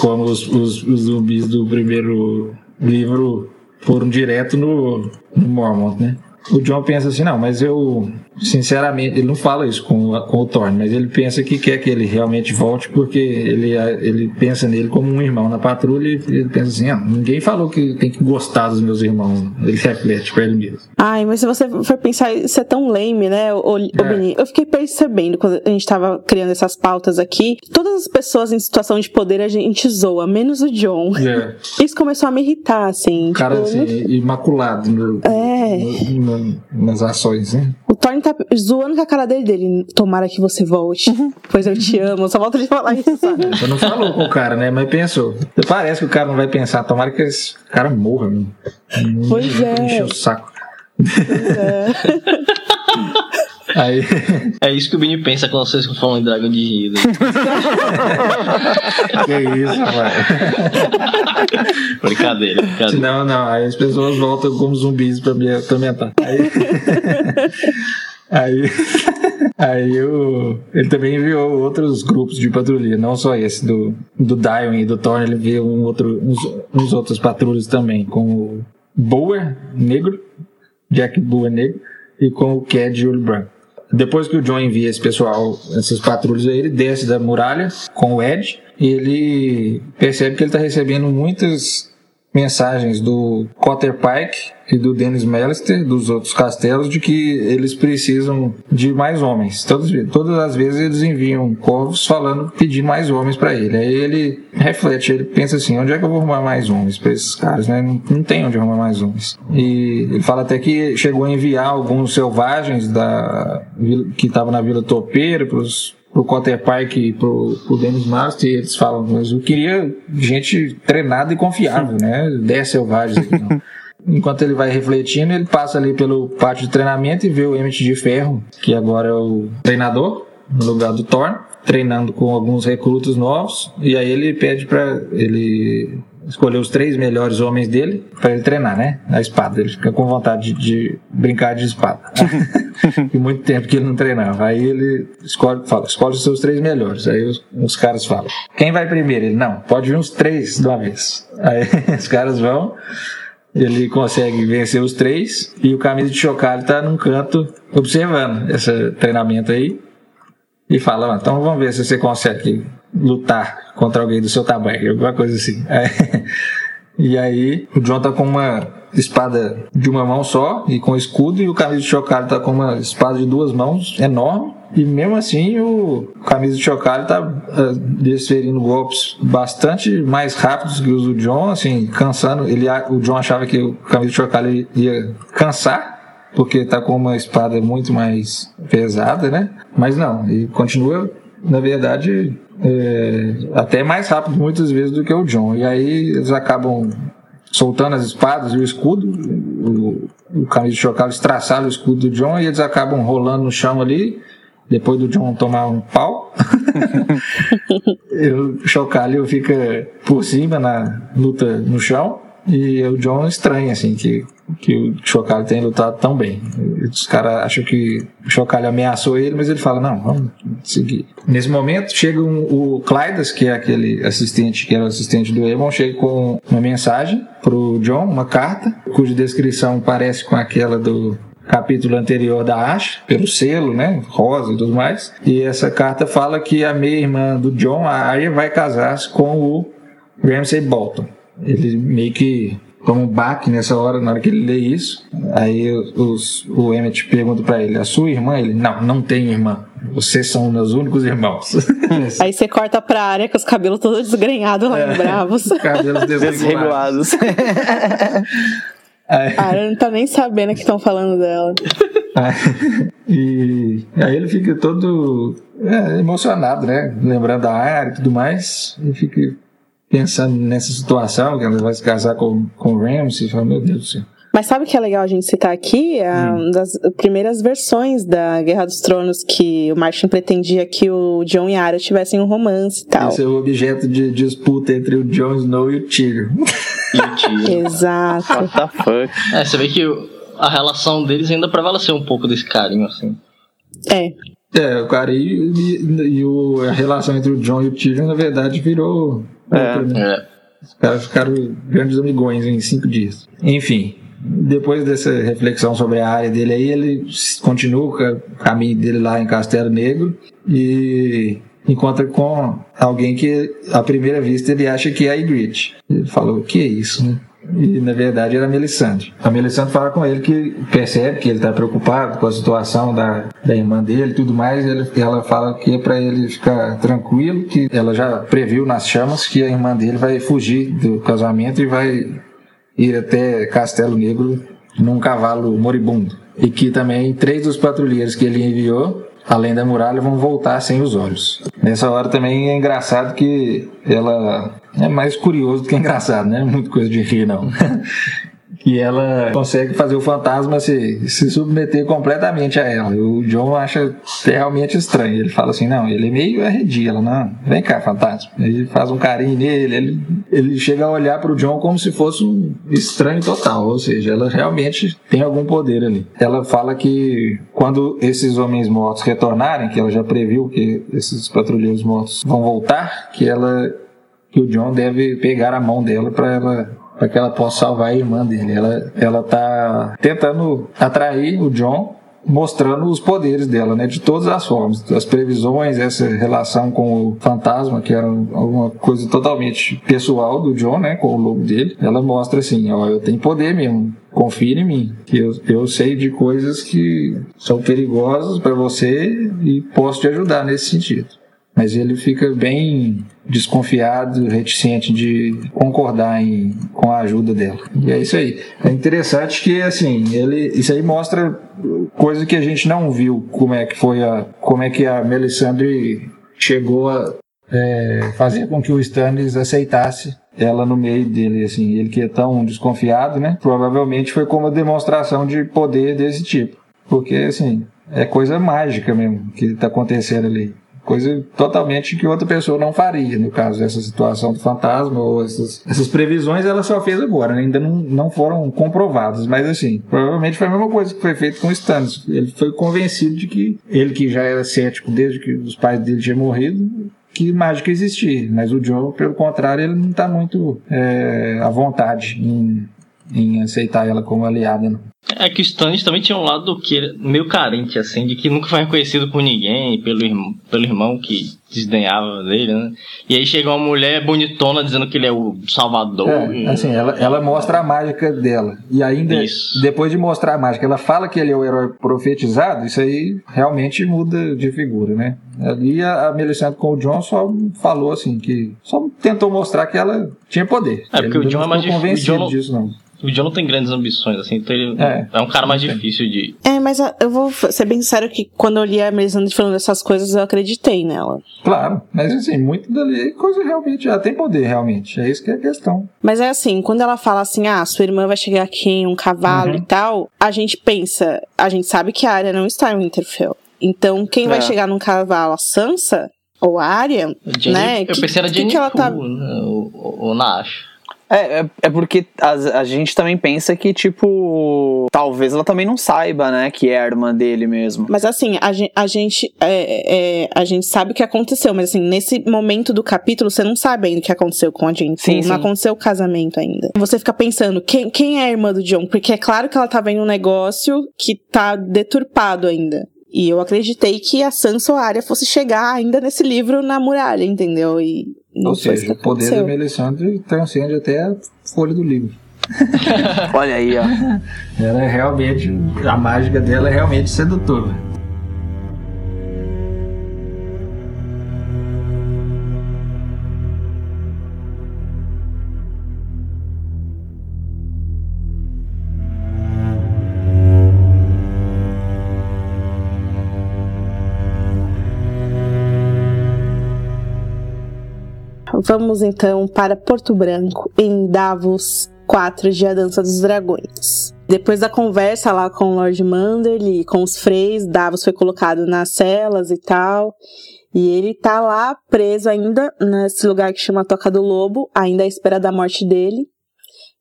Como os, os, os zumbis do primeiro livro foram direto no, no Mormont, né? O John pensa assim, não, mas eu sinceramente, ele não fala isso com, com o Thorne, mas ele pensa que quer que ele realmente volte porque ele, ele pensa nele como um irmão na patrulha e ele pensa assim, ah, ninguém falou que tem que gostar dos meus irmãos. Ele reflete pra ele mesmo. Ai, mas se você for pensar, isso é tão lame, né, o, o é. Eu fiquei percebendo quando a gente tava criando essas pautas aqui, todas as pessoas em situação de poder a gente zoa, menos o John. É. Isso começou a me irritar, assim. Cara, tipo, assim, imaculado no, é. No, no, nas ações, né? O Thorne tá zoando com a cara dele, dele. Tomara que você volte. Uhum. Pois eu te amo. Só volta de falar isso, sabe? Você não falou com o cara, né? Mas pensou. Parece que o cara não vai pensar. Tomara que esse cara morra, meu. Pois é. Encheu o saco. Pois é. Aí... É isso que o Bini pensa quando vocês falam em Dragão de Rio. que isso, rapaz. brincadeira, brincadeira. Não, não. Aí as pessoas voltam como zumbis pra me atormentar. Aí... Aí, aí o, ele também enviou outros grupos de patrulha, não só esse do, do Dion e do Thorne, ele enviou um outro, uns, uns outros patrulhas também, com o Boer negro, Jack Boer negro, e com o Cad branco. Depois que o John envia esse pessoal, essas patrulhas ele desce da muralha com o Ed e ele percebe que ele está recebendo muitas mensagens do Cotter Pike e do Dennis Mellister, dos outros castelos, de que eles precisam de mais homens. Todas, todas as vezes eles enviam corvos falando, pedindo mais homens para ele. Aí ele reflete, ele pensa assim: onde é que eu vou arrumar mais homens para esses caras? Né? Não, não tem onde arrumar mais homens. E ele fala até que chegou a enviar alguns selvagens da, que estavam na Vila Topeira para os pro Cotter Park e pro, pro Dennis Master, e eles falam, mas eu queria gente treinada e confiável, né? 10 selvagens aqui, não. Enquanto ele vai refletindo, ele passa ali pelo pátio de treinamento e vê o Emmett de Ferro, que agora é o treinador, no lugar do Thor, treinando com alguns recrutos novos, e aí ele pede para ele escolher os três melhores homens dele para ele treinar, né? A espada. Ele fica com vontade de, de brincar de espada. e muito tempo que ele não treinava. Aí ele escolhe, fala, escolhe os seus três melhores. Aí os, os caras falam, quem vai primeiro? Ele, não, pode vir uns três de uma vez. Aí os caras vão, ele consegue vencer os três e o camisa de chocalho está num canto observando esse treinamento aí e fala, então vamos ver se você consegue lutar contra alguém do seu tamanho, alguma coisa assim. É. E aí o John tá com uma espada de uma mão só e com escudo e o camisa de chocalho tá com uma espada de duas mãos enorme e mesmo assim o camisa de chocalho tá uh, desferindo golpes bastante mais rápidos que os do John, assim, cansando. Ele, o John achava que o camisa de chocalho ia cansar porque tá com uma espada muito mais pesada, né? Mas não, ele continua, na verdade, é, até mais rápido muitas vezes do que o John. E aí eles acabam soltando as espadas e o escudo. O, o camisa de chocalho estraçalha o escudo do John e eles acabam rolando no chão ali. Depois do John tomar um pau, o chocalho fica por cima na luta no chão. E o John estranha, assim, que que o Chocalho tem lutado tão bem. Os caras acham que o Chocalho ameaçou ele, mas ele fala: não, vamos seguir. Nesse momento, chega um, o Clydas, que é aquele assistente, que era assistente do Eamon, chega com uma mensagem pro John, uma carta, cuja descrição parece com aquela do capítulo anterior da Asha, pelo selo, né, rosa e tudo mais. E essa carta fala que a meia irmã do John, a Arya, vai casar-se com o Ramsay Bolton. Ele meio que toma um baque nessa hora, na hora que ele lê isso. Aí os, o Emmett pergunta para ele: A sua irmã? Ele: Não, não tem irmã. Vocês são meus únicos irmãos. Aí você corta pra área com os cabelos todos desgrenhados lá é, bravos. Cabelos desregulados. A área não tá nem sabendo que estão falando dela. e aí ele fica todo é, emocionado, né? Lembrando da área e tudo mais. E fica pensando nessa situação, que ela vai se casar com, com o Ramsey, e fala, meu Deus do céu. Mas sabe o que é legal a gente citar aqui? É hum. das primeiras versões da Guerra dos Tronos que o Martin pretendia que o Jon e a Arya tivessem um romance e tal. Esse é o objeto de disputa entre o Jon Snow e o Tyrion. e o Tyrion. Exato. What the fuck? É, você vê que a relação deles ainda prevaleceu um pouco desse carinho, assim. É. É, o carinho e, e o, a relação entre o Jon e o Tyrion, na verdade, virou. É. Outra, né? é. Os caras ficaram grandes amigões em cinco dias. Enfim, depois dessa reflexão sobre a área dele aí, ele continua o caminho dele lá em Castelo Negro e encontra com alguém que, à primeira vista, ele acha que é a Ygritte. Ele falou, o que é isso, né? E na verdade era a Melisandre. A Melisandre fala com ele que percebe que ele está preocupado com a situação da, da irmã dele e tudo mais. Ele, ela fala que é para ele ficar tranquilo, que ela já previu nas chamas que a irmã dele vai fugir do casamento e vai ir até Castelo Negro num cavalo moribundo. E que também três dos patrulheiros que ele enviou, além da muralha, vão voltar sem os olhos. Nessa hora também é engraçado que ela é mais curioso do que engraçado, né? Muito coisa de rir, não. e ela consegue fazer o fantasma se, se submeter completamente a ela. O John acha realmente estranho. Ele fala assim: não, ele é meio arredio. Ela, não, vem cá, fantasma. Ele faz um carinho nele. Ele, ele chega a olhar para o John como se fosse um estranho total. Ou seja, ela realmente tem algum poder ali. Ela fala que quando esses homens mortos retornarem, que ela já previu que esses patrulheiros mortos vão voltar, que ela que o John deve pegar a mão dela para ela para que ela possa salvar a irmã dele. Ela, ela tá tentando atrair o John, mostrando os poderes dela, né, de todas as formas, as previsões, essa relação com o fantasma, que era alguma coisa totalmente pessoal do John, né, com o lobo dele. Ela mostra assim, ó, eu tenho poder mesmo, confia em mim, que eu, eu sei de coisas que são perigosas para você e posso te ajudar nesse sentido mas ele fica bem desconfiado, reticente de concordar em, com a ajuda dela. E é isso aí. É interessante que assim, ele isso aí mostra coisa que a gente não viu, como é que foi a como é que a Melisandre chegou a é, fazer com que o Stannis aceitasse ela no meio dele, assim, ele que é tão desconfiado, né? Provavelmente foi como uma demonstração de poder desse tipo, porque assim é coisa mágica mesmo que está acontecendo ali coisa totalmente que outra pessoa não faria, no caso dessa situação do fantasma ou essas, essas previsões ela só fez agora, né? ainda não, não foram comprovadas, mas assim, provavelmente foi a mesma coisa que foi feito com Stannis. Ele foi convencido de que ele que já era cético desde que os pais dele tinham morrido, que mágica existia, mas o Joe, pelo contrário, ele não está muito é, à vontade em, em aceitar ela como aliada. Não. É que o Stannis também tinha um lado que meio carente, assim, de que nunca foi reconhecido por ninguém, pelo, irmão, pelo irmão que desdenhava dele, né? E aí chega uma mulher bonitona dizendo que ele é o salvador. É, e... assim, ela, ela mostra a mágica dela. E ainda, isso. depois de mostrar a mágica, ela fala que ele é o herói profetizado, isso aí realmente muda de figura, né? Ali a, a Melisandre com o John só falou assim, que só tentou mostrar que ela tinha poder. É, porque ele o John é mais convencido John... disso, não. O John não tem grandes ambições, assim, então ele é, é um cara mais difícil de. É, mas eu vou ser bem sincero que quando eu li a Melisandre falando dessas coisas, eu acreditei nela. Claro, mas assim, muito dali é coisa realmente, ela tem poder, realmente. É isso que é a questão. Mas é assim, quando ela fala assim, ah, sua irmã vai chegar aqui em um cavalo uhum. e tal, a gente pensa, a gente sabe que a área não está em Winterfell. Então, quem é. vai chegar num cavalo? A Sansa? Ou a Arya? né? Eu pensei na Jenny que, que ela tá... né? ou, ou na Asha. É, é, é porque a, a, gente também pensa que, tipo, talvez ela também não saiba, né, que é a irmã dele mesmo. Mas assim, a, a gente é, é, a gente sabe o que aconteceu, mas assim, nesse momento do capítulo, você não sabe ainda o que aconteceu com a gente. Sim, não sim. aconteceu o casamento ainda. Você fica pensando, quem, quem é a irmã do John? Porque é claro que ela tá vendo um negócio que tá deturpado ainda. E eu acreditei que a Sansa ou a Arya fosse chegar ainda nesse livro na muralha, entendeu? E não Ou seja, o poder da Melisandre transcende até a folha do livro. Olha aí, ó. Ela é realmente. A mágica dela é realmente sedutora. Vamos então para Porto Branco, em Davos 4 de A Dança dos Dragões. Depois da conversa lá com o Lord Manderly, com os freis, Davos foi colocado nas celas e tal. E ele tá lá preso ainda nesse lugar que chama Toca do Lobo, ainda à espera da morte dele.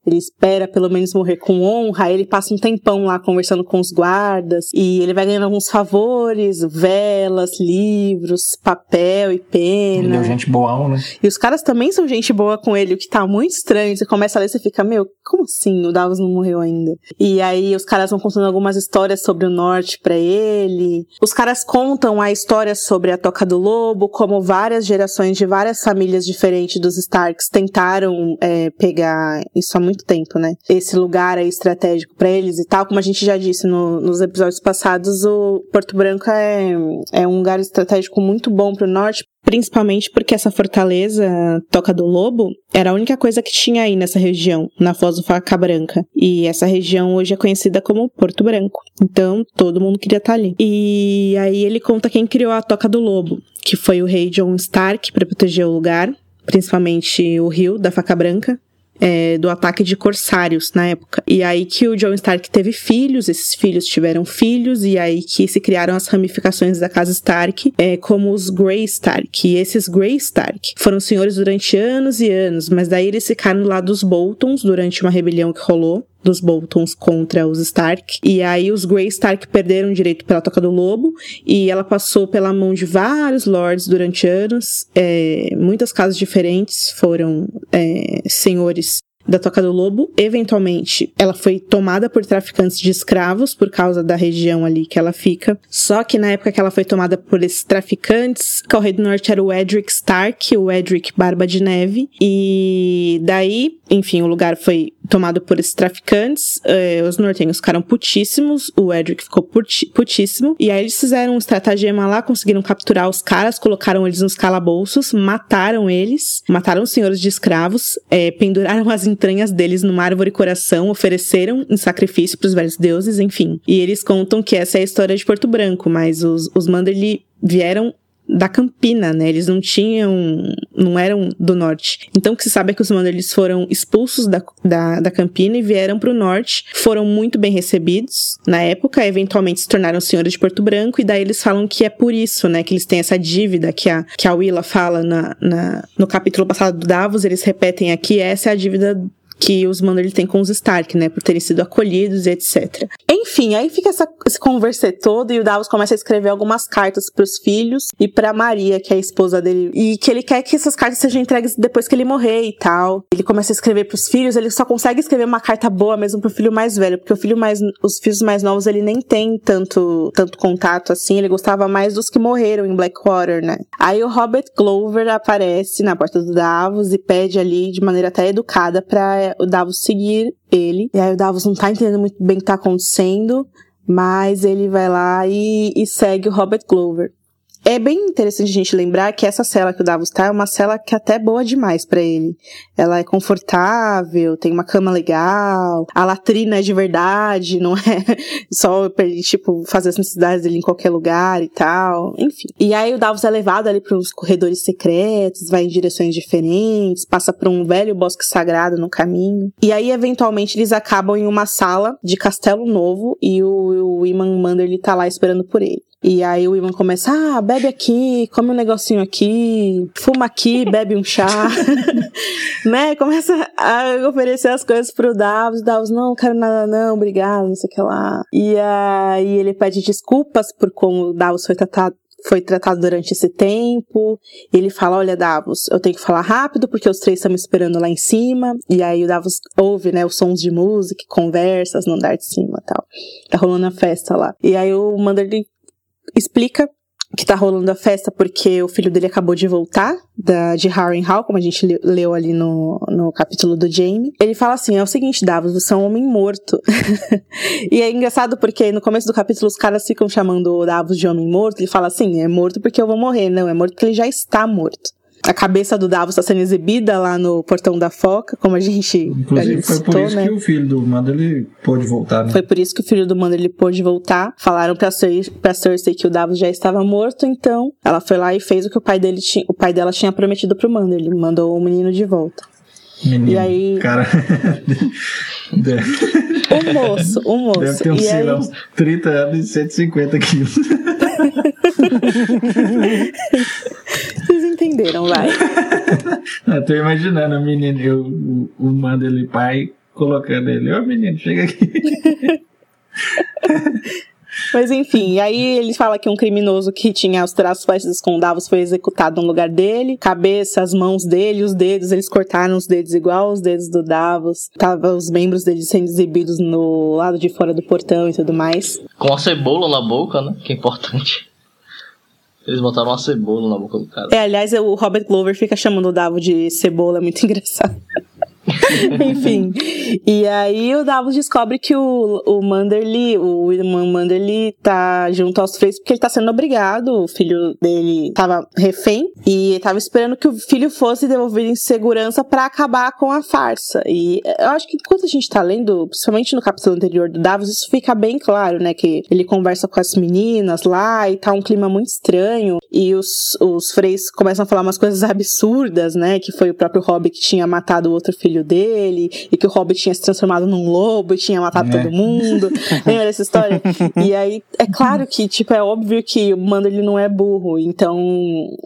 Ele espera pelo menos morrer com honra, ele passa um tempão lá conversando com os guardas e ele vai ganhando alguns favores, velas, livros, papel e pena. Ele é gente boa, né? E os caras também são gente boa com ele, o que tá muito estranho. Você começa a ler e você fica, meu, como assim o Davos não morreu ainda? E aí os caras vão contando algumas histórias sobre o norte para ele. Os caras contam a história sobre a Toca do Lobo, como várias gerações de várias famílias diferentes dos Starks tentaram é, pegar isso há muito muito tempo, né? Esse lugar é estratégico para eles e tal. Como a gente já disse no, nos episódios passados, o Porto Branco é, é um lugar estratégico muito bom pro norte, Principalmente porque essa fortaleza, Toca do Lobo, era a única coisa que tinha aí nessa região, na Foz do Faca Branca. E essa região hoje é conhecida como Porto Branco. Então, todo mundo queria estar ali. E aí ele conta quem criou a Toca do Lobo, que foi o rei John Stark para proteger o lugar, principalmente o rio da Faca Branca, é, do ataque de corsários na época. E aí que o Jon Stark teve filhos, esses filhos tiveram filhos, e aí que se criaram as ramificações da casa Stark, é, como os Grey Stark. E esses Grey Stark foram senhores durante anos e anos, mas daí eles ficaram lá dos Boltons durante uma rebelião que rolou dos Boltons contra os Stark. E aí os Grey Stark perderam direito pela Toca do Lobo e ela passou pela mão de vários lords durante anos. É, muitas casas diferentes foram é, senhores da Toca do Lobo. Eventualmente, ela foi tomada por traficantes de escravos por causa da região ali que ela fica. Só que na época que ela foi tomada por esses traficantes, o rei do norte era o Edric Stark, o Edric Barba de Neve. E daí, enfim, o lugar foi tomado por esses traficantes. Eh, os nortenhos ficaram putíssimos, o Edric ficou putíssimo. E aí eles fizeram um estratagema lá, conseguiram capturar os caras, colocaram eles nos calabouços, mataram eles, mataram os senhores de escravos, eh, penduraram as entranhas deles numa árvore coração, ofereceram em sacrifício para os velhos deuses, enfim. E eles contam que essa é a história de Porto Branco, mas os, os Manderly vieram da Campina, né? Eles não tinham, não eram do norte. Então o que se sabe é que os eles foram expulsos da, da, da Campina e vieram para o norte. Foram muito bem recebidos na época, eventualmente se tornaram senhores de Porto Branco e daí eles falam que é por isso, né? Que eles têm essa dívida que a, que a Willa fala na, na, no capítulo passado do Davos, eles repetem aqui, essa é a dívida que os Manderly têm com os Stark, né? Por terem sido acolhidos e etc. Enfim, aí fica essa, esse conversa todo e o Davos começa a escrever algumas cartas para os filhos e para Maria, que é a esposa dele, e que ele quer que essas cartas sejam entregues depois que ele morrer e tal. Ele começa a escrever para os filhos, ele só consegue escrever uma carta boa mesmo pro filho mais velho, porque o filho mais os filhos mais novos ele nem tem tanto tanto contato assim, ele gostava mais dos que morreram em Blackwater, né? Aí o Robert Glover aparece na porta do Davos e pede ali de maneira até educada para o Davos seguir ele. E aí o Davos não tá entendendo muito bem o que tá acontecendo, mas ele vai lá e, e segue o Robert Glover. É bem interessante a gente lembrar que essa cela que o Davos tá é uma cela que é até boa demais para ele. Ela é confortável, tem uma cama legal, a latrina é de verdade, não é só pra ele, tipo, fazer as necessidades dele em qualquer lugar e tal, enfim. E aí o Davos é levado ali para uns corredores secretos, vai em direções diferentes, passa por um velho bosque sagrado no caminho. E aí, eventualmente, eles acabam em uma sala de castelo novo e o, o Iman Mander ele tá lá esperando por ele. E aí o Ivan começa, ah, bebe aqui, come um negocinho aqui, fuma aqui, bebe um chá, né? Começa a oferecer as coisas pro Davos, o Davos, não, quero nada não, obrigado, não sei o que lá. E aí ele pede desculpas por como o Davos foi tratado foi tratado durante esse tempo. Ele fala: Olha, Davos, eu tenho que falar rápido porque os três estão me esperando lá em cima. E aí o Davos ouve, né, os sons de música, conversas no andar de cima e tal. Tá rolando a festa lá. E aí o Manderly explica que tá rolando a festa porque o filho dele acabou de voltar da, de Harrenhal, como a gente leu ali no, no capítulo do Jaime. Ele fala assim: é o seguinte, Davos, você é um homem morto. e é engraçado porque no começo do capítulo os caras ficam chamando o Davos de homem morto. Ele fala assim: é morto porque eu vou morrer. Não, é morto porque ele já está morto. A cabeça do Davos está sendo exibida lá no Portão da Foca, como a gente, Inclusive, a gente foi citou, por isso né? que o filho do Manderly pôde voltar, né? Foi por isso que o filho do Manderly pôde voltar. Falaram pra, Cer pra Cersei que o Davos já estava morto, então ela foi lá e fez o que o pai dele tinha, o pai dela tinha prometido pro Manderly, mandou o menino de volta. Menino, E aí- Cara. O moço, o moço. Deve ter uns, e sei aí, lá, uns 30 anos e 150 quilos. vocês entenderam, vai. Eu tô imaginando o menino, eu, o, o Manderly pai colocando ele. Ô menino, chega aqui. Mas enfim, aí ele fala que um criminoso que tinha os traços parecidos com o Davos foi executado no lugar dele. Cabeça, as mãos dele, os dedos, eles cortaram os dedos igual os dedos do Davos. Tava os membros dele sendo exibidos no lado de fora do portão e tudo mais. Com a cebola na boca, né? Que é importante. Eles botaram uma cebola na boca do cara. É, aliás, o Robert Glover fica chamando o Davos de cebola, é muito engraçado. Enfim. E aí o Davos descobre que o, o Manderly, o William Manderly, tá junto aos Freys porque ele tá sendo obrigado. O filho dele tava refém e tava esperando que o filho fosse devolvido em segurança pra acabar com a farsa. E eu acho que enquanto a gente tá lendo, principalmente no capítulo anterior do Davos, isso fica bem claro, né? Que ele conversa com as meninas lá e tá um clima muito estranho. E os, os Freys começam a falar umas coisas absurdas, né? Que foi o próprio Hobbit que tinha matado o outro filho dele, e que o Hobbit tinha se transformado num lobo e tinha matado É. todo mundo. Lembra dessa história? E aí, é claro que, tipo, é óbvio que o Mando ele não é burro. Então,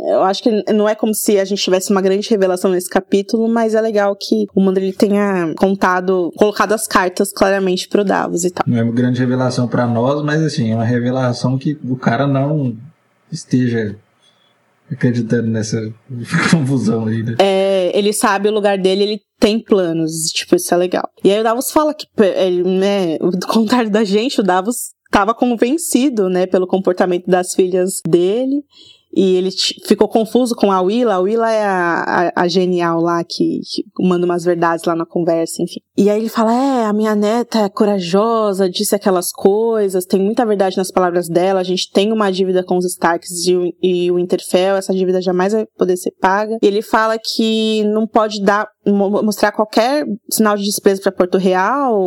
eu acho que não é como se a gente tivesse uma grande revelação nesse capítulo, mas é legal que o Mando ele tenha contado, colocado as cartas claramente pro Davos e tal. Não é uma grande revelação pra nós, mas assim, é uma revelação que o cara não esteja acreditando nessa confusão aí, né? É, ele sabe o lugar dele, ele tem planos, tipo, isso é legal. E aí o Davos fala que, né, do contrário da gente, o Davos estava convencido, né, pelo comportamento das filhas dele. E ele ficou confuso com a Willa. A Willa é a, a, a genial lá que, que manda umas verdades lá na conversa, enfim. E aí ele fala: É, a minha neta é corajosa, disse aquelas coisas, tem muita verdade nas palavras dela. A gente tem uma dívida com os Starks e o, e o Winterfell, essa dívida jamais vai poder ser paga. E ele fala que não pode dar, mo- mostrar qualquer sinal de desprezo para Porto Real,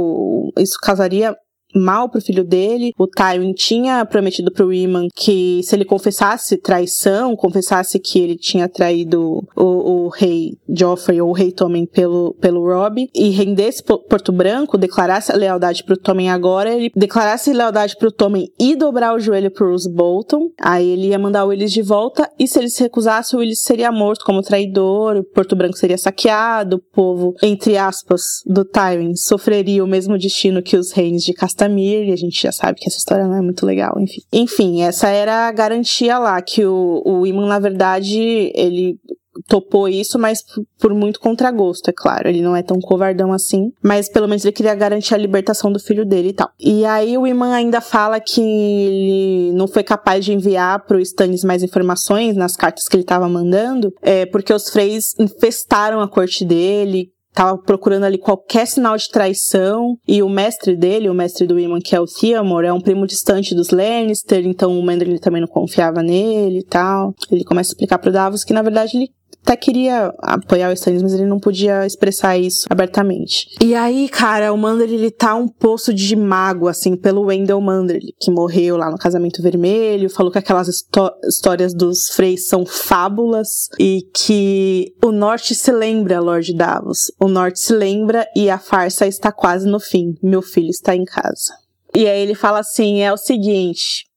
isso causaria mal pro filho dele. O Tywin tinha prometido pro Iman que se ele confessasse traição, confessasse que ele tinha traído o, o rei Joffrey ou o rei Tommen pelo, pelo Robb e rendesse Po- Porto Branco, declarasse lealdade pro Tommen agora, ele declarasse lealdade pro Tommen e dobrar o joelho pro Roose Bolton, aí ele ia mandar o Willis de volta e se ele se recusasse, o Willis seria morto como traidor, Porto Branco seria saqueado, o povo, entre aspas, do Tywin sofreria o mesmo destino que os reis de Castamir, e a gente já sabe que essa história não é muito legal, enfim. Enfim, essa era a garantia lá, que o, o Iman, na verdade, ele topou isso, mas por muito contragosto, é claro. Ele não é tão covardão assim, mas pelo menos ele queria garantir a libertação do filho dele e tal. E aí o Iman ainda fala que ele não foi capaz de enviar pro Stannis mais informações nas cartas que ele tava mandando, é, porque os Freys infestaram a corte dele, tava procurando ali qualquer sinal de traição e o mestre dele, o mestre do Iman, que é o Theamore, é um primo distante dos Lannister, então o Manderly também não confiava nele e tal. Ele começa a explicar pro Davos que na verdade ele até queria apoiar o Stannis, mas ele não podia expressar isso abertamente. E aí, cara, o Manderly, ele tá um poço de mágoa, assim, pelo Wendell Manderly, que morreu lá no Casamento Vermelho, falou que aquelas histó- histórias dos Freys são fábulas e que o Norte se lembra, Lord Davos. O Norte se lembra e a farsa está quase no fim. Meu filho está em casa. E aí ele fala assim, é o seguinte...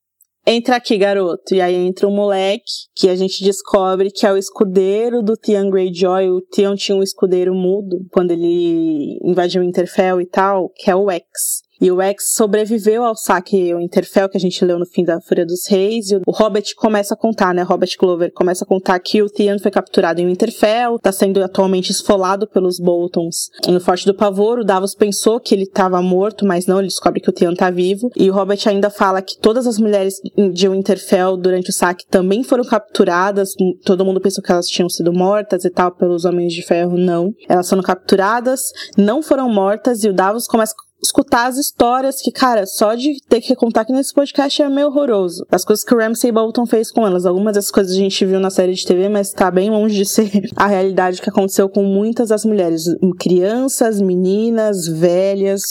Entra aqui, garoto. E aí entra um moleque que a gente descobre que é o escudeiro do Theon Greyjoy. O Theon tinha um escudeiro mudo quando ele invadiu o Interfell e tal, que é o X. E o X sobreviveu ao saque o Interfell que a gente leu no fim da Fúria dos Reis. E o Hobbit começa a contar, né? Robert Glover começa a contar que o Theon foi capturado em Winterfell, tá sendo atualmente esfolado pelos Boltons no Forte do Pavor. O Davos pensou que ele estava morto, mas não, ele descobre que o Theon tá vivo. E o Robert ainda fala que todas as mulheres de Winterfell durante o saque também foram capturadas. Todo mundo pensou que elas tinham sido mortas e tal pelos Homens de Ferro. Não. Elas foram capturadas, não foram mortas e o Davos começa escutar as histórias que, cara, só de ter que contar aqui nesse podcast é meio horroroso. As coisas que o Ramsay Bolton fez com elas. Algumas das coisas a gente viu na série de TV, mas tá bem longe de ser a realidade que aconteceu com muitas das mulheres. Crianças, meninas, velhas,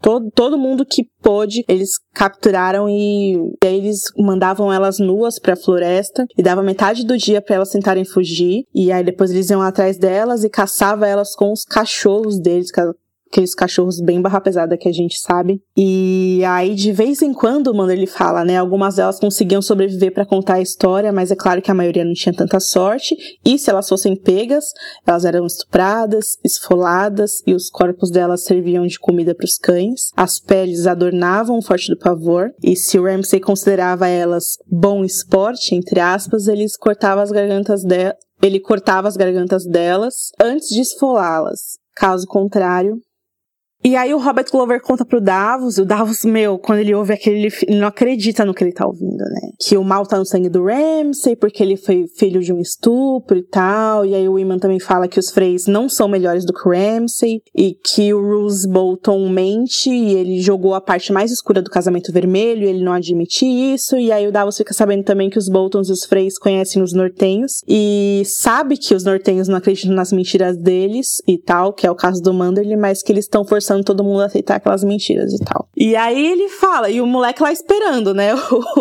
todo, todo mundo que pôde, eles capturaram e, e aí eles mandavam elas nuas pra floresta e dava metade do dia para elas tentarem fugir. E aí depois eles iam atrás delas e caçava elas com os cachorros deles, aqueles cachorros bem barra pesada que a gente sabe. E aí, de vez em quando, mano, ele fala, né? Algumas delas conseguiam sobreviver para contar a história, mas é claro que a maioria não tinha tanta sorte. E se elas fossem pegas, elas eram estupradas, esfoladas e os corpos delas serviam de comida para os cães. As peles adornavam o Forte do Pavor. E se o Ramsay considerava elas bom esporte, entre aspas, eles cortava as gargantas de... ele cortava as gargantas delas antes de esfolá-las. Caso contrário, e aí o Robert Glover conta pro Davos, e o Davos, meu, quando ele ouve aquele, ele não acredita no que ele tá ouvindo, né? Que o mal tá no sangue do Ramsay, porque ele foi filho de um estupro e tal. E aí o Iman também fala que os Freys não são melhores do que o Ramsay, e que o Roose Bolton mente, e ele jogou a parte mais escura do casamento vermelho, e ele não admite isso. E aí o Davos fica sabendo também que os Boltons e os Freys conhecem os nortenhos, e sabe que os nortenhos não acreditam nas mentiras deles e tal, que é o caso do Manderly, mas que eles estão forçando forçando todo mundo a aceitar aquelas mentiras e tal. E aí ele fala, e o moleque lá esperando, né?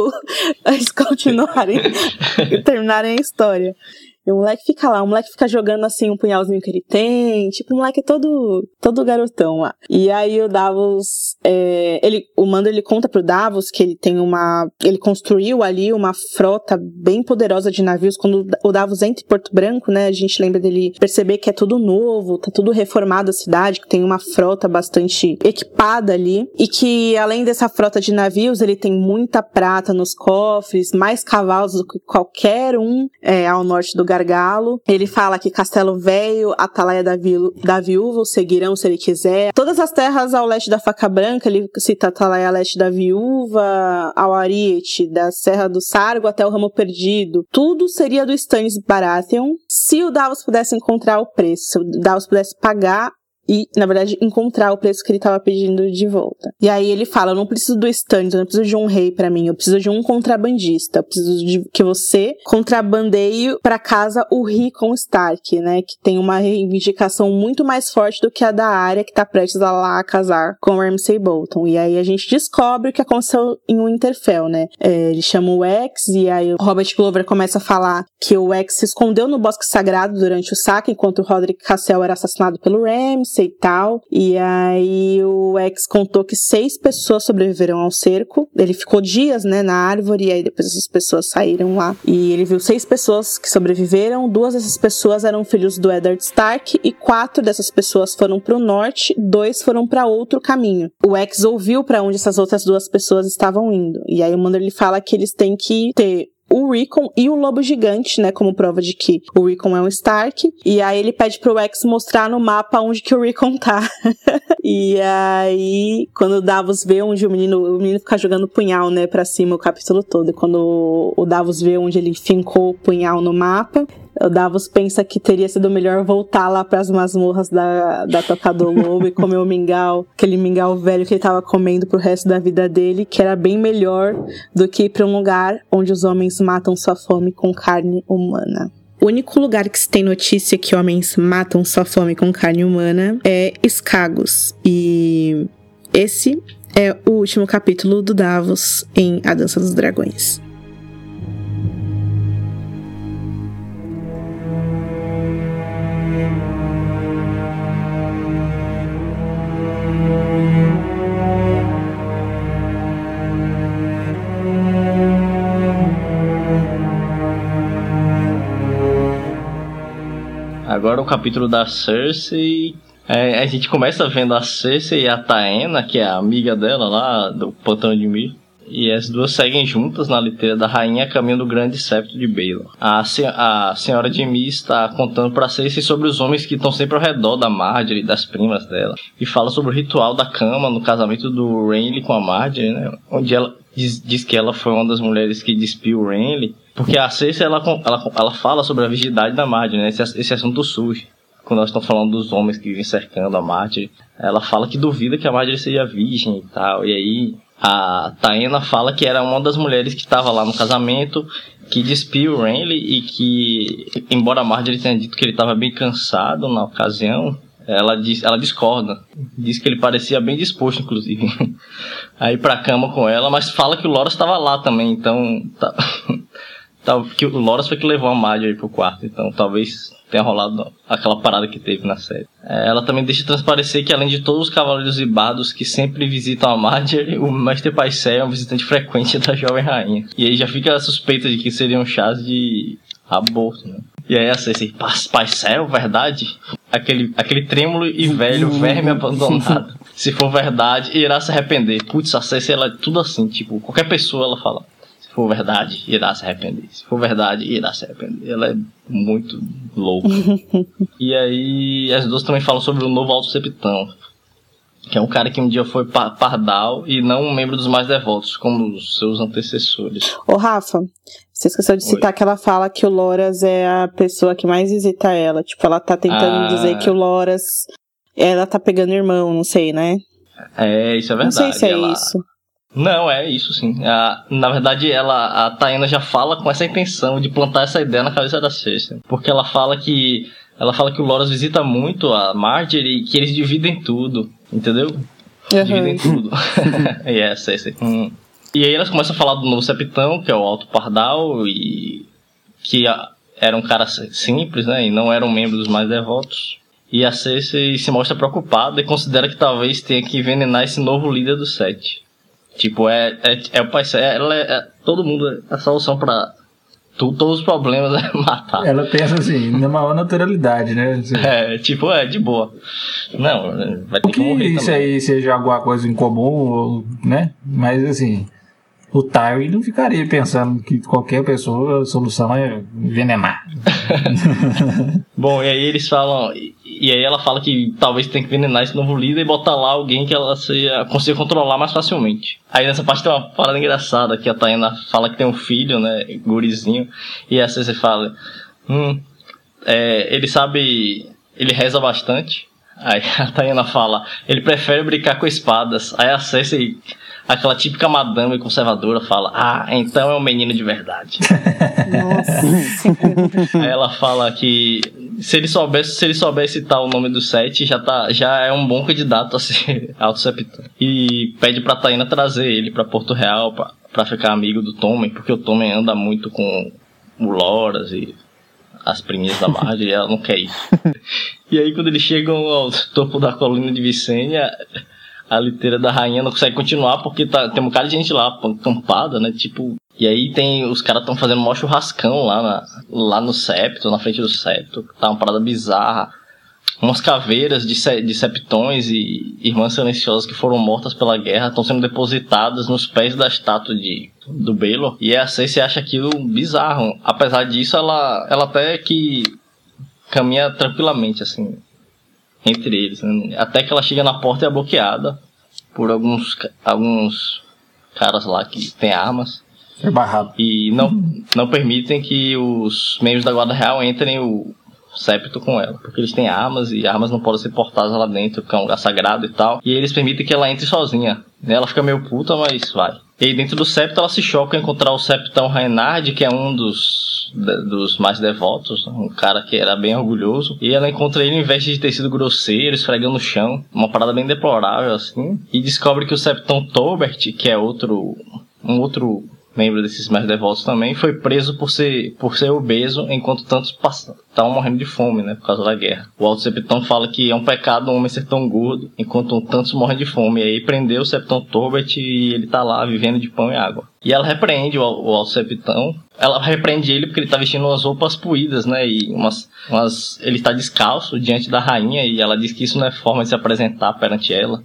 eles continuarem, terminarem a história. E o moleque fica lá, o moleque fica jogando assim um punhalzinho que ele tem. Tipo, o moleque é todo, todo garotão lá. E aí o Davos, é, ele, o Mando ele conta pro Davos que ele tem uma, ele construiu ali uma frota bem poderosa de navios. Quando o Davos entra em Porto Branco, né, a gente lembra dele perceber que é tudo novo, tá tudo reformado a cidade, que tem uma frota bastante equipada ali. E que além dessa frota de navios, ele tem muita prata nos cofres, mais cavalos do que qualquer um é, ao norte do Gargalo. Ele fala que Castelo Velho, Atalaia da, da Viúva o seguirão se ele quiser. Todas as terras ao leste da Faca Branca, ele cita Atalaia leste da Viúva, ao Ariete, da Serra do Sargo até o Ramo Perdido. Tudo seria do Stannis Baratheon se o Davos pudesse encontrar o preço, se o Davos pudesse pagar e, na verdade, encontrar o preço que ele estava pedindo de volta. E aí ele fala: Eu não preciso do stand, eu não preciso de um rei para mim, eu preciso de um contrabandista, eu preciso de que você contrabandeie para casa o Rickon Stark, né? Que tem uma reivindicação muito mais forte do que a da área que tá prestes a lá casar com Ramsay Bolton. E aí a gente descobre o que aconteceu em Winterfell, né? É, ele chama o X e aí o Robert Glover começa a falar que o X se escondeu no Bosque Sagrado durante o saque, enquanto o Roderick Cassel era assassinado pelo Ramsay e tal. E aí o ex contou que seis pessoas sobreviveram ao cerco. Ele ficou dias, né, na árvore, e aí depois essas pessoas saíram lá. E ele viu seis pessoas que sobreviveram. Duas dessas pessoas eram filhos do Eddard Stark, e quatro dessas pessoas foram para o norte, dois foram para outro caminho. O ex ouviu para onde essas outras duas pessoas estavam indo. E aí o Mando ele fala que eles têm que ter o Rickon e o Lobo Gigante, né, como prova de que o Rickon é um Stark. E aí ele pede pro X mostrar no mapa onde que o Rickon tá. e aí, quando o Davos vê onde o menino, o menino fica jogando punhal, né, pra cima o capítulo todo. E quando o Davos vê onde ele fincou o punhal no mapa, o Davos pensa que teria sido melhor voltar lá para as masmorras da, da Toca do Lobo e comer o mingau, aquele mingau velho que ele estava comendo pro resto da vida dele, que era bem melhor do que ir para um lugar onde os homens matam sua fome com carne humana. O único lugar que se tem notícia que homens matam sua fome com carne humana é Escagos. E esse é o último capítulo do Davos em A Dança dos Dragões. Agora o capítulo da Cersei. É, a gente começa vendo a Cersei e a Taena, que é a amiga dela lá do Pantão de Mir. E as duas seguem juntas na liteira da rainha caminho do grande septo de Baelor. A, a senhora de Mi está contando para Cersei sobre os homens que estão sempre ao redor da Marjorie e das primas dela. E fala sobre o ritual da cama no casamento do Renly com a Marjorie, né? Onde ela diz, diz que ela foi uma das mulheres que despiu o Renly porque a Cersei, ela, ela, ela fala sobre a virgindade da Marjorie, né? Esse, esse assunto surge. quando nós estamos falando dos homens que vivem cercando a Marjorie, ela fala que duvida que a Marjorie seja virgem e tal. E aí a Taena fala que era uma das mulheres que estava lá no casamento, que despiu Renly e que, embora a Marjorie tenha dito que ele estava bem cansado na ocasião, ela, diz, ela discorda. Diz que ele parecia bem disposto, inclusive, a ir pra cama com ela, mas fala que o Loras estava lá também, então. Tá, tá, que o Loras foi que levou a Marjorie pro quarto, então talvez tenha rolado aquela parada que teve na série. É, ela também deixa transparecer que além de todos os cavaleiros e bardos que sempre visitam a Marjorie, o Mestre Paisé é um visitante frequente da jovem rainha. E aí já fica a suspeita de que seriam chás de aborto, né? E aí assim, assim Paisel, verdade? Aquele, aquele trêmulo e velho verme abandonado. Se for verdade, irá se arrepender. Putz, a Cersei, ela é tudo assim, tipo, qualquer pessoa ela fala se for verdade, irá se arrepender. Se for verdade, irá se arrepender. Ela é muito louca. e aí, as duas também falam sobre o novo Alto Septão. Que é um cara que um dia foi pardal e não um membro dos mais devotos, como os seus antecessores. Ô, Rafa, você esqueceu de citar Oi. que ela fala que o Loras é a pessoa que mais visita ela. Tipo, ela tá tentando ah. dizer que o Loras. Ela tá pegando irmão, não sei, né? É, isso é verdade. Não sei se é ela... isso. Não, é isso sim. A, na verdade, ela, a Taina já fala com essa intenção de plantar essa ideia na cabeça da Cersei. Porque ela fala que. Ela fala que o Loras visita muito a Marjorie e que eles dividem tudo. Entendeu? Uhum. Dividem tudo. e é, Cersei. Hum. E aí elas começam a falar do novo Septão, que é o Alto Pardal, e que era um cara simples, né? E não era um membro dos mais devotos. E a Cersei se mostra preocupada e considera que talvez tenha que envenenar esse novo líder do Sete. Tipo, é, é, é o é, ela é, é, todo mundo, a solução pra tu, todos os problemas é matar. Ela pensa assim, na maior naturalidade, né? Assim. É, tipo, é, de boa. Não, vai ter que, que morrer isso também. aí seja alguma coisa em comum, né? Mas assim, o Tywin não ficaria pensando que qualquer pessoa, a solução é envenenar. Bom, e aí eles falam. E aí ela fala que talvez tem que envenenar esse novo líder e botar lá alguém que ela seja, consiga controlar mais facilmente. Aí nessa parte tem uma parada engraçada que a Taina fala que tem um filho, né? Gurizinho. E a Cersei fala. Hum, é, ele sabe. Ele reza bastante. Aí a Taina fala, ele prefere brincar com espadas. Aí a Cersei aquela típica madame conservadora fala: Ah, então é um menino de verdade. Nossa. Aí ela fala que se ele soubesse, se ele soubesse citar o nome do set, já, tá, já é um bom candidato a ser Alto Septão. E pede pra Taina trazer ele pra Porto Real pra, pra ficar amigo do Tommen, porque o Tommen anda muito com o Loras e as priminhas da Marjorie e ela não quer ir. e aí quando eles chegam ao topo da colina de Vicênia, a liteira da rainha não consegue continuar porque tá, tem um cara de gente lá acampada, né? Tipo. E aí tem. Os caras estão fazendo um churrascão lá, na, lá no septo, na frente do septo. Tá uma parada bizarra. Umas caveiras de, de septões e irmãs silenciosas que foram mortas pela guerra estão sendo depositadas nos pés da estátua de, do Belo. E a Cersei acha aquilo bizarro. Apesar disso, ela, ela até que caminha tranquilamente, assim entre eles. Né? Até que ela chega na porta e é bloqueada por alguns, alguns caras lá que têm armas. É barrado. E não, não permitem que os membros da Guarda Real entrem o septo com ela. Porque eles têm armas e armas não podem ser portadas lá dentro, porque é um lugar sagrado e tal. E eles permitem que ela entre sozinha. Ela fica meio puta, mas vai. E aí dentro do septo ela se choca em encontrar o septão Reinhard, que é um dos, dos mais devotos, um cara que era bem orgulhoso. E ela encontra ele em vez de ter sido grosseiro, esfregando no chão, uma parada bem deplorável assim. E descobre que o septão Tolbert, que é outro um outro membro desses mais devotos também, foi preso por ser, por ser obeso, enquanto tantos estavam morrendo de fome, né, por causa da guerra. O Alto Septão fala que é um pecado um homem ser tão gordo, enquanto tantos morrem de fome. E aí prendeu o Septão Torbert e ele tá lá vivendo de pão e água. E ela repreende o, o Alto Septão. Ela repreende ele porque ele tá vestindo umas roupas puídas, né, e umas, umas, ele está descalço diante da rainha e ela diz que isso não é forma de se apresentar perante ela,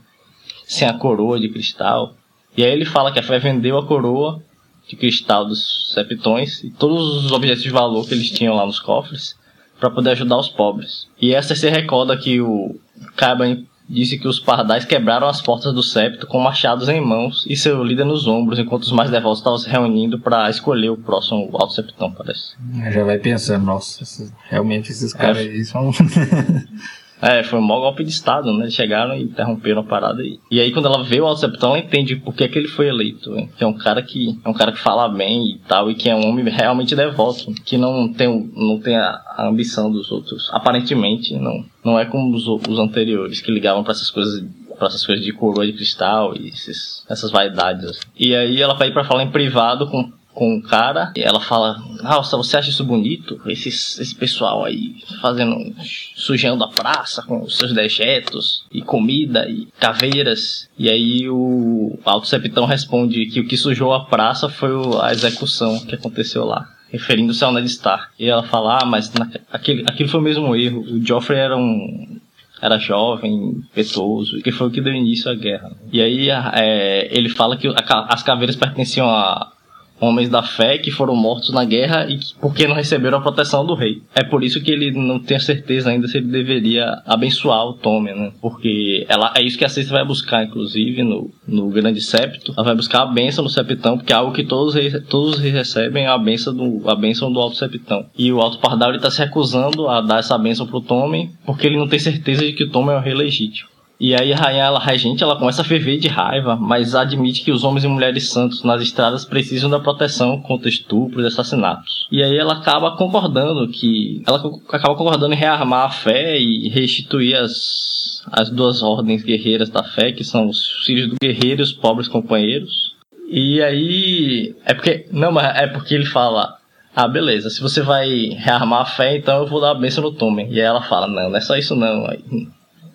sem a coroa de cristal. E aí ele fala que a fé vendeu a coroa de cristal dos septões e todos os objetos de valor que eles tinham lá nos cofres para poder ajudar os pobres. E essa se recorda que o Caiban disse que os pardais quebraram as portas do septo com machados em mãos e seu líder nos ombros, enquanto os mais devotos estavam se reunindo para escolher o próximo alto septão, parece. Já vai pensando, nossa, realmente esses caras aí são. É, foi um maior golpe de Estado, né? Chegaram e interromperam a parada. E, e aí, quando ela vê o Alto Septão, ela entende por que, que ele foi eleito. né? Que é um cara que é um cara que fala bem e tal, e que é um homem realmente devoto, que não tem, não tem a, a ambição dos outros. Aparentemente, não, não é como os, os anteriores, que ligavam pra essas coisas para essas coisas de coroa de cristal e esses- essas vaidades. E aí ela vai pra falar em privado com com o cara, e ela fala, nossa, você acha isso bonito? Esses, esse pessoal aí fazendo, sujando a praça com seus dejetos, e comida, e caveiras. E aí o Alto Septão responde que o que sujou a praça foi a execução que aconteceu lá. Referindo-se ao Ned Stark. E ela fala, ah, mas na- aquele, aquele foi o mesmo erro. O Joffrey era um, era jovem, impetuoso, que foi o que deu início à guerra. E aí é, ele fala que a as caveiras pertenciam a homens da fé que foram mortos na guerra e que, porque não receberam a proteção do rei. É por isso que ele não tem certeza ainda se ele deveria abençoar o Tommen, né? Porque ela, é isso que a Cersei vai buscar, inclusive, no, no Grande Septo. Ela vai buscar a bênção do Septão, porque é algo que todos, todos os reis recebem, é a bênção do, a bênção do Alto Septão. E o Alto Pardal ele tá se recusando a dar essa bênção pro Tommen, porque ele não tem certeza de que o Tommen é o rei legítimo. E aí a rainha, ela, a regente, ela começa a ferver de raiva, mas admite que os homens e mulheres santos nas estradas precisam da proteção contra estupros e assassinatos. E aí ela acaba concordando que... Ela acaba concordando em rearmar a fé e restituir as, as duas ordens guerreiras da fé, que são os filhos do guerreiro e os pobres companheiros. E aí... É porque... Não, mas é porque ele fala... Ah, beleza, se você vai rearmar a fé, então eu vou dar a bênção no Tommen. E aí ela fala, não, não é só isso não. Aí,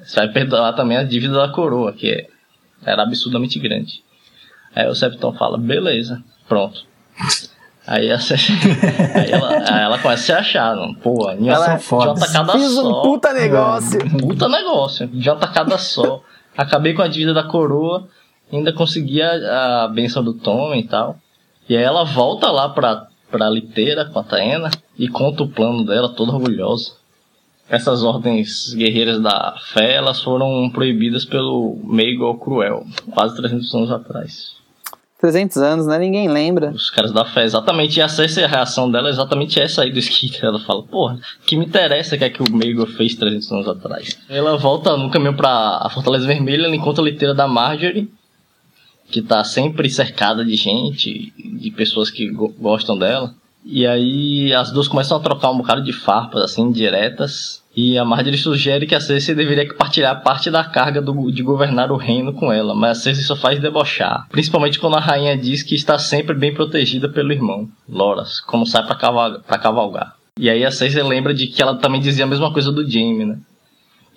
você vai perdoar também a dívida da coroa, que é- era absurdamente grande. Aí o Septão fala, beleza, pronto. Aí, a, aí, ela, aí ela começa a se achar, não, pô, em Ela é de uma tacada Fiz só. um puta negócio. Puta negócio, de uma tacada só. Acabei com a dívida da coroa, ainda consegui a, a benção do Tom e tal. E aí ela volta lá pra, pra liteira com a Taena e conta o plano dela, toda orgulhosa. Essas ordens guerreiras da fé, elas foram proibidas pelo Meigol Cruel, quase 300 anos atrás. 300 anos, né? Ninguém lembra. Os caras da fé, exatamente. E a Cersei, a reação dela é exatamente essa aí do Skid. Ela fala, porra, que me interessa que é que o Meigor fez 300 anos atrás. Ela volta no caminho pra a Fortaleza Vermelha, ela encontra a liteira da Marjorie, que tá sempre cercada de gente, de pessoas que go- gostam dela. E aí as duas começam a trocar um bocado de farpas, assim, diretas. E a Marjorie sugere que a Cersei deveria partilhar parte da carga do- de governar o reino com ela, mas a Cersei só faz debochar. Principalmente quando a rainha diz que está sempre bem protegida pelo irmão, Loras, como sai pra cavalgar. E aí a Cersei lembra de que ela também dizia a mesma coisa do Jaime, né?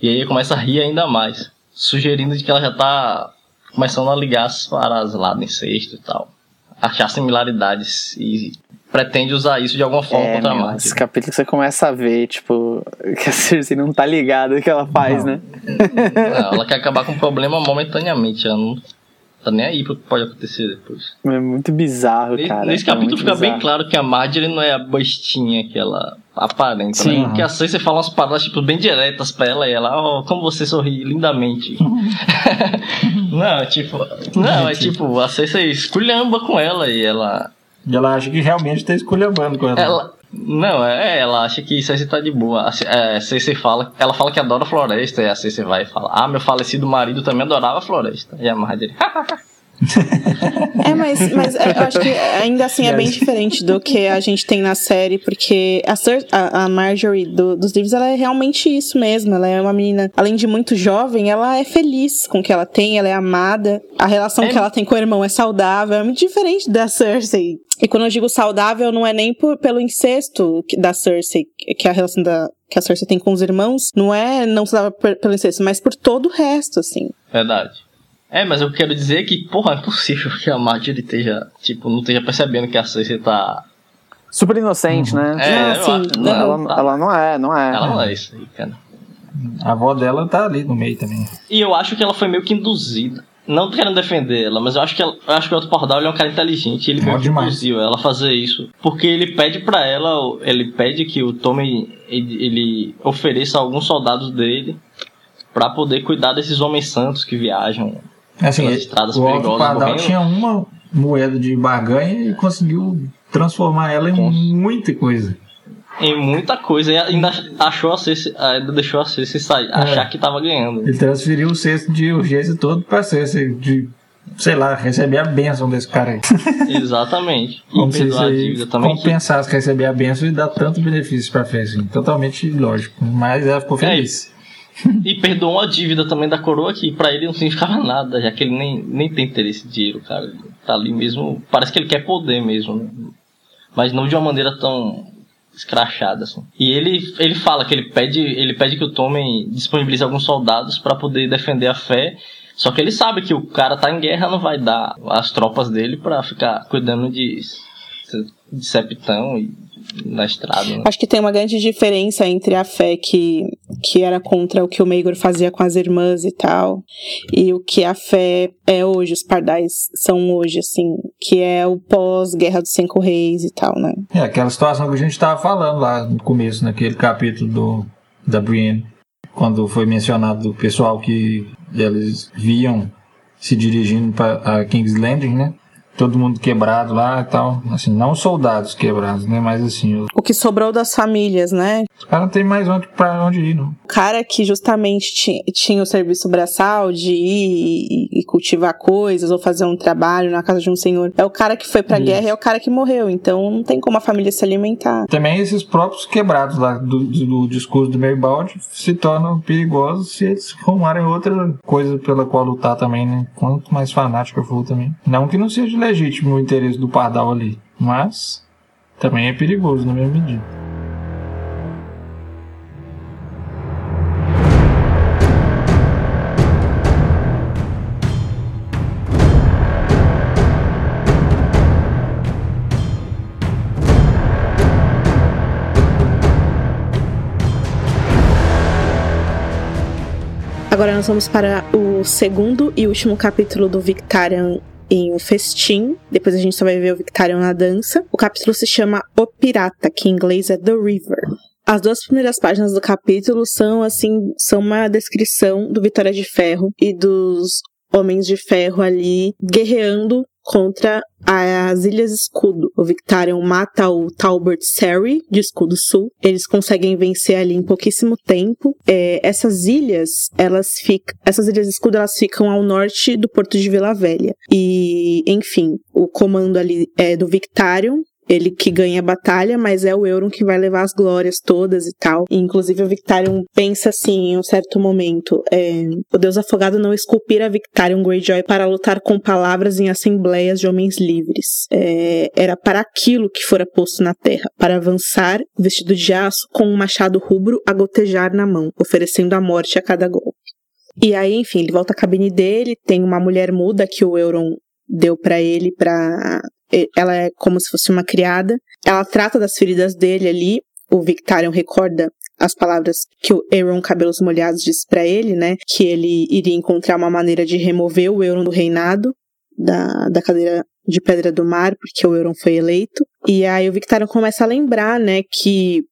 E aí começa a rir ainda mais, sugerindo de que ela já tá começando a ligar as paradas lá no incesto e tal. Achar similaridades e pretende usar isso de alguma forma É, contra a meu, Marjorie. esse capítulo que você começa a ver, tipo, que a Cersei não tá ligada o que ela faz, né? Não, ela quer acabar com o problema momentaneamente, ela não tá nem aí pro que pode acontecer depois. É muito bizarro, Ne- cara. Nesse é capítulo fica bem bizarro. claro que a Marjorie não é a bestinha que ela aparenta, Sim. né? Porque a Cersei fala umas palavras tipo, bem diretas pra ela e ela, ó, como você sorri lindamente. não, tipo, não, é tipo, a Cersei esculhamba com ela e ela E ela acha que realmente tá esculhambando com ela. Ela. Não, é, ela acha que Cersei tá de boa. A Ce- é, Cersei fala, ela fala que adora floresta, e a Cersei vai e fala: Ah, meu falecido marido também adorava floresta. E a Marjorie, É, mas, mas é, eu acho que ainda assim é bem diferente do que a gente tem na série, porque a, Cer- a, a Marjorie do- dos livros, ela é realmente isso mesmo. Ela é uma menina, além de muito jovem, ela é feliz com o que ela tem, ela é amada. A relação É. que ela tem com o irmão é saudável, é muito diferente da Cersei. E quando eu digo saudável, não é nem por, pelo incesto da Cersei, que é a relação da, que a Cersei tem com os irmãos, não é não saudável pelo incesto, mas por todo o resto, assim. verdade. É, mas eu quero dizer que, porra, é impossível que a Marjorie esteja, tipo, não esteja percebendo que a Cersei tá. Super inocente, né? É, eu sim. acho- Não, ela, tá. ela não é, não é. Ela não é isso aí, cara. A avó dela tá ali no meio também. E eu acho que ela foi meio que induzida. Não querendo defender ela, mas eu acho que ela, eu acho que o Otto Pardal é um cara inteligente. Ele Bom meio que demais. induziu ela a fazer isso. Porque ele pede pra ela, ele pede que o Tommy ele, ele ofereça alguns soldados dele para poder cuidar desses homens santos que viajam Assim, pelas estradas o Alto perigosas Pardal morrendo. tinha uma moeda de barganha e conseguiu transformar ela em Com- muita coisa. em muita coisa e ainda achou a Cersei, ainda deixou a Cersei sair, achar que tava ganhando. Ele transferiu o cesto de urgência todo pra Cersei, de, sei lá, receber a bênção desse cara aí. Exatamente. E Como perdoar a dívida também. que- compensasse receber a bênção e dar tanto benefício pra assim. Totalmente lógico. Mas ela ficou É feliz. E perdoou a dívida também da coroa que pra ele não significava nada, já que ele nem, nem tem interesse em dinheiro, cara. Ele tá ali mesmo. Parece que ele quer poder mesmo, né? Mas não de uma maneira tão escrachada assim. E ele, ele fala que ele pede, ele pede que o Tommen disponibilize alguns soldados pra poder defender a fé. Só que ele sabe que o cara tá em guerra, não vai dar as tropas dele pra ficar cuidando de, de septão e na estrada. Né? Acho que tem uma grande diferença entre a fé que, que era contra o que o Maegor fazia com as irmãs e tal, e o que a fé é hoje, os pardais são hoje, assim, que é o pós-Guerra dos Cinco Reis e tal, né? É aquela situação que a gente tava falando lá no começo, naquele capítulo do, da Brienne, quando foi mencionado o pessoal que eles viam se dirigindo para King's Landing, né? Todo mundo quebrado lá e tal. Assim, não os soldados quebrados, né? Mas assim, os O que sobrou das famílias, né? caras não tem mais onde, pra onde ir, não. O cara que justamente ti- tinha o serviço braçal de ir e, e cultivar coisas ou fazer um trabalho na casa de um senhor, é o cara que foi pra Isso. guerra e é o cara que morreu, então não tem como a família se alimentar. Também esses próprios quebrados lá do, do, do discurso do se tornam perigosos se eles arrumarem outra coisa pela qual lutar também, né? Quanto mais fanático for também. Não que não seja legítimo o interesse do Pardal ali, mas também é perigoso na mesma medida. Agora nós vamos para o segundo e último capítulo do Victarion em O Festim. Depois a gente só vai ver o Victarion na dança. O capítulo se chama O Pirata, que em inglês é The River. As duas primeiras páginas do capítulo são assim, são uma descrição do Vitória de Ferro e dos Homens de Ferro ali guerreando contra as Ilhas Escudo. O Victarion mata o Talbot Serry, de Escudo Sul. Eles conseguem vencer ali em pouquíssimo tempo. É, essas ilhas, elas ficam. Essas ilhas Escudo, elas ficam ao norte do porto de Vila Velha. E, enfim, o comando ali é do Victarion. Ele que ganha a batalha, mas é o Euron que vai levar as glórias todas e tal. E, inclusive, o Victarion pensa assim, em um certo momento: é, o Deus Afogado não esculpira Victarion Greyjoy para lutar com palavras em assembleias de homens livres. É, era para aquilo que fora posto na terra, para avançar, vestido de aço, com um machado rubro a gotejar na mão, oferecendo a morte a cada golpe. E aí, enfim, ele volta à cabine dele, tem uma mulher muda que o Euron deu pra ele pra. Ela é como se fosse uma criada. Ela trata das feridas dele ali. O Victarion recorda as palavras que o Euron Cabelos Molhados disse pra ele, né? Que ele iria encontrar uma maneira de remover o Euron do reinado, da, da cadeira de Pedra do Mar, porque o Euron foi eleito. E aí o Victarion começa a lembrar, né, que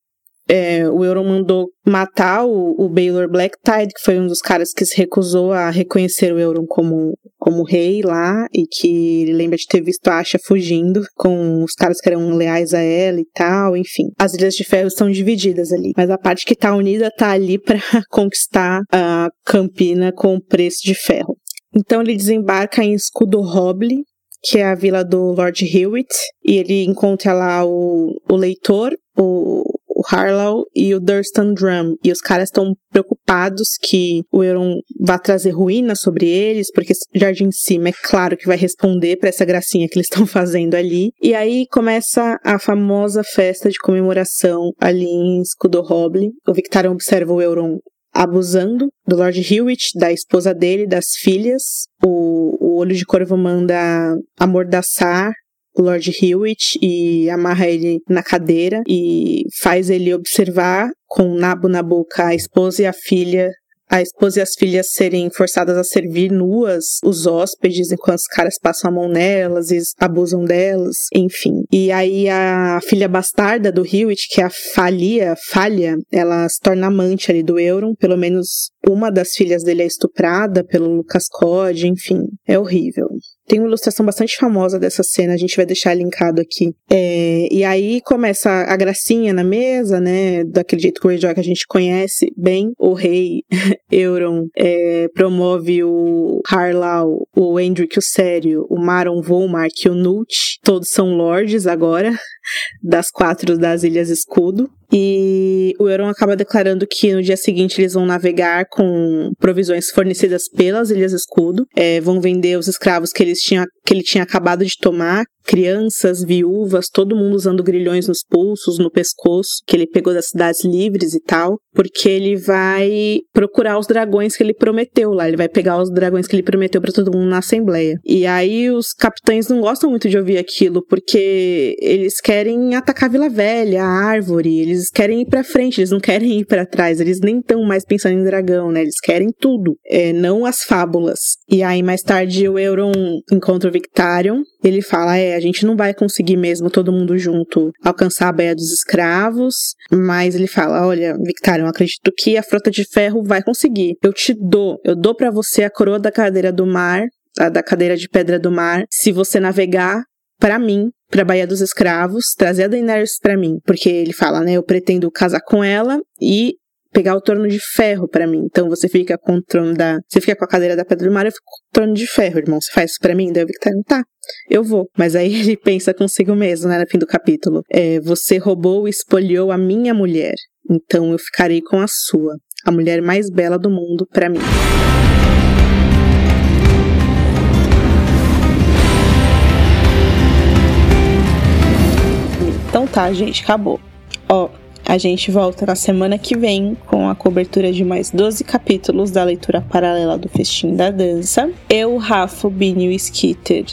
é, o Euron mandou matar o, o Baylor Blacktide, que foi um dos caras que se recusou a reconhecer o Euron como, como rei lá, e que ele lembra de ter visto a Asha fugindo com os caras que eram leais a ela e tal, enfim. As Ilhas de Ferro estão divididas ali, mas a parte que tá unida tá ali pra conquistar a Campina com preço de ferro. Então ele desembarca em Escudo Roble, que é a vila do Lord Hewitt, e ele encontra lá o, o leitor, o, o Harlow e o Durston Drum. E os caras estão preocupados que o Euron vá trazer ruína sobre eles, porque Jardim Cima é claro que vai responder para essa gracinha que eles estão fazendo ali. E aí começa a famosa festa de comemoração ali em Escudo Roble. O Victarion observa o Euron abusando do Lord Hewitt, da esposa dele, das filhas. O, o Olho de Corvo manda amordaçar Lord Hewitt e amarra ele na cadeira e faz ele observar com nabo na boca a esposa e a filha a esposa e as filhas serem forçadas a servir nuas os hóspedes enquanto os caras passam a mão nelas e abusam delas, enfim. E aí a filha bastarda do Hewitt, que é a Falia, Falha, ela se torna amante ali do Euron, pelo menos uma das filhas dele é estuprada pelo Lucas Code, enfim, é horrível. Tem uma ilustração bastante famosa dessa cena, a gente vai deixar linkado aqui. É, e aí começa a gracinha na mesa, né? Daquele jeito que o Greyjoy que a gente conhece bem. O rei Euron é, promove o Harlaw, o Endrick o Sério, o Maron Volmark e o Nut. Todos são lords agora das quatro das Ilhas Escudo. E o Euron acaba declarando que no dia seguinte eles vão navegar com provisões fornecidas pelas Ilhas Escudo, é, vão vender os escravos que, eles tinha, que ele tinha acabado de tomar, crianças, viúvas, todo mundo usando grilhões nos pulsos, no pescoço, que ele pegou das cidades livres e tal, porque ele vai procurar os dragões que ele prometeu lá, ele vai pegar os dragões que ele prometeu para todo mundo na Assembleia. E aí os capitães não gostam muito de ouvir aquilo, porque eles querem atacar a Vila Velha, a árvore, eles querem ir para frente, eles não querem ir para trás, eles nem estão mais pensando em dragão, né? Eles querem tudo, é, não as fábulas. E aí mais tarde o Euron encontra o Victarion, ele fala: é, a gente não vai conseguir mesmo todo mundo junto alcançar a Baía dos Escravos, mas ele fala: olha, Victarion, acredito que a Frota de Ferro vai conseguir. Eu te dou, eu dou para você a coroa da cadeira do mar, a da cadeira de pedra do mar, se você navegar para mim, para Baía dos Escravos, trazer a Daenerys para mim, porque ele fala, né, eu pretendo casar com ela e pegar o trono de ferro para mim. Então você fica com o trono da. Você fica com a cadeira da Pedra do Mar, eu fico com o trono de ferro, irmão. Você faz isso pra mim? Daí eu Victoriano, tá, eu vou. Mas aí ele pensa consigo mesmo, né, no fim do capítulo. É, você roubou e espoliou a minha mulher. Então eu ficarei com a sua. A mulher mais bela do mundo para mim. Então tá, gente, acabou. Ó, a gente volta na semana que vem com a cobertura de mais 12 capítulos da leitura paralela do Festim da Dança. Eu, Rafa, Bini e Skitter.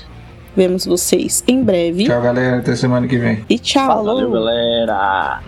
Vemos vocês em breve. Tchau, galera. Até semana que vem. E tchau. Valeu, galera.